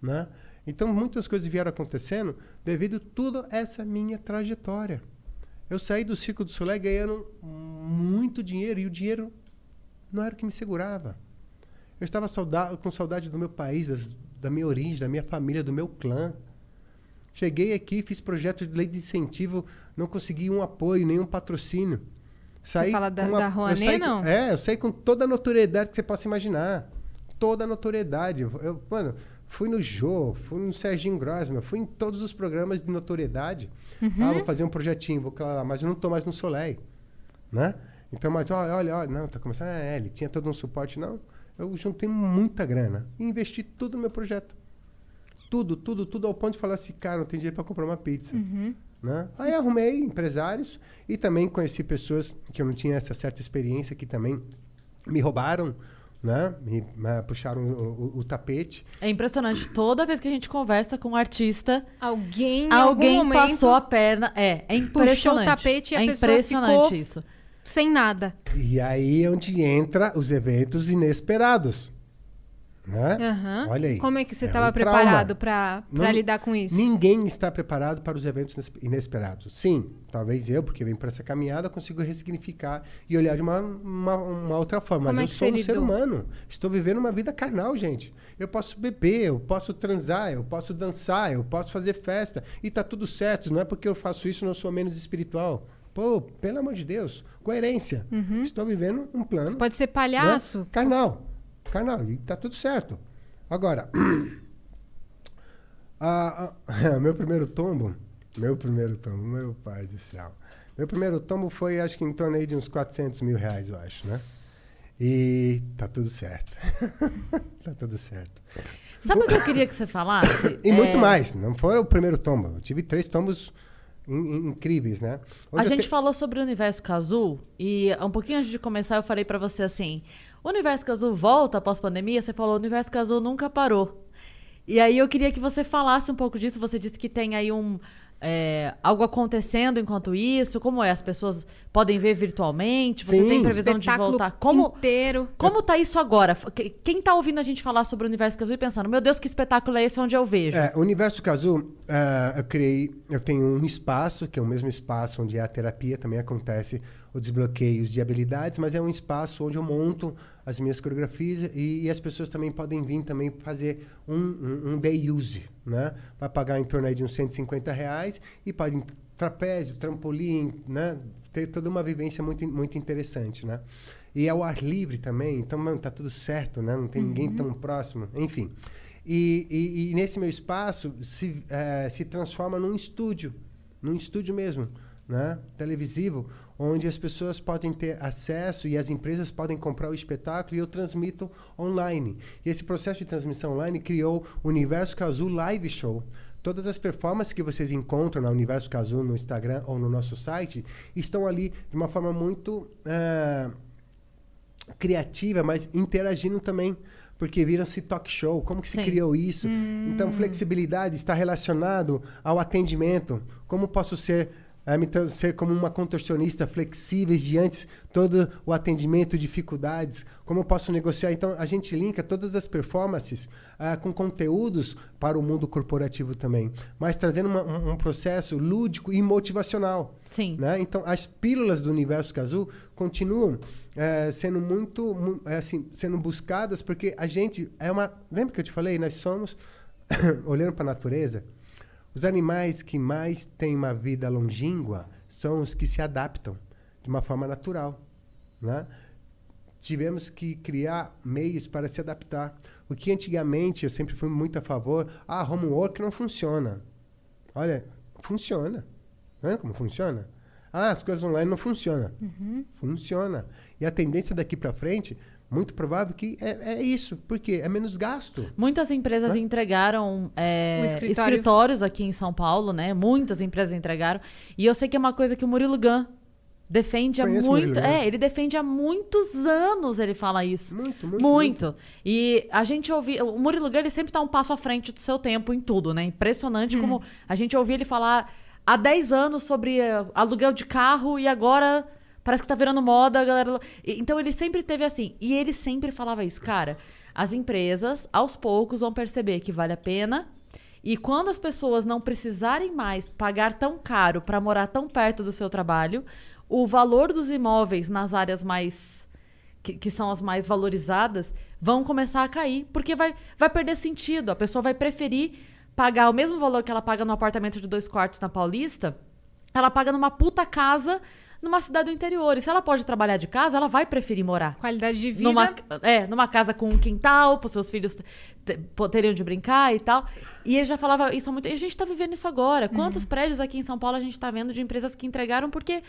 né? Então muitas coisas vieram acontecendo devido a toda essa minha trajetória. Eu saí do Circo do Soleil ganhando muito dinheiro e o dinheiro não era o que me segurava. Eu estava saudade, com saudade do meu país, das, da minha origem, da minha família, do meu clã. Cheguei aqui, fiz projeto de lei de incentivo, não consegui um apoio, nenhum patrocínio. Saí você fala da, uma, da Rouanet, saí, não? É, eu saí com toda a notoriedade que você possa imaginar. Toda a notoriedade. Eu, mano, fui no Jô, fui no Serginho Grossman, fui em todos os programas de notoriedade. Uhum. Ah, vou fazer um projetinho, vou lá, mas eu não estou mais no Soleil, né? Então, mas olha, olha, olha, não, tá começando, ah, é, ele tinha todo um suporte, não eu juntei muita grana e investi tudo no meu projeto. Tudo, tudo, tudo, ao ponto de falar assim, cara, não tem dinheiro para comprar uma pizza. Uhum. Né? Aí arrumei empresários e também conheci pessoas que eu não tinha essa certa experiência, que também me roubaram, né? Me, me puxaram o, o, o, tapete. É impressionante. Toda vez que a gente conversa com um artista, alguém, alguém passou a perna. É, é impressionante. Puxou o tapete e a é pessoa impressionante ficou isso sem nada. E aí é onde entra os eventos inesperados. Né? Uhum. Olha aí. Como é que você é estava um preparado para lidar com isso? Ninguém está preparado para os eventos inesperados. Sim, talvez eu, porque venho para essa caminhada, consigo ressignificar e olhar de uma, uma, uma outra forma. Como Mas é eu sou um lidou? ser humano. Estou vivendo uma vida carnal, gente. Eu posso beber, eu posso transar, eu posso dançar, eu posso fazer festa. E tá tudo certo. Não é porque eu faço isso, não sou menos espiritual. Pô, pelo amor de Deus, coerência. Uhum. Estou vivendo um plano. Você pode ser palhaço. Né? Carnal. Carnal, e tá tudo certo. Agora, *clears throat* a, a, *laughs* meu primeiro tombo, meu primeiro tombo, meu pai do céu. Meu primeiro tombo foi, acho que em torno aí de uns 400 mil reais, eu acho, né? E tá tudo certo. *laughs* tá tudo certo. Sabe o que eu queria que você falasse? E É, muito mais. Não foi o primeiro tombo. Eu tive três tombos in- in- incríveis, né? A Onde eu gente te- falou sobre o Universo Cazul e um pouquinho antes de começar eu falei pra você assim: o Universo Cazul volta após pandemia? Você falou: o Universo Cazul nunca parou. E aí eu queria que você falasse um pouco disso. Você disse que tem aí um. é, algo acontecendo enquanto isso? Como é? As pessoas podem ver virtualmente? Você Sim. tem previsão de voltar? Como, inteiro. como tá isso agora? Que- Quem tá ouvindo a gente falar sobre o Universo Cazul e pensando, meu Deus, que espetáculo é esse onde eu vejo? É, o Universo Casu, ah, eu criei, eu tenho um espaço, que é o mesmo espaço onde a terapia também acontece, o desbloqueio de habilidades, mas é um espaço onde eu monto as minhas coreografias e, e as pessoas também podem vir também fazer um, um, um day use, né? Vai pagar em torno aí de uns 150 reais e podem trapézio, trampolim, né? Ter toda uma vivência muito, muito interessante, né? E ao ar livre também, então, mano, tá tudo certo, né? Não tem ninguém tão próximo, enfim. E, e- e nesse meu espaço se, eh, se transforma num estúdio, num estúdio mesmo, né? televisivo, onde as pessoas podem ter acesso e as empresas podem comprar o espetáculo e eu transmito online. E esse processo de transmissão online criou o Universo Cazul Live Show. Todas as performances que vocês encontram na Universo Cazul no Instagram ou no nosso site estão ali de uma forma muito eh, criativa, mas interagindo também. porque viram-se talk show. Como que se Sim. criou isso? Então, flexibilidade está relacionado ao atendimento. Como posso ser, eh, me ser como uma contorcionista flexíveis diante todo o atendimento, dificuldades? Como eu posso negociar? Então, a gente linka todas as performances ah, com conteúdos para o mundo corporativo também, mas trazendo uma- um, um processo lúdico e motivacional. Sim. Né? Então, as pílulas do universo Kazu continuam eh, sendo muito, mu- assim, sendo buscadas porque a gente é uma. Lembra que eu te falei? Nós somos, *coughs* olhando para a natureza, os animais que mais têm uma vida longínqua são os que se adaptam de uma forma natural, né? Tivemos que criar meios para se adaptar. O que antigamente eu sempre fui muito a favor, ah, homework não funciona. Olha, funciona. Não é como funciona? Ah, as coisas online não funcionam. Funciona. E a tendência daqui para frente, muito provável que é, é isso. Por quê? É menos gasto. Muitas empresas Hã? entregaram é, escritório. escritórios aqui em São Paulo, né? Muitas empresas entregaram. E eu sei que é uma coisa que o Murilo Gun defende há Conheço muito. É, ele defende há muitos anos, ele fala isso. Muito, muito. Muito. E a gente ouvia. O Murilo Gun, ele sempre tá um passo à frente do seu tempo em tudo, né? Impressionante como a gente ouvia ele falar há 10 anos sobre eh, aluguel de carro e agora parece que tá virando moda, a galera. Então ele sempre teve assim. E ele sempre falava isso, cara. As empresas, aos poucos, vão perceber que vale a pena. E quando as pessoas não precisarem mais pagar tão caro para morar tão perto do seu trabalho, o valor dos imóveis nas áreas mais que, que são as mais valorizadas, vão começar a cair, porque vai, vai perder sentido. A pessoa vai preferir pagar o mesmo valor que ela paga no apartamento de dois quartos na Paulista, ela paga numa puta casa numa cidade do interior. E se ela pode trabalhar de casa, ela vai preferir morar. Qualidade de vida. Numa, é, numa casa com um quintal, para seus filhos teriam de brincar e tal. E ele já falava isso há muito. E a gente tá vivendo isso agora. Quantos prédios aqui em São Paulo a gente tá vendo de empresas que entregaram porque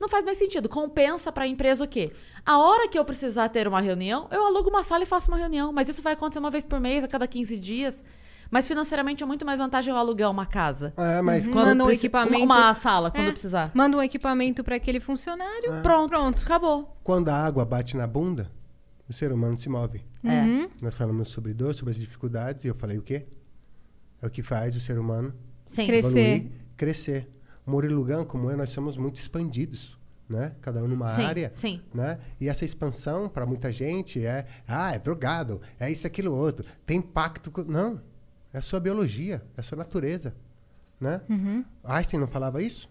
não faz mais sentido. Compensa pra empresa o quê? A hora que eu precisar ter uma reunião, eu alugo uma sala e faço uma reunião. Mas isso vai acontecer uma vez por mês, a cada 15 dias. Mas financeiramente é muito mais vantagem eu alugar uma casa. É, mas Quando Manda um preci- equipamento- Uma sala, quando É. precisar. Manda um equipamento para aquele funcionário. Ah. Pronto, Pronto. acabou. quando a água bate na bunda, o ser humano se move. É. Uhum. Nós falamos sobre dor, sobre as dificuldades, e eu falei o quê? É o que faz o ser humano Sim. Crescer. evoluir, crescer. Murilo como eu, nós somos muito expandidos, né? Cada um numa Sim, área. sim. Né? E essa expansão, para muita gente, é... Ah, é drogado, é isso, aquilo, outro. Tem impacto... Com... Não. É a sua biologia, é a sua natureza. Né? Uhum. Einstein não falava isso?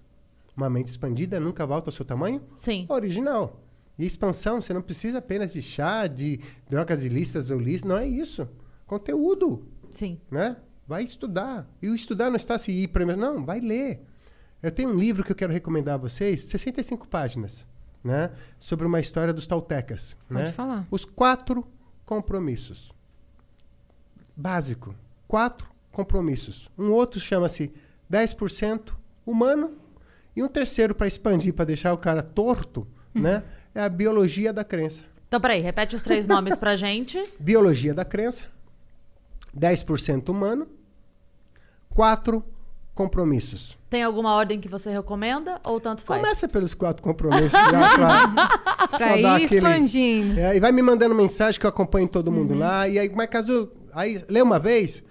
Uma mente expandida nunca volta ao seu tamanho? Sim. original. E expansão, você não precisa apenas de chá, de drogas ilícitas ou lícitas, não é isso. Conteúdo, Sim. né? Vai estudar. E o estudar não está se ir para não, vai ler. Eu tenho um livro que eu quero recomendar a vocês, 65 páginas, né? Sobre uma história dos tautecas, Pode né? falar. Os quatro compromissos. Básico. Quatro compromissos. Um outro chama-se 10% humano e um terceiro para expandir, para deixar o cara torto, né? É a biologia da crença. Então, peraí, repete os três nomes pra gente. *laughs* Biologia da crença, 10% humano, quatro compromissos. Tem alguma ordem que você recomenda ou tanto faz? Começa pelos quatro compromissos já *laughs* pra, Pra ir expandindo. É, e vai me mandando mensagem que eu acompanho todo mundo lá. E aí, mas caso. Aí, lê uma vez,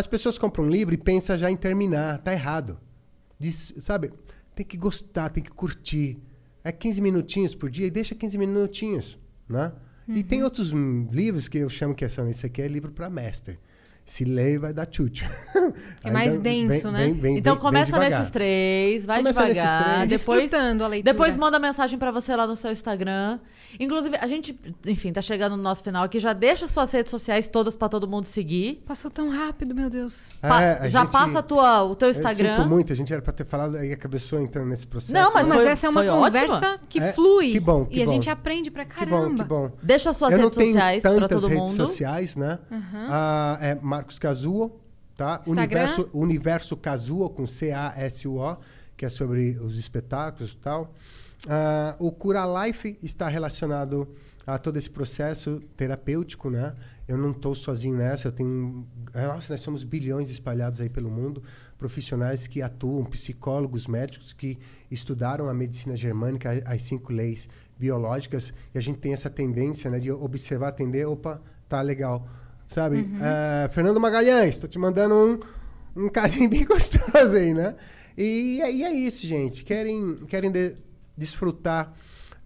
as pessoas compram um livro e pensam já em terminar. Tá errado. Diz, sabe? Tem que gostar, tem que curtir. É 15 minutinhos por dia e deixa 15 minutinhos, né? E tem outros hum, livros que eu chamo que são, esse aqui é livro para mestre. Se lê, vai dar tchutchu. *laughs* É mais denso, né? então bem começa devagar. nesses três, vai Começa devagar. três. Depois, Desfrutando a leitura. depois manda mensagem pra você lá no seu Instagram. Inclusive, a gente, enfim, tá chegando no nosso final aqui. Já deixa suas redes sociais todas pra todo mundo seguir. Passou tão rápido, meu Deus. Pa- É, a já gente- passa a tua, o teu Eu sinto Instagram. muito, a gente era para ter falado aí a cabeça entrando nesse processo. Não, mas Mas foi- essa é uma conversa ótima. que É, flui. que bom, que e a bom. gente aprende pra Que caramba. bom, que bom. Deixa suas eu não redes tenho sociais pra tantas todo redes mundo. sociais, né? Ah, é Marcos Cazuo, tá? Instagram? Universo, Universo Cazuo, com C-A-S-U-O, que é sobre os espetáculos e tal. Ah, o Cura Life está relacionado a todo esse processo terapêutico, né? Eu não estou sozinho nessa, eu tenho... Nossa, nós somos bilhões espalhados aí pelo mundo, profissionais que atuam, psicólogos, médicos que estudaram a medicina germânica, as cinco leis biológicas, e a gente tem essa tendência né, de observar, atender, opa, tá legal. Sabe? Ah, Fernando Magalhães, tô te mandando um, um carinho *laughs* bem gostoso aí, né? E, aí é isso, gente. Querem, querem de- desfrutar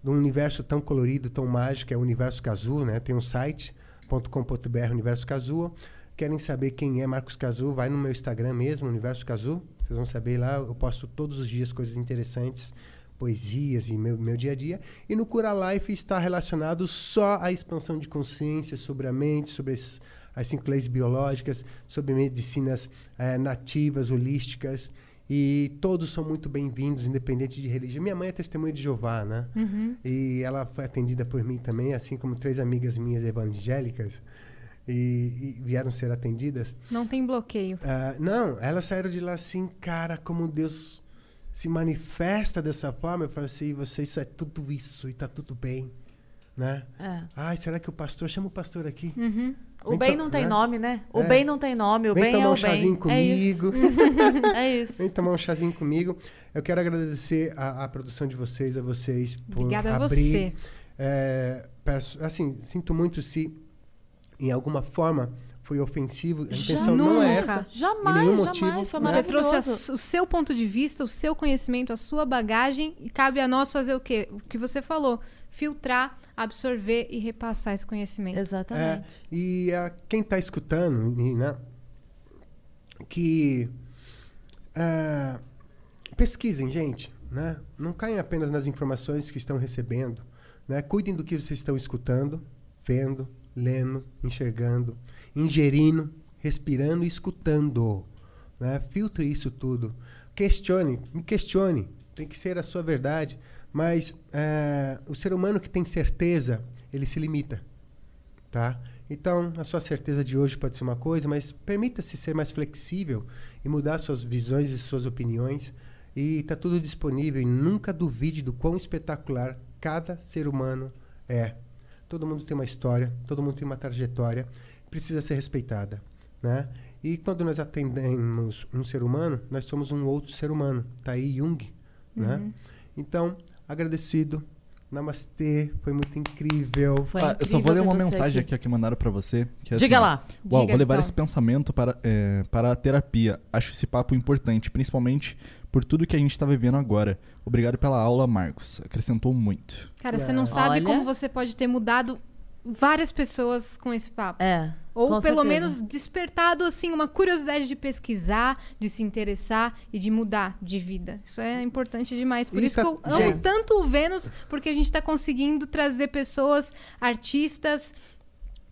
de um universo tão colorido, tão mágico, é o Universo Cazu, né? Tem um site, .com.br, Universo Cazu. Querem saber quem é Marcos Cazu? Vai no meu Instagram mesmo, Universo Cazu. Vocês vão saber lá, eu posto todos os dias coisas interessantes, poesias e meu, meu dia a dia. E no Cura Life está relacionado só à expansão de consciência sobre a mente, sobre as, as cinco leis biológicas, sobre medicinas eh, nativas, holísticas. E todos são muito bem-vindos, independente de religião. Minha mãe é testemunha de Jeová, né? E ela foi atendida por mim também, assim como três amigas minhas evangélicas. E, e vieram ser atendidas. Não tem bloqueio. Ah, não, elas saíram de lá assim, cara, como Deus se manifesta dessa forma. Eu falei assim, você, isso é tudo isso e tá tudo bem, né? É. Ai, será que o pastor... Chama o pastor aqui. Uhum. O Vem bem não tem né? nome, né? O É. bem não tem nome, o Vem bem tomar é um o bem. chazinho É isso. comigo. *laughs* É isso. Vem tomar um chazinho comigo. Eu quero agradecer a, a produção de vocês, a vocês por Obrigada a abrir. você. É, peço, assim, sinto muito se em alguma forma foi ofensivo. A intenção não é Nunca. essa. Jamais, nenhum jamais. motivo. Foi Né? Você trouxe a o seu ponto de vista, o seu conhecimento, a sua bagagem e cabe a nós fazer o quê? O que você falou, filtrar, absorver e repassar esse conhecimento. É, Exatamente. e a, quem está escutando, né, que ah, pesquisem, gente, né? Não caem apenas nas informações que estão recebendo, né? Cuidem do que vocês estão escutando, vendo, lendo, enxergando, ingerindo, respirando e escutando, né? Filtre isso tudo. Questione, me questione. Tem que ser a sua verdade. Mas eh, o ser humano que tem certeza, ele se limita tá? Então, a sua certeza de hoje pode ser uma coisa, mas permita-se ser mais flexível e mudar suas visões e suas opiniões. E está tudo disponível e nunca duvide do quão espetacular cada ser humano é. Todo mundo tem uma história, todo mundo tem uma trajetória, precisa ser respeitada, né? E quando nós atendemos um ser humano, nós somos um outro ser humano. Tá aí Jung, né? Então, agradecido. Namastê, foi muito incrível. Foi Ah, eu só incrível vou ler uma você mensagem aqui. aqui, que mandaram pra você. que é Diga assim, lá. Uau, Diga, vou levar Vitão. esse pensamento para, é, para a terapia. Acho esse papo importante, principalmente por tudo que a gente está vivendo agora. Obrigado pela aula, Marcos. Acrescentou muito. Cara, você É. não sabe Olha. como você pode ter mudado várias pessoas com esse papo. É. Ou pelo certeza. menos despertado assim uma curiosidade de pesquisar, de se interessar e de mudar de vida. Isso é importante demais. Por E isso que eu amo gente- tanto o Vênus, porque a gente está conseguindo trazer pessoas, artistas,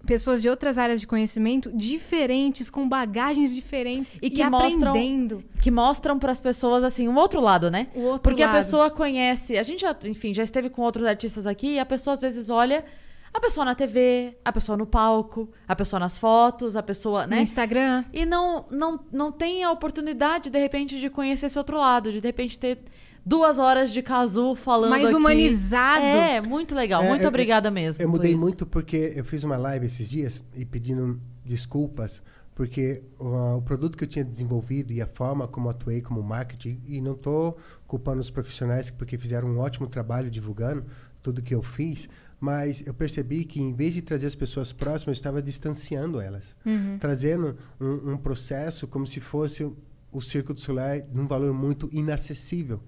pessoas de outras áreas de conhecimento diferentes, com bagagens diferentes E e, que mostram- aprendendo Que mostram pras pessoas, assim, um outro lado, né? o outro Porque lado. a pessoa conhece. A gente já, enfim, já esteve com outros artistas aqui e a pessoa às vezes olha a pessoa na TV, a pessoa no palco, a pessoa nas fotos, a pessoa, no né? Instagram. E não, não, não tem a oportunidade, de repente, de conhecer esse outro lado, de de repente ter duas horas de casu falando. Mais aqui. humanizado. É, muito legal. É, muito eu- obrigada mesmo. Eu por mudei isso. muito porque eu fiz uma live esses dias e pedindo desculpas porque o, o produto que eu tinha desenvolvido e a forma como atuei como marketing e não estou culpando os profissionais porque fizeram um ótimo trabalho divulgando tudo que eu fiz, mas eu percebi que em vez de trazer as pessoas próximas, eu estava distanciando elas, trazendo um, um processo como se fosse o Circo do Soleil num valor muito inacessível.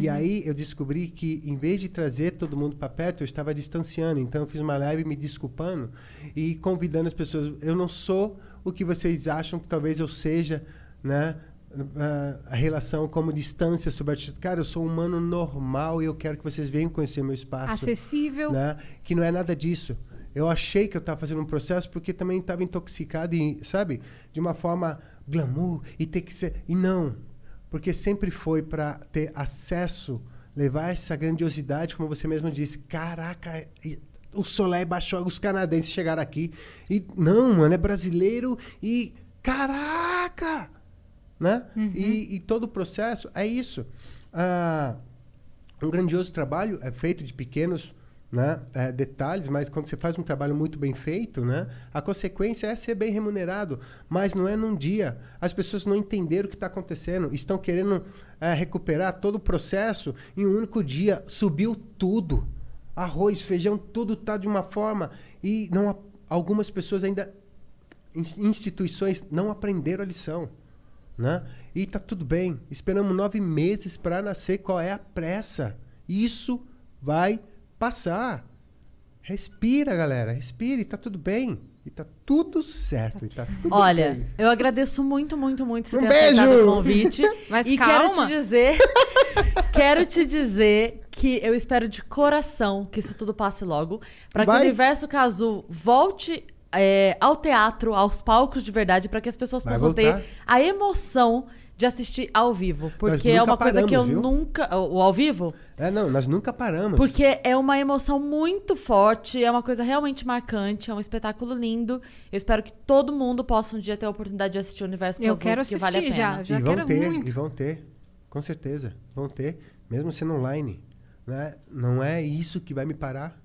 E aí eu descobri que, em vez de trazer todo mundo para perto, eu estava distanciando. Então eu fiz uma live me desculpando e convidando as pessoas. Eu não sou o que vocês acham que talvez eu seja, né? A relação como distância sobre artista. Cara, eu sou um humano normal e eu quero que vocês venham conhecer meu espaço Acessível. né? Que não é nada disso. Eu achei que eu estava fazendo um processo porque também estava intoxicado e, sabe, de uma forma glamour e ter que ser e não, porque sempre foi para ter acesso, levar essa grandiosidade, como você mesmo disse. Caraca, e- o Soleil baixou, os canadenses chegaram aqui e não, mano, é brasileiro e caraca, né? E, e todo o processo é isso. Ah, um grandioso trabalho é feito de pequenos né, é, detalhes, mas quando você faz um trabalho muito bem feito, né, a consequência é ser bem remunerado. Mas não é num dia. As pessoas não entenderam o que está acontecendo. Estão querendo é, recuperar todo o processo em um único dia. Subiu tudo. Arroz, feijão, tudo está de uma forma. E não, algumas pessoas ainda in- instituições não aprenderam a lição. Né? E tá tudo bem. Esperamos nove meses para nascer. Qual é a pressa? Isso vai passar. Respira, galera. Respire. Tá tudo bem. E tá tudo certo. E tá tudo Olha, bem. eu agradeço muito, muito, muito você Um ter beijo! aceitado o convite. *laughs* Mas e calma. quero te dizer, *laughs* quero te dizer que eu espero de coração que isso tudo passe logo, para que o. Universo Casu volte é, ao teatro, aos palcos de verdade, para que as pessoas Vai possam voltar. ter a emoção de assistir ao vivo, porque é uma coisa que eu paramos, viu? nunca, o o ao vivo, É, não, nós nunca paramos. porque é uma emoção muito forte, é uma coisa realmente marcante, é um espetáculo lindo. Eu espero que todo mundo possa um dia ter a oportunidade de assistir o Universo Eu quero que assistir vale a pena. já. Já e vão quero ter, muito. e vão ter. Com certeza. Vão ter, mesmo sendo online. Né? Não é isso que vai me parar.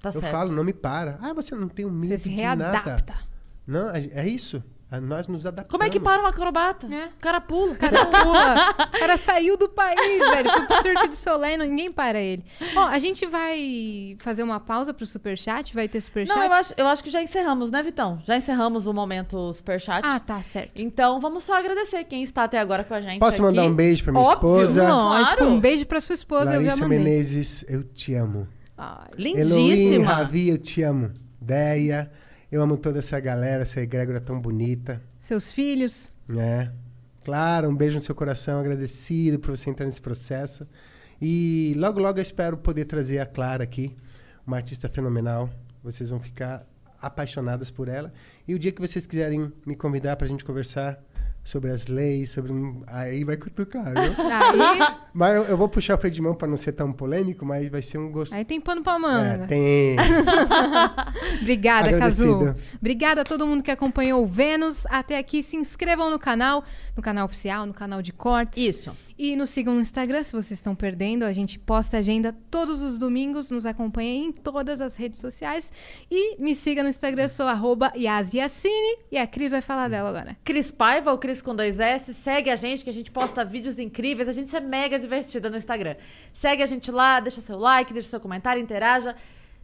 Tá eu certo. falo, não me para. Ah, você não tem um medo Você se de nada. readapta. Não, é isso. Nós nos adaptamos. Como é que para um acrobata? É. O cara pula. O cara pula. O cara saiu do país, velho. Foi pro Circo de Soleil, não- ninguém para ele. Ó, a gente vai fazer uma pausa pro superchat? Vai ter superchat? Não, eu acho, eu acho que já encerramos, né, Vitão? Já encerramos o momento superchat. Ah, tá, certo. Então, vamos só agradecer quem está até agora com a gente Posso mandar aqui. um beijo pra minha Óbvio. esposa? Lógico, claro. um beijo pra sua esposa, eu já Larissa mandei. Menezes, eu te amo. Ai, Elohim, Lindíssima. Ravi, eu te amo. Deia, eu amo toda essa galera, essa egrégora tão bonita. seus filhos. É. Claro, um beijo no seu coração, agradecido por você entrar nesse processo. E logo, logo eu espero poder trazer a Clara aqui, uma artista fenomenal. Vocês vão ficar apaixonadas por ela. E o dia que vocês quiserem me convidar pra gente conversar sobre as leis, sobre. um- Aí vai cutucar, viu? Aí, *laughs* mas eu, eu vou puxar o freio de mão pra não ser tão polêmico, mas vai ser um gosto. aí tem pano pra É, manga. tem. *laughs* Obrigada, Cazu. Obrigada a todo mundo que acompanhou o Vênus. Até aqui, se inscrevam no canal, no canal oficial, no canal de cortes. Isso. E nos sigam no Instagram se vocês estão perdendo. A gente posta agenda todos os domingos. Nos acompanha em todas as redes sociais. E me siga no Instagram, sou arroba Yasiacine. E a Cris vai falar dela agora. Cris Paiva, o Cris com dois S, segue a gente que a gente posta vídeos incríveis, a gente é mega divertida no Instagram. Segue a gente lá, deixa seu like, deixa seu comentário, interaja,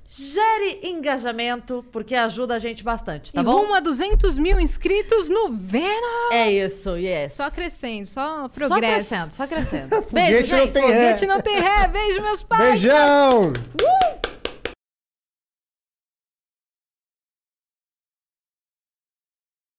gere engajamento, porque ajuda a gente bastante, tá e bom? rumo a 200 mil inscritos no Vênus. É isso, yes. Só crescendo, só Só progresso. crescendo, só crescendo. *laughs* Beijo, não gente. tem ré. Foguete não tem ré. Beijo, meus pais. Beijão! Uh!